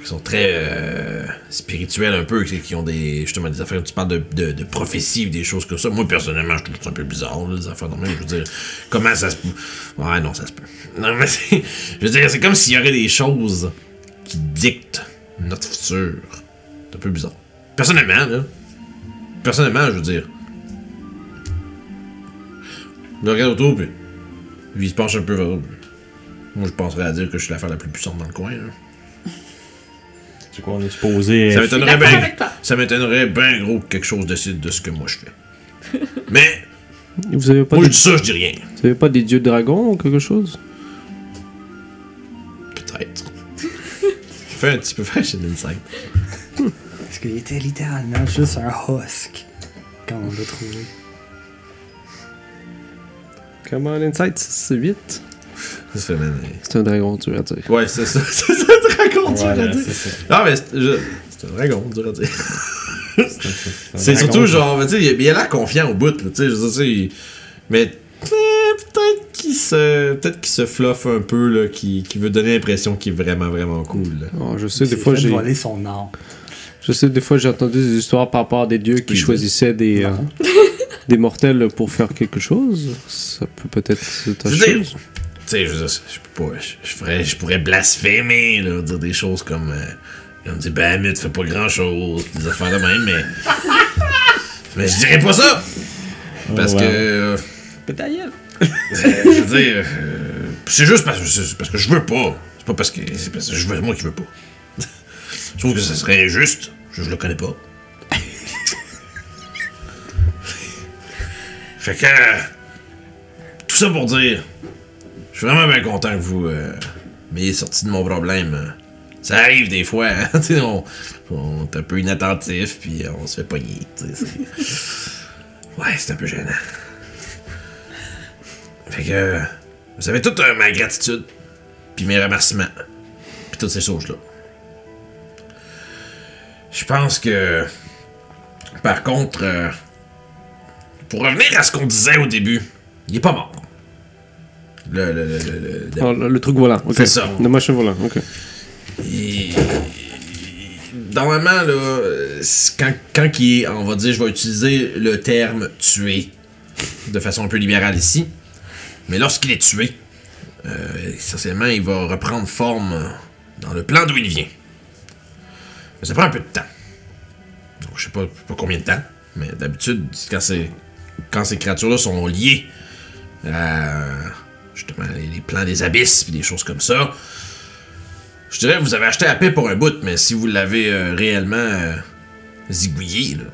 Qui sont très euh, spirituels un peu, qui ont des. justement des affaires. Tu parles de, de, de des choses comme ça. Moi, personnellement, je trouve ça un peu bizarre, les affaires de même. Je veux dire, comment ça se peut? Ouais, non, ça se peut. Non, mais c'est. Je veux dire, c'est comme s'il y aurait des choses qui dictent notre futur. C'est un peu bizarre. Personnellement, là. Personnellement, je veux dire. Je regarde autour, puis. Il se penche un peu vers. Moi, je penserais à dire que je suis l'affaire la plus puissante dans le coin. là. C'est quoi, on est supposé. Ça m'étonnerait bien. Ça m'étonnerait bien gros que quelque chose décide de ce que moi je fais. Mais, Vous avez pas, moi, je des, dis ça, je dis rien. vous avez pas des dieux dragons ou quelque chose? Peut-être. Fais un petit peu faire chez l'insight. Parce qu'il était littéralement juste un husk quand on l'a trouvé. Comment l'insight C'est 8. Ça fait man- C'est un dragon, tu vas dire. Ouais, c'est ça. C'est le dragon, dur à dire. c'est ça. Non, mais c'est c'est un dragon, dur à dire. C'est un- C'est un surtout genre, tu sais, il a- il a l'air confiant au bout, là, tu sais, je veux dire, mais eh, peut-être qu'il se, peut-être qu'il se fluffe un peu, là, qu'il qu'il veut donner l'impression qu'il est vraiment, vraiment cool. Oh, je sais, Il des fois, j'ai. son âme. Je sais, des fois, j'ai entendu des histoires par rapport à des dieux qui Oui, choisissaient des, euh, des mortels pour faire quelque chose. Ça peut peut-être se Sais, je je peux pas, je, je ferais, je pourrais blasphémer, là, dire des choses comme, euh, comme dire, ben, mais tu fais pas grand chose, des affaires de même, mais. mais je dirais pas ça! Parce Oh, que. euh, je veux dire, euh, c'est juste parce parce que je veux pas. C'est pas parce que, c'est parce que je veux, moi qui veux pas. je trouve que ça serait injuste. Je, je le connais pas. fait que. Tout ça pour dire. Je suis vraiment bien content que vous euh, m'ayez sorti de mon problème. Ça arrive des fois, hein, on, on est un peu inattentif, puis on se fait pogner. Ouais, c'est un peu gênant. Fait que. euh, Vous avez toute euh, ma gratitude, puis mes remerciements, puis toutes ces choses-là. Je pense que. Par contre, euh, pour revenir à ce qu'on disait au début, il est pas mort. Le. le, le, le- le- Oh, le, truc volant. C'est ça. Le machin volant, ok. il- Normalement, là, quand, quand il est, on va dire, je vais utiliser le terme tuer de façon un peu libérale ici, mais lorsqu'il est tué, euh, essentiellement, il va reprendre forme dans le plan d'où il vient. Mais ça prend un peu de temps. Donc, je sais pas, pas combien de temps, mais d'habitude, quand, quand ces créatures-là sont liées à justement les, les plans des abysses et des choses comme ça, je dirais que vous avez acheté la paix pour un bout, mais si vous l'avez euh, réellement euh, zigouillé, là,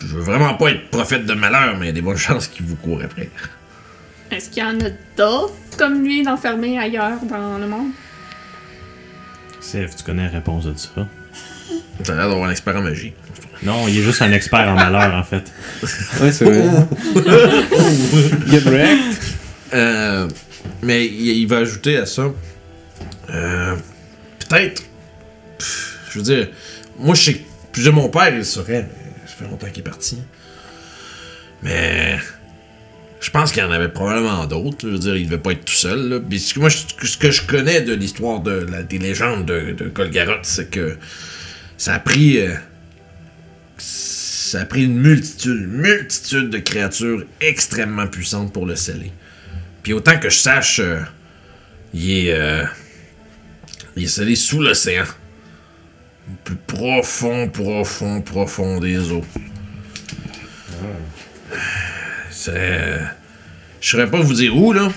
je veux vraiment pas être prophète de malheur, mais il y a des bonnes chances qu'il vous court après. Est-ce qu'il y en a d'autres comme lui d'enfermés ailleurs dans le monde? Sèvres, tu connais la réponse de ça. T'as l'air d'avoir un expert en magie. Non, il est juste un expert en malheur, en fait. Ouais, c'est vrai. Get wrecked. Euh, mais il, va ajouter à ça. euh, Peut-être. Je veux dire, moi je sais que mon père il saurait, ça fait longtemps qu'il est parti. Mais. Je pense qu'il y en avait probablement d'autres. Je veux dire, il devait pas être tout seul. Moi, je- ce que je connais de l'histoire de la, des légendes de, de Golgaroth, c'est que ça a pris. euh, ça a pris une multitude, multitude de créatures extrêmement puissantes pour le sceller. Puis autant que je sache, euh, il est. euh, il est scellé sous l'océan. Le plus profond, profond, profond des eaux. C'est. euh, Je saurais pas vous dire où, là.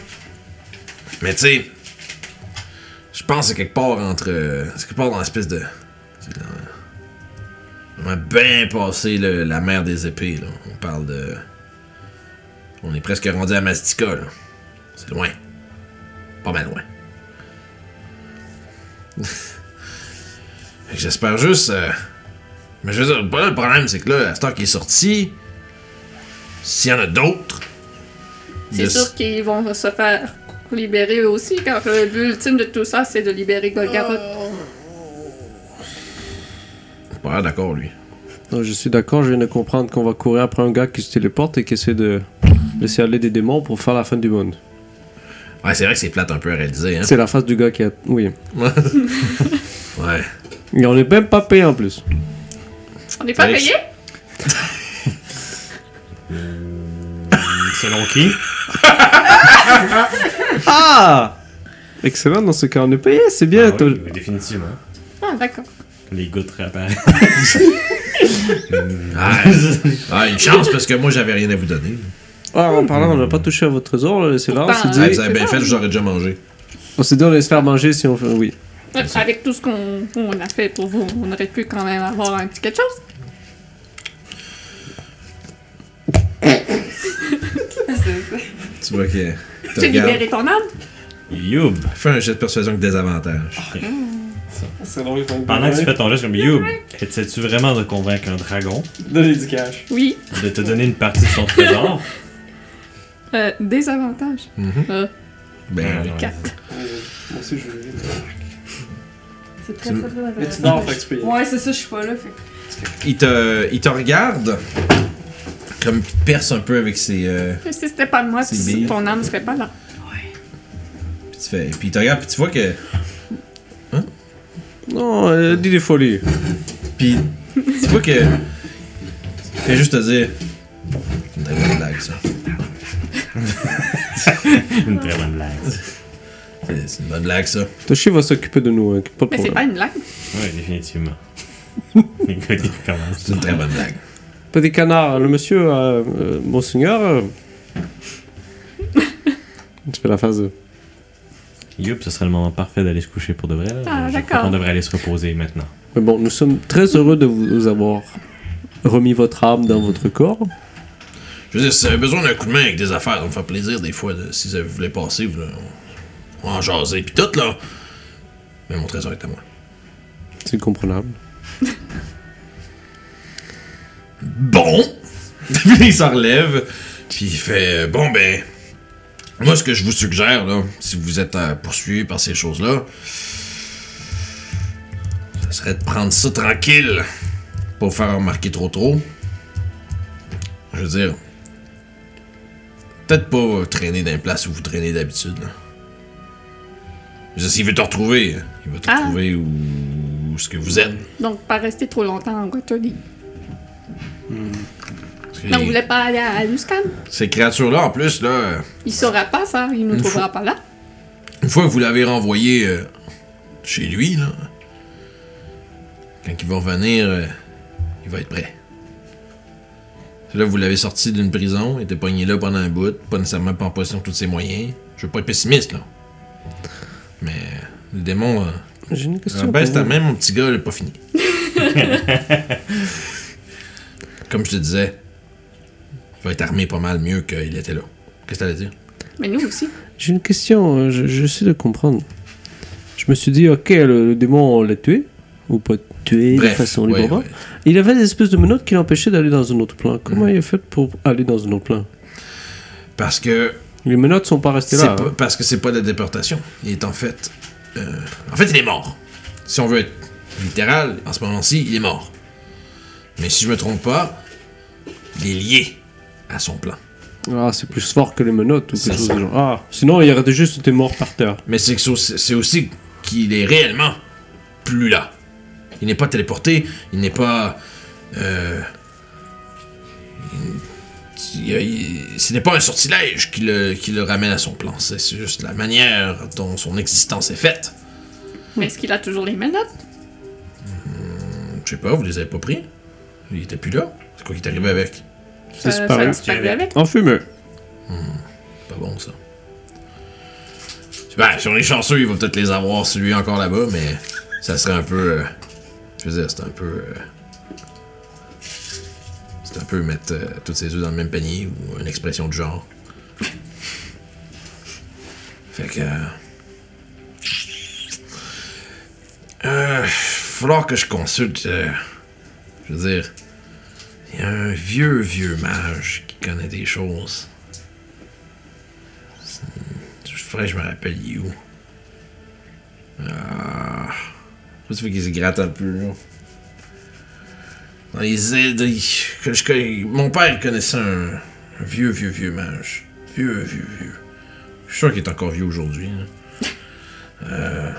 Mais tu sais. Je pense que c'est quelque part entre. euh, C'est quelque part dans l'espèce de. dans- Vraiment bien passé le- la mer des épées, là. On parle de. On est presque rendu à Mastica, là. C'est loin. Pas mal loin. J'espère juste. euh, Mais je veux dire, le problème, c'est que là, temps qui est sorti, s'il y en a d'autres. C'est de- sûr qu'ils vont se faire libérer eux aussi, car le but ultime de tout ça, c'est de libérer Golgaroth. Pas d'accord, lui. Euh, Je suis d'accord, je viens de comprendre qu'on va courir après un gars qui se téléporte et qui essaie de laisser aller des démons pour faire la fin du monde. Ouais, c'est vrai que c'est plate un peu à réaliser, hein. C'est la face du gars qui a. Oui. Ouais. Et on est même pas payé en plus. On n'est pas payé? Selon qui? Ah Excellent, dans ce cas, on est payé, c'est bien. Ah oui, définitivement. Ah, d'accord. Les gouttes réapparaissent. Ah, ah, une chance parce que moi j'avais rien à vous donner. Ah, en parlant, on n'a pas touché à votre trésor, là, c'est là, on s'est Pourtant, dit. Ah, vous avez bien fait, je vous aurais déjà mangé. On s'est dit, on allait se faire manger si on fait. Oui. Avec tout ce qu'on on a fait pour vous, on aurait pu quand même avoir un petit quelque chose. Tu vois que. tu regardes. libéré ton âme. Youb. Fais un jet de persuasion avec désavantage. Pendant que tu fais ton geste comme Youb, essaies-tu vraiment de convaincre un dragon Donner du cash. Oui. de te donner une partie de son trésor? Euh, désavantage. Mhm. Euh, Ben, Ouais, oui. ouais. 4. Moi aussi, je veux. C'est très, très, très intéressant. Mais tu dors, fait que tu peux y aller. Ouais, c'est ça, je suis pas là. Fait. il, te, il te regarde comme il perce un peu avec ses. euh, Si c'était pas de moi, ton âme serait pas là. puis, tu fais, puis il te regarde, puis tu vois que. Non, euh, dis des folies. Puis tu vois que. Il fait juste te dire. C'est une blague, ça. Une très bonne blague. C'est une bonne blague, ça. Toshi va s'occuper de nous, hein, pas de Mais c'est pas une blague. Oui, définitivement. C'est une très bonne blague. Petit canard, le monsieur, euh, euh, monseigneur. euh, tu fais la phase de. Youp, ce serait le moment parfait d'aller se coucher pour de vrai. là. Ah, d'accord. qu'on devrait aller se reposer maintenant. Mais bon, nous sommes très heureux de vous avoir remis votre âme dans votre corps. Je veux dire, si vous avez besoin d'un coup de main avec des affaires, ça me fait plaisir des fois. si vous voulez passer, vous, là, on va en jaser. Puis tout, là. Mais mon trésor est à moi. C'est comprenable. Bon! Il s'en relève, puis il fait Bon, ben, moi, ce que je vous suggère, là, si vous êtes euh, poursuivi par ces choses-là, ça serait de prendre ça tranquille, pas vous faire remarquer trop trop. Je veux dire, peut-être pas traîner dans les places où vous traînez d'habitude, s'il veut te retrouver, il va te Ah. retrouver où, où ce que vous êtes. Donc, pas rester trop longtemps en Waterdeep. Parce que Mais on les- voulait pas aller à Luscan. ces créatures-là, en plus, là. Il saura pas ça, il nous trouvera pas là. Une fois que vous l'avez renvoyé euh, chez lui, là, quand il va revenir, euh, il va être prêt. Là, vous l'avez sorti d'une prison, il était pogné là pendant un bout, pas nécessairement pas en possession de tous ses moyens. Je veux pas être pessimiste, là. Mais le démon, euh, J'ai une question. pour ta vous. main, mon petit gars, il est pas fini. Comme je te disais, il va être armé pas mal mieux qu'il était là. Qu'est-ce que t'allais dire? Mais nous aussi. J'ai une question, euh, je- j'essaie de comprendre. Je me suis dit, ok, le, le démon, on l'a tué, ou pas de Bref, façon ouais, libre. ouais. Il avait des espèces de menottes qui l'empêchaient d'aller dans un autre plan. Comment il a fait pour aller dans un autre plan? Parce que Les menottes sont pas restées là. pas- hein. parce que c'est pas de la déportation. Il est en fait. euh, en fait, il est mort. Si on veut être littéral, en ce moment-ci, il est mort. Mais si je me trompe pas, il est lié à son plan. Ah, c'est plus fort que les menottes ou quelque chose du genre. Ah, sinon il aurait juste été mort par terre. Mais c'est aussi, c'est aussi qu'il est réellement plus là. Il n'est pas téléporté, il n'est pas. Euh, il- il- ce n'est pas un sortilège qui le, qui le ramène à son plan. C'est juste la manière dont son existence est faite. Mais est-ce qu'il a toujours les menottes? Je sais pas, vous les avez pas pris? Il était plus là? C'est quoi qui est arrivé avec? C'est Ça, ça disparu. disparu avec. En fumée. Pas bon, ça. Ben, si on est chanceux, il va peut-être les avoir, celui encore là-bas, mais ça serait un peu. euh, dire, c'est un peu. euh, c'est un peu mettre euh, toutes ses œufs dans le même panier ou une expression du genre. fait que. Euh, euh, falloir que je consulte. euh, je veux dire. Il y a un vieux, vieux mage qui connaît des choses. Je ferais je me rappelle où? Ah. Je sais qu'il se gratte un peu, là. dans les îles. que je mon père connaissait un, vieux, vieux, vieux mage. Vieux, vieux, vieux. Je suis sûr qu'il est encore vieux aujourd'hui. là. Euh,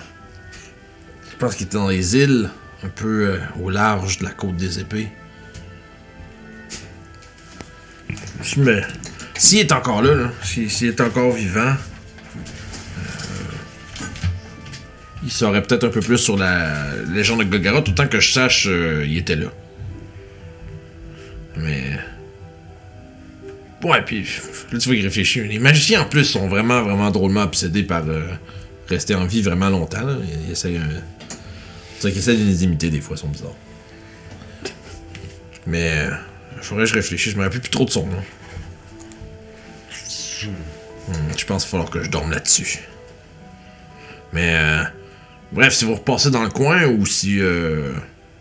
je pense qu'il était dans les îles, un peu euh, au large de la côte des épées. Je me... S'il est encore là, là s'il est encore vivant, il saurait peut-être un peu plus sur la légende de Golgaroth. Autant que je sache, euh, il était là. Mais. Ouais, puis là, tu vas y réfléchir. Les magiciens, en plus, sont vraiment, vraiment drôlement obsédés par euh, rester en vie vraiment longtemps. Là. Ils, ils euh, C'est vrai qu'ils essaient de les imiter des fois, ils sont bizarres. Mais. euh, faudrait que je réfléchisse. Je me rappelle plus trop de son nom. Hmm, je pense qu'il va falloir que je dorme là-dessus. Mais. Bref, si vous repassez dans le coin ou si euh,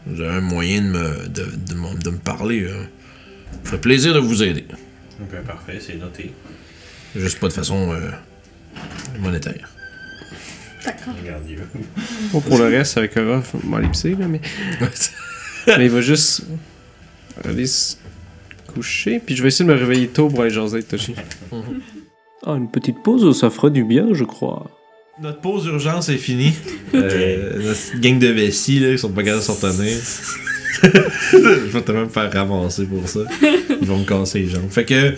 vous avez un moyen de me, de, de me- de me parler, euh, ça me ferait plaisir de vous aider. Ok, parfait, c'est noté. Juste pas de façon euh, monétaire. Veut. Bon, pour le reste, avec Aura, faut m'ellipser, là, mais... mais il va juste aller se coucher, puis je vais essayer de me réveiller tôt pour aller jaser avec Toshi. Ah, une petite pause, ça ferait du bien, je crois. Notre pause urgence est finie. Euh, notre gang de vessie, là, ils sont pas capables de s'en tenir. Je vais tellement me faire ramasser pour ça. Ils vont me casser les jambes. Fait que,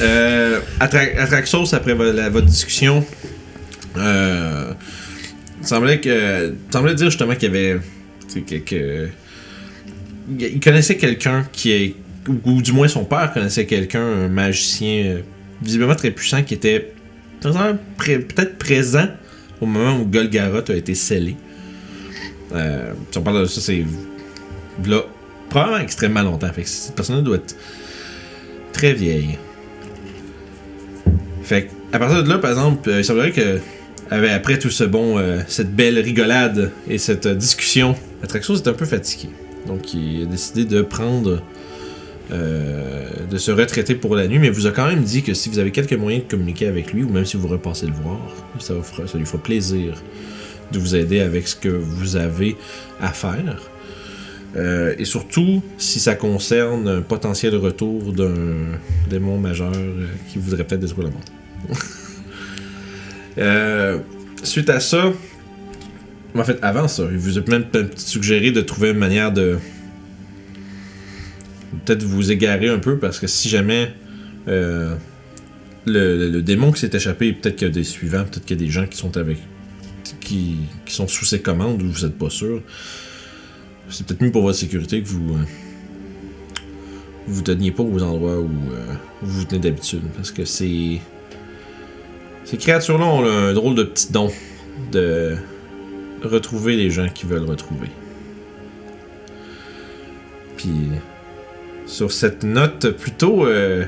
euh, Atraxos, après la- votre discussion, euh, il semblait que, il semblait dire justement qu'il y avait, que, que- il connaissait quelqu'un qui est, ou, du moins son père connaissait quelqu'un, un magicien euh, visiblement très puissant qui était peut-être présent au moment où Golgaroth a été scellé. Euh, si on parle de ça, c'est là, probablement extrêmement longtemps. Fait que cette personne doit être très vieille. Fait à partir de là, par exemple, euh, il semblerait que après tout ce bon, euh, cette belle rigolade et cette discussion, Atraxos est un peu fatigué. Donc il a décidé de prendre de se retraiter pour la nuit, mais vous a quand même dit que si vous avez quelques moyens de communiquer avec lui, ou même si vous repassez le voir, ça, lui fera plaisir de vous aider avec ce que vous avez à faire. Euh, et surtout, si ça concerne un potentiel retour d'un démon majeur euh, qui voudrait peut-être détruire le monde. Euh, suite à ça, en fait, avant ça, il vous a même suggéré de trouver une manière de peut-être vous égarer un peu parce que si jamais euh, le, démon qui s'est échappé, peut-être qu'il y a des suivants, peut-être qu'il y a des gens qui sont avec qui, qui sont sous ses commandes ou vous êtes pas sûr. C'est peut-être mieux pour votre sécurité que vous euh, vous teniez pas aux endroits où euh, vous vous tenez d'habitude parce que c'est ces créatures-là ont un drôle de petit don de retrouver les gens qui veulent retrouver. Puis sur cette note plutôt euh,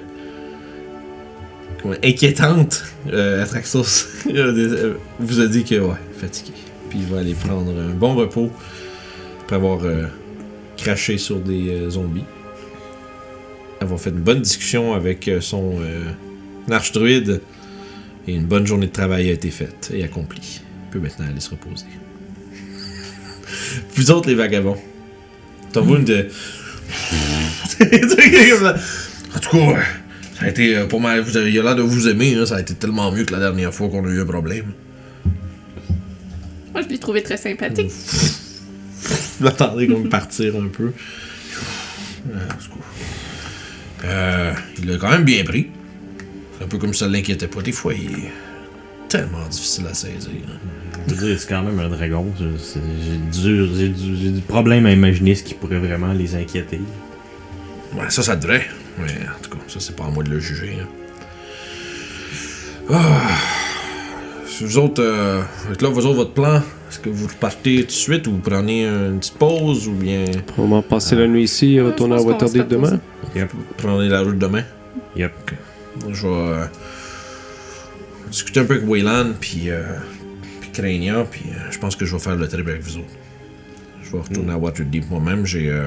inquiétante, euh, Atraxos euh, vous a dit que ouais, fatigué. Puis il va aller prendre un bon repos après avoir euh, craché sur des zombies. Avoir fait une bonne discussion avec son archdruide et une bonne journée de travail a été faite et accomplie. Il peut maintenant aller se reposer. Vous autres, les vagabonds, t'as une de. en tout cas, ça a été euh, pour moi. Vous avez il a l'air de vous aimer, hein, ça a été tellement mieux que la dernière fois qu'on a eu un problème. Moi, je l'ai trouvé très sympathique. Vous l'attendez comme partir un peu. Euh, en tout cas. Euh, il l'a quand même bien pris. C'est un peu comme si ça l'inquiétait pas. Des fois, il est tellement difficile à saisir. Dire, c'est quand même un dragon. J'ai du, problème à imaginer ce qui pourrait vraiment les inquiéter. Ouais, ça, ça devrait. Mais en tout cas, ça, c'est pas à moi de le juger. hein. Ah. Vous autres, euh, là, vous autres, votre plan, est-ce que vous repartez tout de suite ou vous prenez une petite pause ou bien? Probablement passer la nuit ici et Ouais, retourner à va Waterdeep demain. Yep. prenez la route demain? Yep. Je vais euh, discuter un peu avec Wayland, puis, euh, puis Crania, puis euh, je pense que je vais faire le trip avec vous autres. Je vais retourner à Waterdeep moi-même. J'ai euh,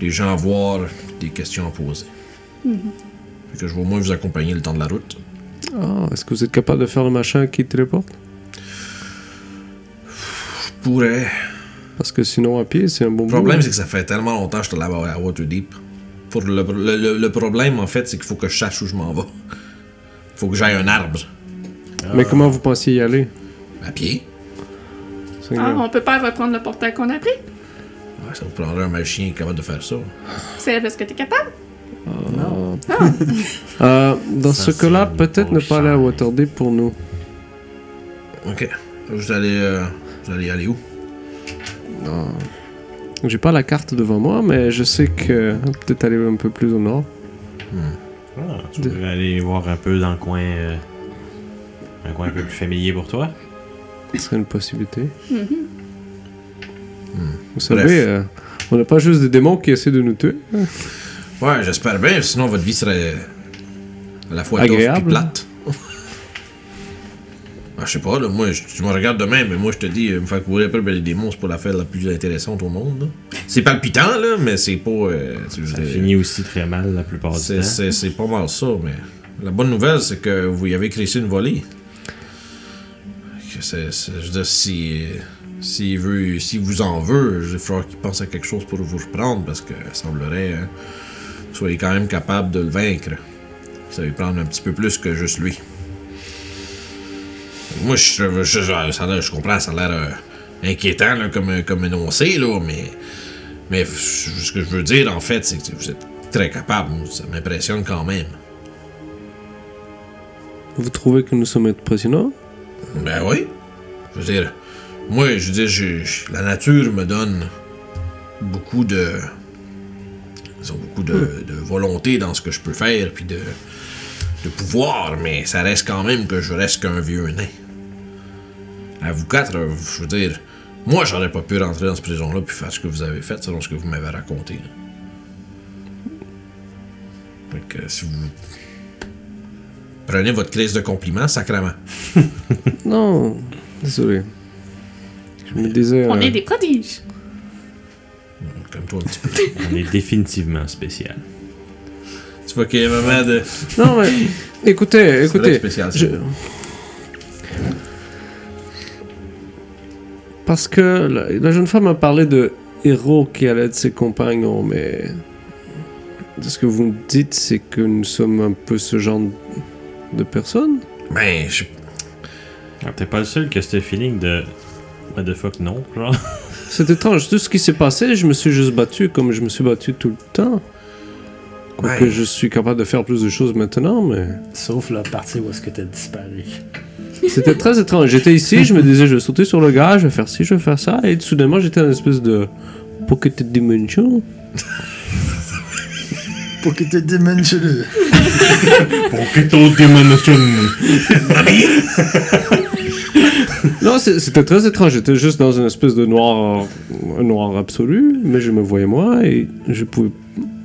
des gens à voir, des questions à poser. Fait que je vais au moins vous accompagner le temps de la route. Ah, est-ce que vous êtes capable de faire le machin qui téléporte Je pourrais. Parce que sinon, à pied, c'est un bon Le problème, bout. c'est que ça fait tellement longtemps que je suis là-bas à Waterdeep. Pour le, le- le- le problème, en fait, c'est qu'il faut que je sache où je m'en vais. faut que j'aille un arbre. Mais comment vous pensiez y aller? À pied. Ah, on peut pas reprendre le portail qu'on a pris? Ouais, ça vous prendrait un magicien capable de faire ça. C'est parce que t'es capable. Euh, dans Ça, ce cas-là, peut-être ne pas aller à. Waterdeep pour nous. Ok. Vous allez, euh, vous allez aller où? J'ai pas la carte devant moi, mais je sais que peut-être aller un peu plus au nord. Ah, tu De- pourrais aller voir un peu dans le coin. euh, un coin un peu plus familier pour toi. Ce serait une possibilité. Mhm. Vous savez, Bref. euh, on n'a pas juste des démons qui essaient de nous tuer. Ouais, j'espère bien, sinon votre vie serait à la fois Agréable. et plate. Ah, je sais pas, là, moi, je- tu me regardes demain, mais moi, je te dis, euh, me faire courir après ben, les démons, c'est pas l'affaire la plus intéressante au monde. là. C'est palpitant, là, mais c'est pas... euh, Ça je- finit aussi très mal la plupart du temps. c'est, c'est pas mal ça, mais la bonne nouvelle, c'est que vous y avez créé une volée. C'est, je veux dire, si... S'il vous en veut, il falloir qu'il pense à quelque chose pour vous reprendre, parce ça semblerait hein, que vous soyez quand même capable de le vaincre. Ça va lui prendre un petit peu plus que juste lui. Moi, je, comprends, ça a l'air euh, inquiétant comme, comme énoncé, là, mais, mais ce que je veux dire, en fait, c'est que vous êtes très capable. Ça m'impressionne quand même. Vous trouvez que nous sommes impressionnants? Ben oui. Je veux dire, moi, je veux dire, je- je- la nature me donne beaucoup de. disons, beaucoup de, de volonté dans ce que je peux faire, puis de, de pouvoir, mais ça reste quand même que je reste qu'un vieux nain. À vous quatre, je veux dire, moi, j'aurais pas pu rentrer dans cette prison-là puis faire ce que vous avez fait, selon ce que vous m'avez raconté. là. Fait que si vous. Prenez votre crise de compliments, sacrément. Non, désolé. Je me disais. On euh, est des prodiges. Comme toi un petit peu. On est définitivement spécial. tu vois qu'il y a un moment de. Non, mais écoutez, écoutez. spécial, ça. je- Parce que la, la jeune femme a parlé de héros qui allaient de ses compagnons, mais ce que vous me dites, c'est que nous sommes un peu ce genre de personnes. Ben, je. Ah, T'es pas le seul que ce feeling de. What the fuck, non, genre. C'est étrange. Tout ce qui s'est passé, je me suis juste battu comme je me suis battu tout le temps. Quoique Ouais. je suis capable de faire plus de choses maintenant, mais Sauf la partie où est-ce que t'as disparu. c'était très étrange. J'étais ici, je me disais, je vais sauter sur le gars, je vais faire ci, je vais faire ça, et soudainement j'étais dans une espèce de pocket dimension. Pour que Poquito Dimension. Non, c'était très étrange. J'étais juste dans une espèce de noir, un noir absolu, mais je me voyais moi et je pouvais.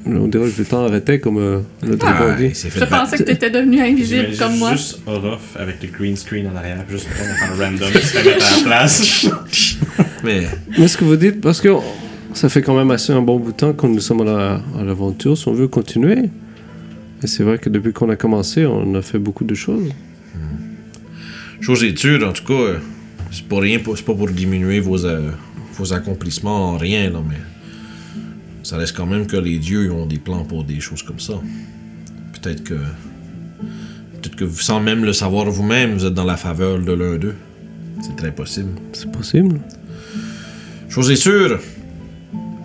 On dirait que le temps arrêtait comme euh, le dragon Ah, dit. Je pensais que t'étais devenu invisible comme moi. juste Orof avec le green screen en arrière, juste pour faire random, qui se mettre à la place. Mais. Mais ce que vous dites, parce que ça fait quand même assez un bon bout de temps que nous sommes à la- à l'aventure, si on veut continuer. C'est vrai que depuis qu'on a commencé, on a fait beaucoup de choses. Chose est sûre, en tout cas, euh, c'est pas rien, pour- c'est pas pour diminuer vos, euh, vos accomplissements en rien, là, mais. Ça reste quand même que les dieux ont des plans pour des choses comme ça. Peut-être que. Peut-être que sans même le savoir vous-même, vous êtes dans la faveur de l'un d'eux. C'est très possible. C'est possible. Chose est sûre,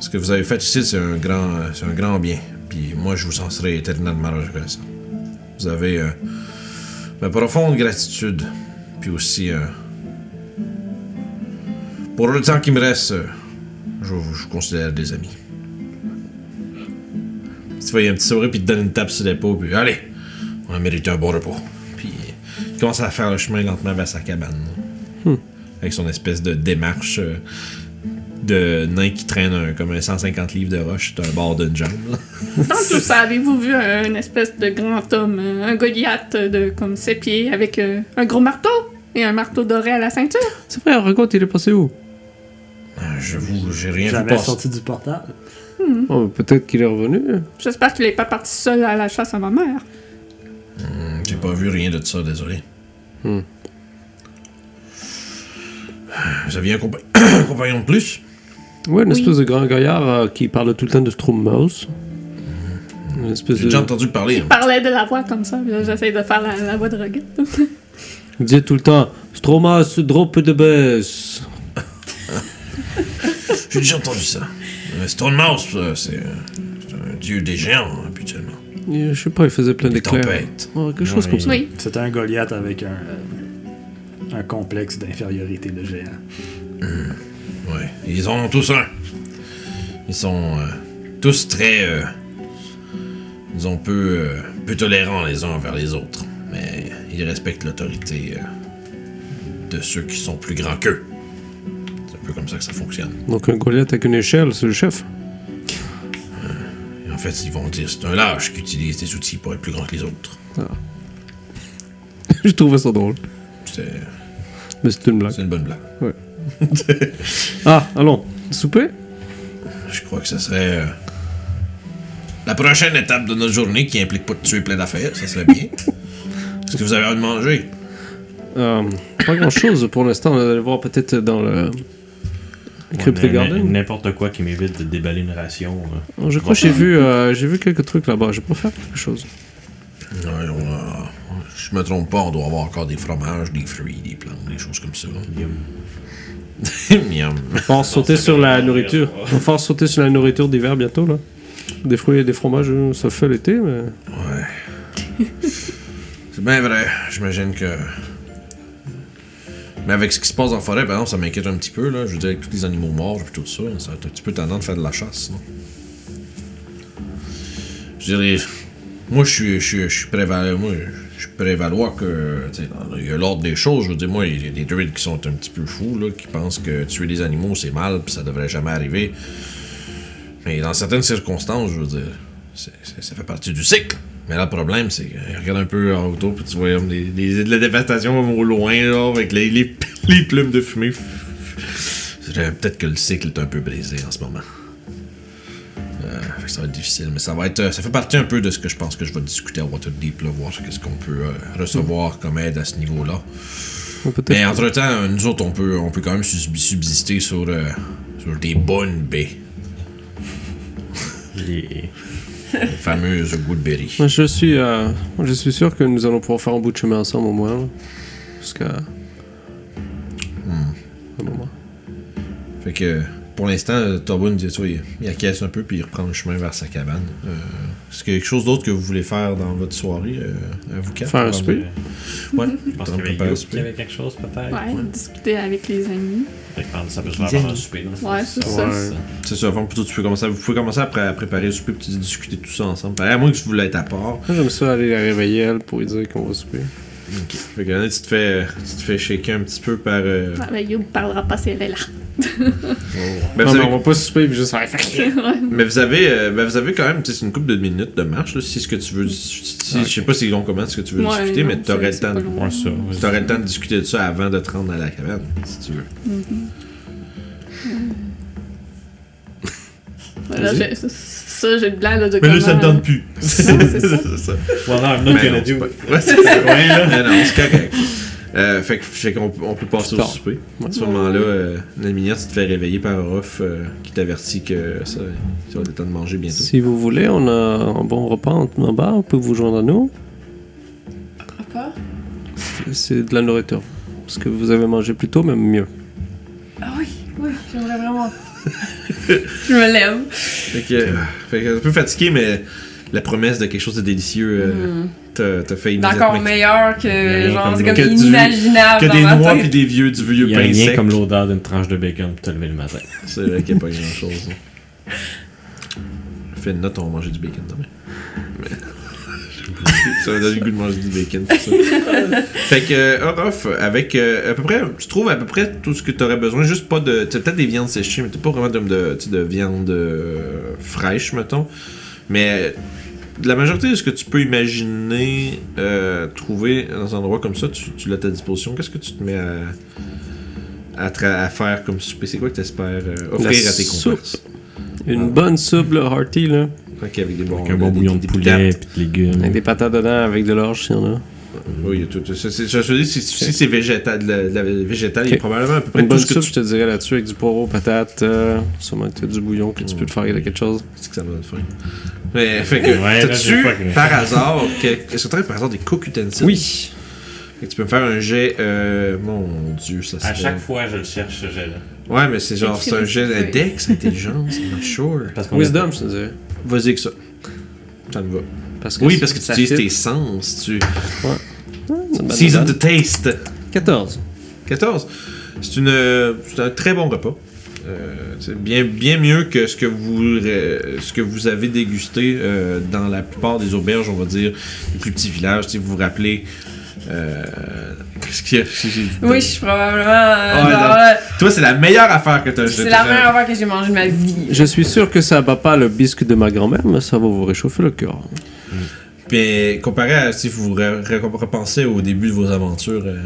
ce que vous avez fait ici, c'est un grand, c'est un grand bien. Puis moi, je vous en serai éternellement reconnaissant. Vous avez euh, ma profonde gratitude. Puis aussi, euh, pour le temps qui me reste, euh, je, vous- considère des amis. Tu vois, il y a un petit sourire, puis il te donne une tape sur l'épaule, puis allez, on a mérité un bon repos. Puis il commence à faire le chemin lentement vers sa cabane. là. Avec son espèce de démarche. De nain qui traîne un- comme un 150 livres de roche sur un bord d'une jambe. là. Dans tout ça, avez-vous vu un, une espèce de grand homme, euh, un Goliath de comme ses pieds avec euh, un gros marteau et un marteau doré à la ceinture? C'est vrai, raconte, il est passé où? Euh, Je vous, j'ai rien vu J'avais passer. sorti du portal. Oh, Peut-être qu'il est revenu. J'espère qu'il est pas parti seul à la chasse à ma mère. Hmm, J'ai pas vu rien de ça, désolé. Hmm. Vous aviez un, compa- un compagnon de plus? Ouais, une Oui. espèce de grand gaillard euh, qui parle tout le temps de espèce J'ai de... déjà entendu parler. hein. Il parlait de la voix comme ça, j'essaie de faire la, la voix de Roguette. Il disait tout le temps Stromas, drop de baisse. J'ai déjà entendu ça. Euh, Stone Mouse, euh, c'est un dieu des géants, hein, habituellement. Et Je sais pas, il faisait plein d'éclairs. tempêtes. Ouais, quelque chose comme ça. Oui. C'était un Goliath avec un, un complexe d'infériorité de géant. Ouais. Ils ont tous un. Ils sont euh, tous très. euh, disons, peu, euh, peu tolérants les uns envers les autres. Mais ils respectent l'autorité de ceux qui sont plus grands qu'eux. C'est un peu comme ça que ça fonctionne. Donc un Goliath avec une échelle, c'est le chef? En fait, ils vont dire c'est un lâche qui utilise des outils pour être plus grand que les autres. Je trouvais ça drôle. C'est Mais c'est une blague. c'est une bonne blague. Ah, allons. Souper? Je crois que ça serait. euh, la prochaine étape de notre journée qui implique pas de tuer plein d'affaires, ça serait bien. Est-ce que vous avez envie de manger? Euh, Pas grand chose pour l'instant. On va aller voir peut-être dans le. Crypt Ouais, n- Garden. N'importe quoi qui m'évite de déballer une ration. euh. Je crois que j'ai vu, euh, j'ai vu quelques trucs là-bas. Je peux faire quelque chose. Ouais, on je me trompe pas, on doit avoir encore des fromages, des fruits, des plantes, des choses comme ça. Miam. On va falloir sauter sur la nourriture. On va sauter sur la nourriture d'hiver bientôt là. Des fruits et des fromages, euh, ça fait l'été, mais. Ouais. C'est bien vrai. J'imagine que. Mais avec ce qui se passe en forêt, par exemple, ça m'inquiète un petit peu, là. Je veux dire, avec tous les animaux morts et tout ça, ça va être un petit peu tendance de faire de la chasse, non? Je dirais. Moi, je suis, je suis, je suis. Moi, je suis prévalois que. Il y a l'ordre des choses. Je veux dire, moi, il y a des druides qui sont un petit peu fous, là, qui pensent que tuer des animaux, c'est mal, puis ça devrait jamais arriver. Mais dans certaines circonstances, je veux dire, ça fait partie du cycle. Mais là, le problème, c'est que regarde un peu en autour, puis tu vois des- de la dévastation au loin, là, avec les, les, les plumes de fumée. Je Peut-être que le cycle est un peu brisé en ce moment. Euh, fait que ça va être difficile, mais ça va être, euh, ça fait partie un peu de ce que je pense que je vais discuter à Waterdeep, là, voir qu'est-ce qu'on peut euh, recevoir comme aide à ce niveau-là. Mais entre-temps, nous autres, on peut, on peut quand même sub- subsister sur, euh, sur des bonnes baies, Les- les fameuses goodberries. Moi, je suis, euh, je suis sûr que nous allons pouvoir faire un bout de chemin ensemble au moins. Jusqu'à. Un moment. Fait que pour l'instant, euh, Tobin dit ça, il, il acquiesce un peu puis il reprend le chemin vers sa cabane. Euh, Est-ce qu'il y a quelque chose d'autre que vous voulez faire dans votre soirée, euh, à vous quatre? Faire un souper? Ouais, Je pense qu'il y avait un quelque chose peut-être. Ouais, discuter avec les amis. Fait que ça peut se faire le souper. dans. Ouais, c'est ça. Ouais. C'est ça, avant, plutôt tu peux commencer à, vous pouvez commencer à, pré- à préparer le souper puis discuter tout ça ensemble. À moins que vous voulez être à part. Moi, J'aime ça aller la réveiller elle pour lui dire qu'on va souper. Ok. Fait que là, tu te fais, tu te fais shaker un petit peu par. euh, Ah, ben, Youb parlera pas si elle est là. Ben, non, vous mais avez- on va pas souper puis juste faire. Mais vous avez, euh, ben, vous avez quand même, c'est une couple de minutes de marche, là, si ce que tu veux, si, je sais pas si long comment ce que tu veux Ouais, discuter, non, mais t'aurais le temps, de-. Ouais, ça. t'aurais le temps de discuter de ça avant de te rendre à la cabane, si tu veux. Là, j'ai- ça, ça, j'ai le blanc là, de Mais là, comment- ça te donne plus. c'est ça. ça. Well, non, I'm not gonna non, c'est do. pas- Ouais, c'est ça. Mais non, c'est correct. Euh, fait que- fait qu'on on peut passer au souper. Ouais. À ce moment-là, euh, la minière, tu te fais réveiller par Ruff euh, qui t'avertit que ça, ça va être le temps de manger bientôt. Si vous voulez, on a un bon repas en, bas. On peut vous joindre à nous. Papa? C'est de la nourriture. Parce que vous avez mangé plus tôt, même mieux. Ah oui, oui, j'aimerais vraiment. je me lève. Fait que, euh, fait que un peu fatigué, mais la promesse de quelque chose de délicieux euh, Hmm. t'a fait D'encore immédiatement. meilleur que. Genre, c'est comme inimaginable. Que dans des noix tête. puis des vieux, du vieux Il y a pain rien sec. comme l'odeur d'une tranche de bacon pour te lever le matin. C'est vrai qu'il n'y a pas grand chose. Fais une note, on va manger du bacon demain. Mais... ça va donner le goût de manger du bacon, tout ça. fait que, euh, Orof, avec euh, à peu près, tu trouves à peu près tout ce que tu aurais besoin, juste pas de. Tu peut-être des viandes séchées, mais t'as pas vraiment de, de, tu sais, de viande euh, fraîche, mettons. Mais de la majorité de ce que tu peux imaginer euh, trouver dans un endroit comme ça, tu, tu l'as à ta disposition. Qu'est-ce que tu te mets à, à, tra- à faire comme souper? C'est quoi que tu espères offrir La à tes comparses? Une bonne soupe, hearty, là. Ok, avec des bons Avec un bon des- bouillon des- de poulet patates. puis de légumes. Avec des patates dedans, avec de l'orge, s'il y en a. Oui, il y a tout. Je te dis, si, si c'est végétal, de la, de la végétale, il y a probablement à peu près Une tout bonne ce que soupe, tu je te dirais là-dessus, avec du poireau, patate, euh, sûrement que t'as du bouillon que tu peux te faire avec quelque chose. C'est que ça me donne faim. Mais, fait que, Ouais, t'as-tu, fucking- par hasard, que- est-ce que t'aurais par hasard des cook utensils? Oui. Fait que tu peux me faire un jet, euh, mon dieu, ça À serait... chaque fois, je le cherche, ce jet-là. Ouais, mais c'est genre, c'est un jet truc. index, intelligence, I'm not sure. Parce Wisdom, je te dirais. Vas-y avec ça. Ça me va. Parce que Oui, parce que tu utilises tes sens, tu... Bad, Season the taste. 14. 14. C'est une, euh, c'est un très bon repas. Euh, c'est bien, bien mieux que ce que vous, euh, ce que vous avez dégusté euh, dans la plupart des auberges, on va dire, les plus petits villages. Si vous vous rappelez. euh, Qu'est-ce qu'il y a? Oui, je suis probablement. euh, genre, euh, Toi, c'est la meilleure affaire que tu as c'est la meilleure affaire que j'ai mangée de ma vie. Je suis sûr que ça bat pas le bisque de ma grand-mère, mais ça va vous réchauffer le cœur. Mais comparé à si vous re- re- repensez au début de vos aventures euh,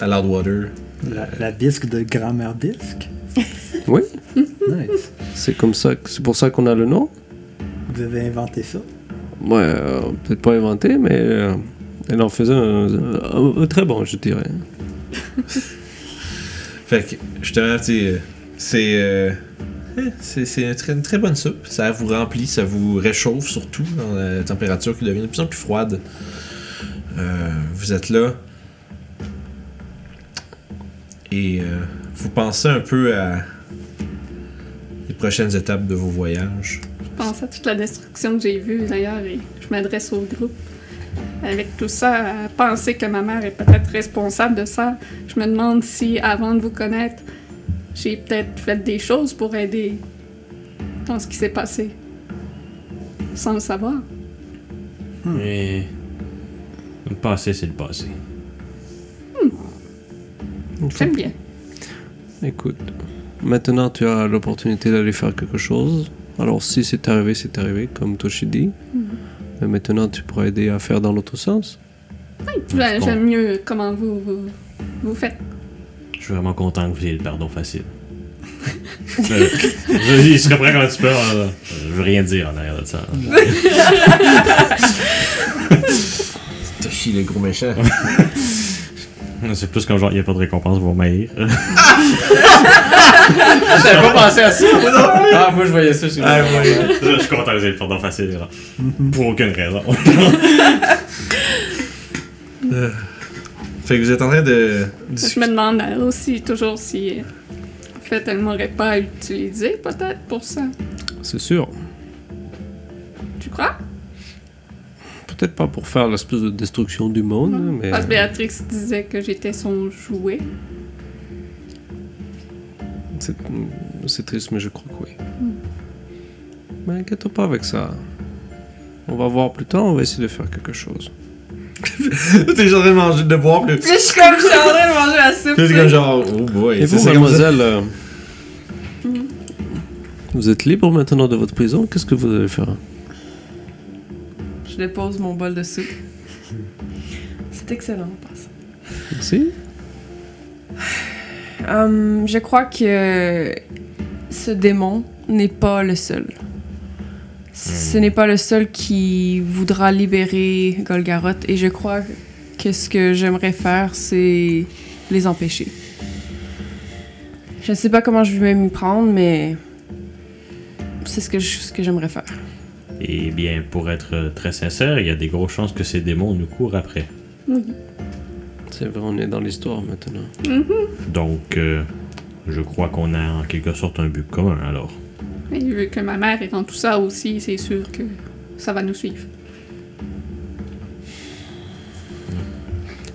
à Loudwater. La, la bisque de grand-mère bisque? Oui. Nice. C'est comme ça, que- c'est pour ça qu'on a le nom. Vous avez inventé ça? Ouais, euh, peut-être pas inventé, mais euh, elle en faisait un, un- un très bon, je dirais. Fait que, justement, tu sais, euh, c'est. euh, c'est une très, une très bonne soupe. Ça vous remplit, ça vous réchauffe surtout dans la température qui devient de plus en plus froide. Euh, vous êtes là. Et euh, vous pensez un peu à prochaines étapes de vos voyages? Je pense à toute la destruction que j'ai vue d'ailleurs et je m'adresse au groupe. Avec tout ça, à penser que ma mère est peut-être responsable de ça, je me demande si, avant de vous connaître, j'ai peut-être fait des choses pour aider dans ce qui s'est passé. Sans le savoir. Mais. Le passé, c'est le passé. J'aime bien. Écoute, maintenant tu as l'opportunité d'aller faire quelque chose. Alors si c'est arrivé, c'est arrivé, comme Toshi dit. Mais maintenant tu pourras aider à faire dans l'autre sens. J'aime Bon. j'aime mieux comment vous, vous, vous faites. Je suis vraiment content que vous ayez le pardon facile. Euh, je, je serais prêt quand tu peux. euh, je veux rien dire en arrière de ça. Toshi, le gros méchant. C'est plus comme genre, il n'y a pas de récompense pour m'haïr. J'avais pas pensé à ça. ah, moi je voyais ça chez Ah, je suis content que ayez le pardon facile. genre. Pour aucune raison. Fait que vous êtes en train de. Je me demande elle aussi toujours si, en fait, elle m'aurait pas utilisé peut-être pour ça. C'est sûr. Tu crois? Peut-être pas pour faire l'espèce de destruction du monde, Non. mais... Parce que Béatrix disait que j'étais son jouet. C'est c'est triste, mais je crois que oui. Mais inquiète pas avec ça. On va voir plus tard, on va essayer de faire quelque chose. T'es genre en train de manger, de boire, Puis je suis comme, je suis en train de manger la soupe. sais. comme genre, oh boy. Et vous, c'est comme ça. mademoiselle, euh, vous êtes libre maintenant de votre prison? Qu'est-ce que vous allez faire? Je dépose mon bol de soupe. C'est excellent, en passant. Merci. Hum, je crois que ce démon n'est pas le seul. Ce n'est pas le seul qui voudra libérer Golgaroth et je crois que ce que j'aimerais faire, c'est les empêcher. Je ne sais pas comment je vais m'y prendre, mais c'est ce que, je- ce que j'aimerais faire. Eh bien, pour être très sincère, il y a des grosses chances que ces démons nous courent après. C'est vrai, on est dans l'histoire maintenant. Donc, euh, je crois qu'on a en quelque sorte un but commun alors. Et vu que ma mère est dans tout ça aussi, c'est sûr que ça va nous suivre.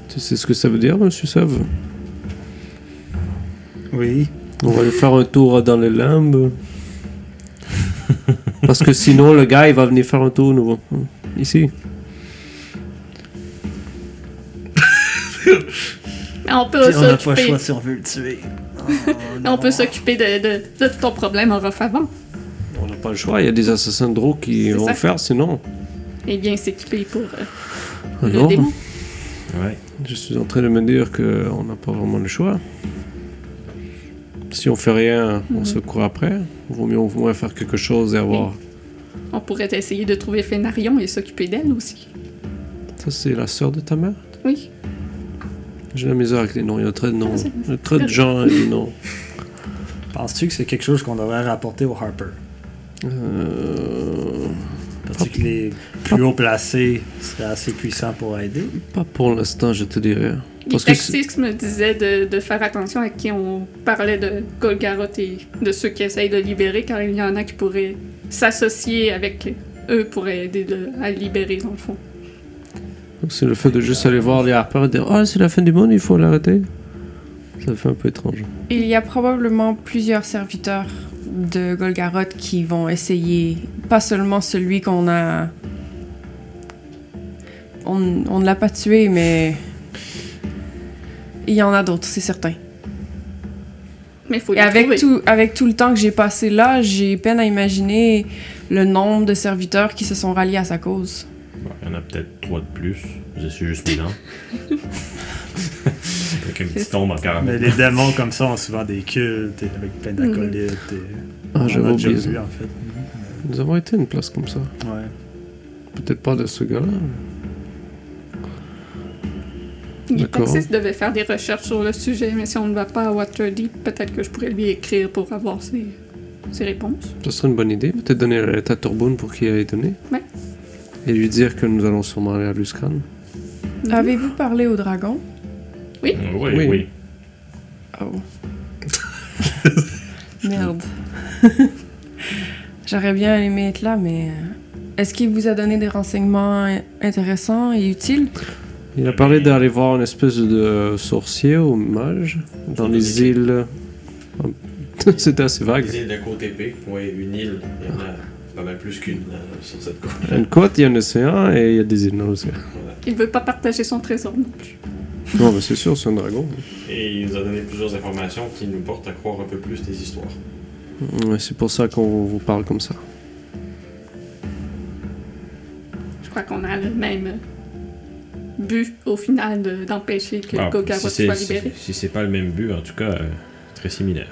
Tu sais ce que ça veut dire, monsieur Save Oui. On va aller faire un tour dans les limbes. Parce que sinon, le gars, il va venir faire un tour nouveau. Ici. On peut on n'a pas le s'occuper. choix si on veut le tuer. Oh, On peut s'occuper de, de, de ton problème en avant. On n'a pas le choix, il y a des assassins de drogue qui vont ça. le faire sinon. Et bien s'équiper pour euh, le Alors, démon. Ouais. je suis en train de me dire qu'on n'a pas vraiment le choix. Si on fait rien, on Mhm. se court après. Vaut mieux au moins faire quelque chose et avoir. On pourrait essayer de trouver Fénarion et s'occuper d'elle aussi. Ça, c'est la sœur de ta mère? Oui. J'ai la misère avec les noms. Il y a trop de noms. Ah, c'est- Il y a trop de gens et des noms. Penses-tu que c'est quelque chose qu'on devrait rapporter au Harper? Euh, Penses-tu que les plus haut placés seraient assez puissants pour aider? pas pour l'instant, je te dirais. Parce que Taxis me disait de, de faire attention à qui on parlait de Golgaroth et de ceux qui essayent de libérer, car il y en a qui pourraient s'associer avec eux pour aider de- à libérer, dans le fond. C'est le fait de juste aller voir les Harper et dire Ah, c'est la fin du monde, il faut l'arrêter. Ça fait un peu étrange. Il y a probablement plusieurs serviteurs de Golgaroth qui vont essayer, pas seulement celui qu'on a. On, on ne l'a pas tué, mais. Il y en a d'autres, c'est certain. Mais il faut les avec trouver. tout, avec tout le temps que j'ai passé là, j'ai peine à imaginer le nombre de serviteurs qui se sont ralliés à sa cause. Bon, Il y en a peut-être trois de plus. Je suis juste mes dents. Avec une petite tombe encore. Mais les démons comme ça ont souvent des cultes et avec plein d'acolytes. et- Ah, j'avais oublié vu, en fait. Nous avons été à une place comme ça. Ouais. Peut-être pas de ce gars-là. Il-. Taxis devait faire des recherches sur le sujet, mais si on ne va pas à Waterdeep, peut-être que je pourrais lui écrire pour avoir ses, ses réponses. Ce serait une bonne idée. Peut-être donner à Turboun pour qu'il aille donner. Ouais. Et lui dire que nous allons sûrement aller à Luscan. Avez-vous parlé au dragon? Oui, Oui. oui. Oh. Merde. J'aurais bien aimé être là, mais. euh, Est-ce qu'il vous a donné des renseignements in- intéressants et utiles? Il a parlé d'aller voir une espèce de sorcier ou mage dans les îles. C'était assez vague. îles de côte épée. Oui, une île. Il y en a pas mal plus qu'une euh, sur cette côte. Il y a une côte, il y a un océan et il y a des îles dans l'océan. Il veut pas partager son trésor non plus. Non, mais c'est sûr, c'est un dragon. Et il nous a donné plusieurs informations qui nous portent à croire un peu plus des histoires. Ouais, c'est pour ça qu'on vous parle comme ça. Je crois qu'on a le même but au final de- d'empêcher que Ah, si soit libéré. si, si c'est pas le même but, en tout cas, euh, très similaire.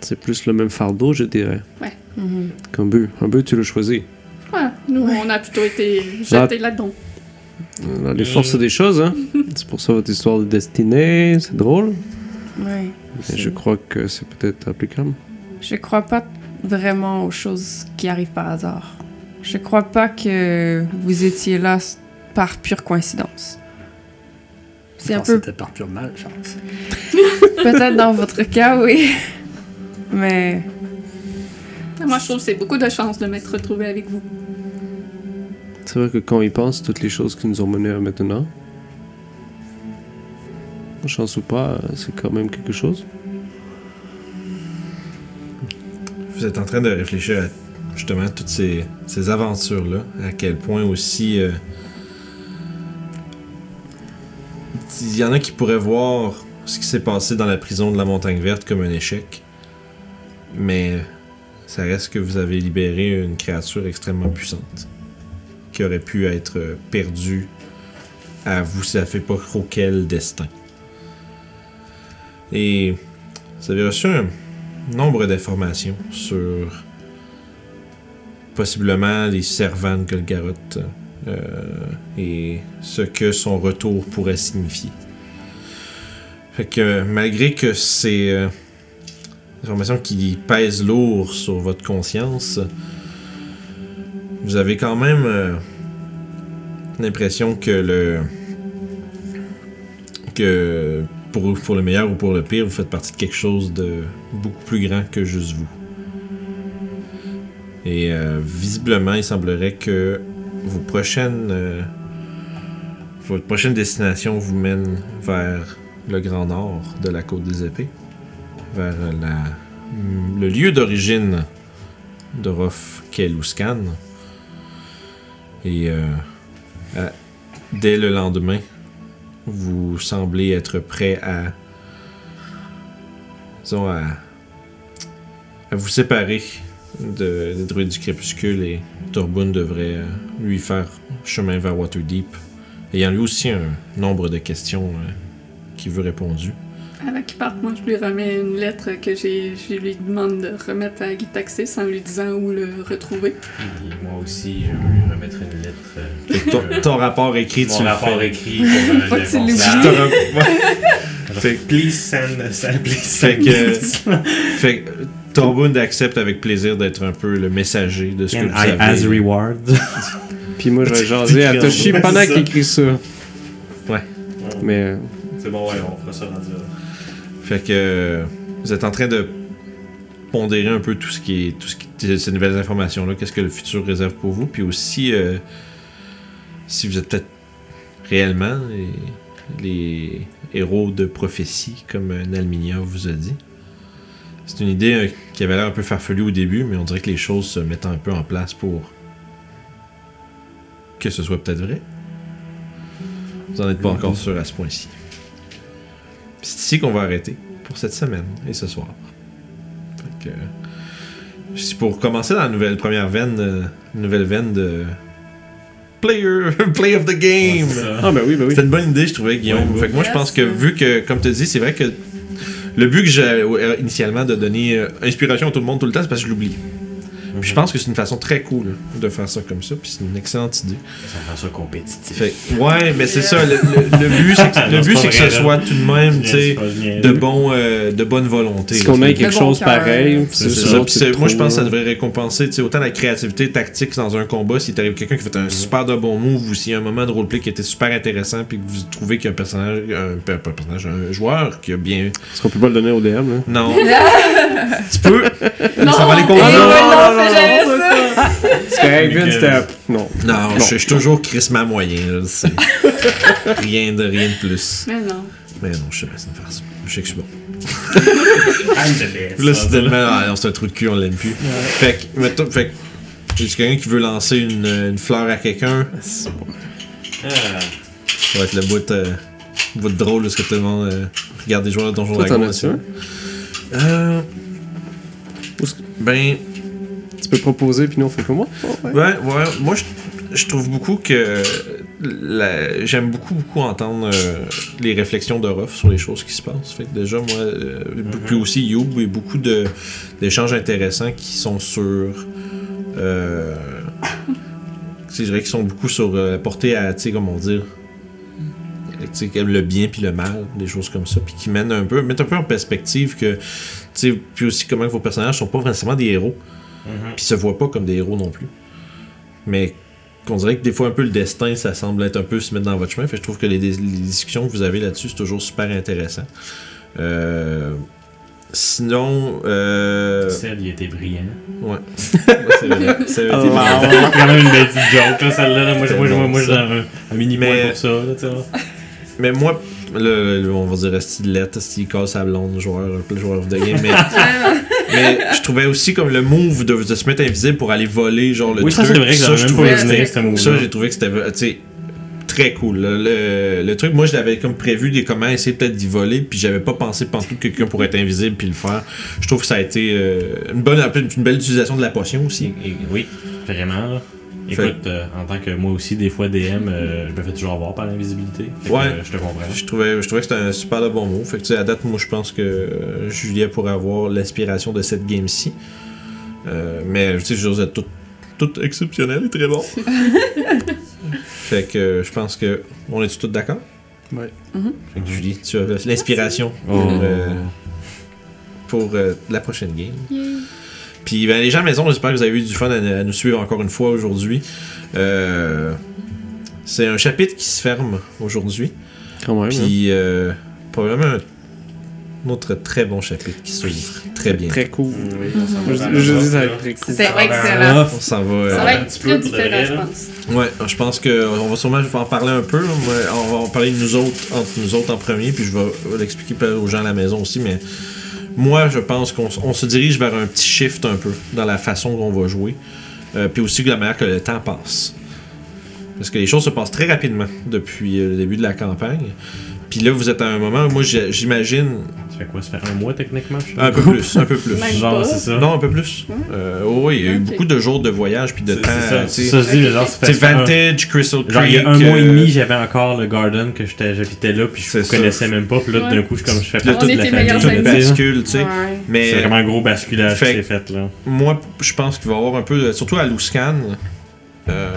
C'est plus le même fardeau, je dirais, Mhm. qu'un but. Un but, tu le choisis. Ouais, nous, Ouais. on a plutôt été jetés là-dedans. Dans les forces des choses, hein. C'est pour ça votre histoire de destinée, c'est drôle. Oui. Mais je crois que c'est peut-être applicable. Je crois pas vraiment aux choses qui arrivent par hasard. Je crois pas que vous étiez là par pure coïncidence. C'est un peu C'était par pure malchance. peut-être dans votre cas, oui. Mais Moi, je trouve que c'est beaucoup de chance de m'être retrouvé avec vous. C'est vrai que quand il pense, toutes les choses qui nous ont menés à maintenant, chance ou pas, c'est quand même quelque chose. Vous êtes en train de réfléchir à justement toutes ces, ces aventures-là, à quel point aussi. euh, il y en a qui pourraient voir ce qui s'est passé dans la prison de la Montagne Verte comme un échec. Mais ça reste que vous avez libéré une créature extrêmement puissante qui aurait pu être euh, perdue à vous savez pas trop quel destin. Et vous avez reçu un nombre d'informations sur possiblement les servants de Golgaroth euh, et ce que son retour pourrait signifier. Fait que malgré que c'est des informations qui pèsent lourd sur votre conscience, vous avez quand même euh, l'impression que le que pour, pour le meilleur ou pour le pire, vous faites partie de quelque chose de beaucoup plus grand que juste vous. Et euh, visiblement, il semblerait que vos prochaines, euh, votre prochaine destination vous mène vers le Grand Nord de la Côte des Épées, vers le lieu d'origine de Rof Keluskan. Et euh, dès le lendemain, vous semblez être prêt à, disons, à, à vous séparer de, des druides du crépuscule et Torbun devrait euh, lui faire chemin vers Waterdeep, ayant lui aussi un nombre de questions euh, qui veut répondu. Avant qu'il parte, moi, je lui remets une lettre que j'ai, je lui demande de remettre à Gitaxis en lui disant où le retrouver. Et moi aussi, je vais lui remettre une lettre. euh, Fait que ton, ton rapport écrit, tu Mon rapport fais. écrit pour Faut euh, que tu Fait que please send, send please Fait send. que, fait que Torbund accepte avec plaisir d'être un peu le messager de ce que And vous I as reward. Puis moi, je vais jaser à Toshi Ouais, pendant qu'il écrit ça. Ouais. Mais euh, C'est bon, ouais, on fera ça rendu là. Fait que euh, vous êtes en train de pondérer un peu tout ce qui est tout ce qui ces nouvelles informations là, qu'est-ce que le futur réserve pour vous, puis aussi euh, si vous êtes peut-être réellement les, les héros de prophétie comme euh, Nalminia vous a dit. C'est une idée euh, qui avait l'air un peu farfelue au début, mais on dirait que les choses se mettent un peu en place pour que ce soit peut-être vrai. Vous n'en êtes pas encore sûr à ce point-ci. C'est ici qu'on va arrêter pour cette semaine et ce soir. Fait que, c'est pour commencer dans la nouvelle première veine, euh, nouvelle veine de player, play of the game. Ah, ben oui, ben oui. C'était une bonne idée, je trouvais, Guillaume. Ouais, fait que moi, je pense que vu que, comme tu dis, c'est vrai que le but que j'ai euh, initialement de donner euh, inspiration à tout le monde tout le temps, c'est parce que je l'oublie. Puis je pense que c'est une façon très cool de faire ça comme ça, puis c'est une excellente idée. Ça rend ça compétitif. Fait, ouais, mais c'est ça. Le, le- le but, c'est que, le but, c'est que ce soit tout de même, tu sais, de bon, euh, de bonne volonté. Est-ce là, qu'on ait quelque bon chose cœur. pareil? C'est c'est ça. ça, Puis c'est- c'est moi, je pense que ça devrait récompenser tu sais, autant la créativité tactique dans un combat, si t'arrive quelqu'un qui fait un super de bon move ou s'il y a un moment de roleplay qui était super intéressant puis que vous trouvez qu'il y a un personnage, un, pas un personnage, un joueur qui a bien. Est-ce qu'on peut pas le donner au DM, là? Non. tu peux. Non, ça va les non, non, jamais ça. C'est correct, Vince, c'était... Non. Non, je je suis toujours crissement moyen. là, c'est- rien de rien de plus. Mais non. Mais non, je sais pas, c'est une farce. Je sais que je suis bon. Là, c'est tellement. Ah, non, c'est un trou de cul, on l'aime plus. Fait que, mettons, fait que. Est-ce quelqu'un qui veut lancer une, une fleur à quelqu'un? Ah, Ça va être le bout, euh, bout drôle de ce que tout le monde euh, regarde des joueurs de Donjon Toi, t'en Dragon. as-tu un? Euh. Où est-ce- Ben. Tu peux proposer, puis nous, on fait comme moi? Ouais, ouais. Moi, je, je trouve beaucoup que. la- J'aime beaucoup, beaucoup entendre euh, les réflexions de Ruff sur les choses qui se passent. Fait que déjà, moi. euh, Puis aussi, Youb, et beaucoup de- d'échanges intéressants qui sont sur. Euh, c'est vrai qu'ils sont beaucoup sur euh, portés à, tu sais, comment dire. tu sais, le bien puis le mal, des choses comme ça, puis qui mènent un peu, mettent un peu en perspective que, tu sais, puis aussi comment vos personnages sont pas nécessairement des héros, Mhm. puis se voient pas comme des héros non plus. Mais qu'on dirait que des fois un peu le destin, ça semble être un peu se mettre dans votre chemin. Fait que je trouve que les, les discussions que vous avez là-dessus, c'est toujours super intéressant. Euh, sinon, euh, Celle, il était brillant. ouais. C'est vrai. Ça avait été Oh. C'est quand même une belle petite joke, là, celle-là. là. Moi, je- moi, moi, ça. donne un, un mini Mais- pour ça, là, tu sais. Mais moi, le, le- on va dire stylette, style casse à blonde, joueur, le joueur of the game. Mais, mais je trouvais aussi comme le move de, de se mettre invisible pour aller voler, genre le Oui, ça, truc. c'est vrai que ça, je trouvais que Ça, j'ai trouvé que c'était, très cool. là. Le, le truc, moi, je l'avais comme prévu des comment essayer peut-être d'y voler, puis j'avais pas pensé pendant que quelqu'un pourrait être invisible puis le faire. Je trouve que ça a été euh, une bonne, une belle utilisation de la potion aussi. Et- oui, vraiment. Écoute, euh, en tant que moi aussi, des fois DM, euh, je me fais toujours avoir par l'invisibilité. Que, Ouais. euh, je te comprends. Je trouvais, je trouvais que c'était un super de bon mot. Fait que, tu sais, à date, moi, je pense que Julien pourrait avoir l'inspiration de cette game-ci. Euh, mais, tu sais, je dire, tout, tout exceptionnel et très bon. fait que je pense que. On est tous d'accord? Ouais. Fait que Julie, tu as l'inspiration Oh. pour, euh, pour euh, la prochaine game. Puis ben, les gens à la maison, j'espère que vous avez eu du fun à, à nous suivre encore une fois aujourd'hui. Euh, c'est un chapitre qui se ferme aujourd'hui. Quand même. hein. Puis euh, probablement un, un autre très bon chapitre qui s'ouvre très bien. Très cool. Oui, Je, je dis ça va être très cool. C'était excellent. On s'en va. euh, Ça va un être petit peu différent, je pense. Ouais, je pense que on va sûrement en parler un peu. On va en parler de nous autres, entre nous autres en premier, puis je vais l'expliquer peut-être aux gens à la maison aussi, mais moi, je pense qu'on se dirige vers un petit shift un peu dans la façon dont on va jouer, Euh, puis aussi de la manière que le temps passe. Parce que les choses se passent très rapidement depuis euh, le début de la campagne. Puis là, vous êtes à un moment, où moi j'imagine Ça fait quoi Ça fait un mois techniquement je sais un peu plus, un peu plus. Genre, c'est ça. Non, un peu plus. Euh, oui, il y a eu beaucoup de jours de voyage puis de temps. c'est ça. Ça, mais genre, ça fait C'est Vantage, Crystal Creek. Genre, il y a un mois et euh, demi, j'avais encore le Garden que j'habitais là, puis je ça. connaissais même pas. Puis là, Ouais. d'un coup, je, comme, je fais partie On de la famille. meilleurs là, amis. tu sais. bascule, tu sais. Mais C'est vraiment un gros basculage qui s'est fait là. moi, je pense qu'il va y avoir un peu, de- surtout à Luscan, euh,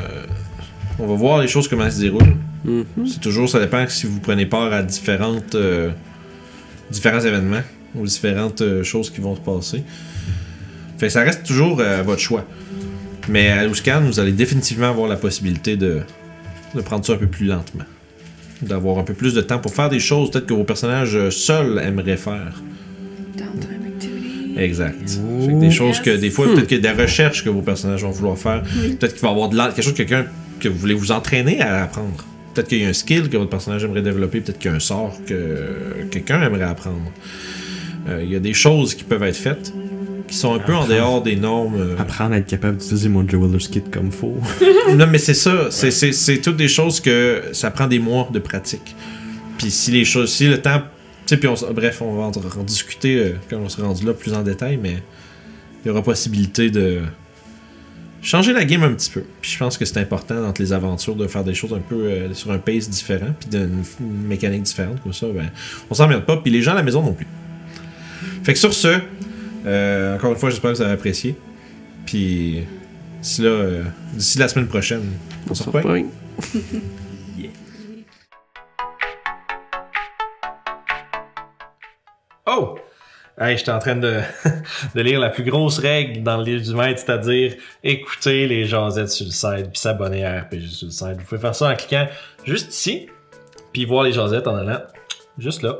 On va voir les choses comment elles se déroulent. Mhm. C'est toujours, ça dépend si vous prenez part à différentes, euh, différents événements ou différentes euh, choses qui vont se passer. Fait que ça reste toujours euh, à votre choix. Mais à Luscan, vous allez définitivement avoir la possibilité de, de prendre ça un peu plus lentement. D'avoir un peu plus de temps pour faire des choses peut-être que vos personnages euh, seuls aimeraient faire. Downtime activity. Exact. Fait que des choses que, des fois, Hmm. peut-être que des recherches que vos personnages vont vouloir faire. Peut-être qu'il va y avoir de quelque chose que quelqu'un que vous voulez vous entraîner à apprendre. Peut-être qu'il y a un skill que votre personnage aimerait développer, peut-être qu'il y a un sort que quelqu'un aimerait apprendre. Euh, Il y a des choses qui peuvent être faites qui sont un peu en dehors des normes. euh. Apprendre à être capable d'utiliser mon Jeweller's Kit comme faut. Non, mais c'est ça. C'est- C'est c'est toutes des choses que ça prend des mois de pratique. Puis si les choses, si le temps, tu sais, puis on, bref, on va en, en discuter euh, quand on sera rendu là plus en détail, mais il y aura possibilité de changer la game un petit peu. Puis je pense que c'est important dans les aventures de faire des choses un peu euh, sur un pace différent, puis d'une une mécanique différente comme ça. Ben, on s'emmerde pas, puis les gens à la maison non plus. Fait que sur ce, euh, encore une fois, j'espère que vous avez apprécié. Puis d'ici là, euh, d'ici la semaine prochaine, on se revoit. Surpris. Oh! Hey, j'étais en train de, de lire la plus grosse règle dans le livre du maître, c'est-à-dire écouter les jasettes sur le site puis s'abonner à RPG sur le site. Vous pouvez faire ça en cliquant juste ici, puis voir les jasettes en allant juste là.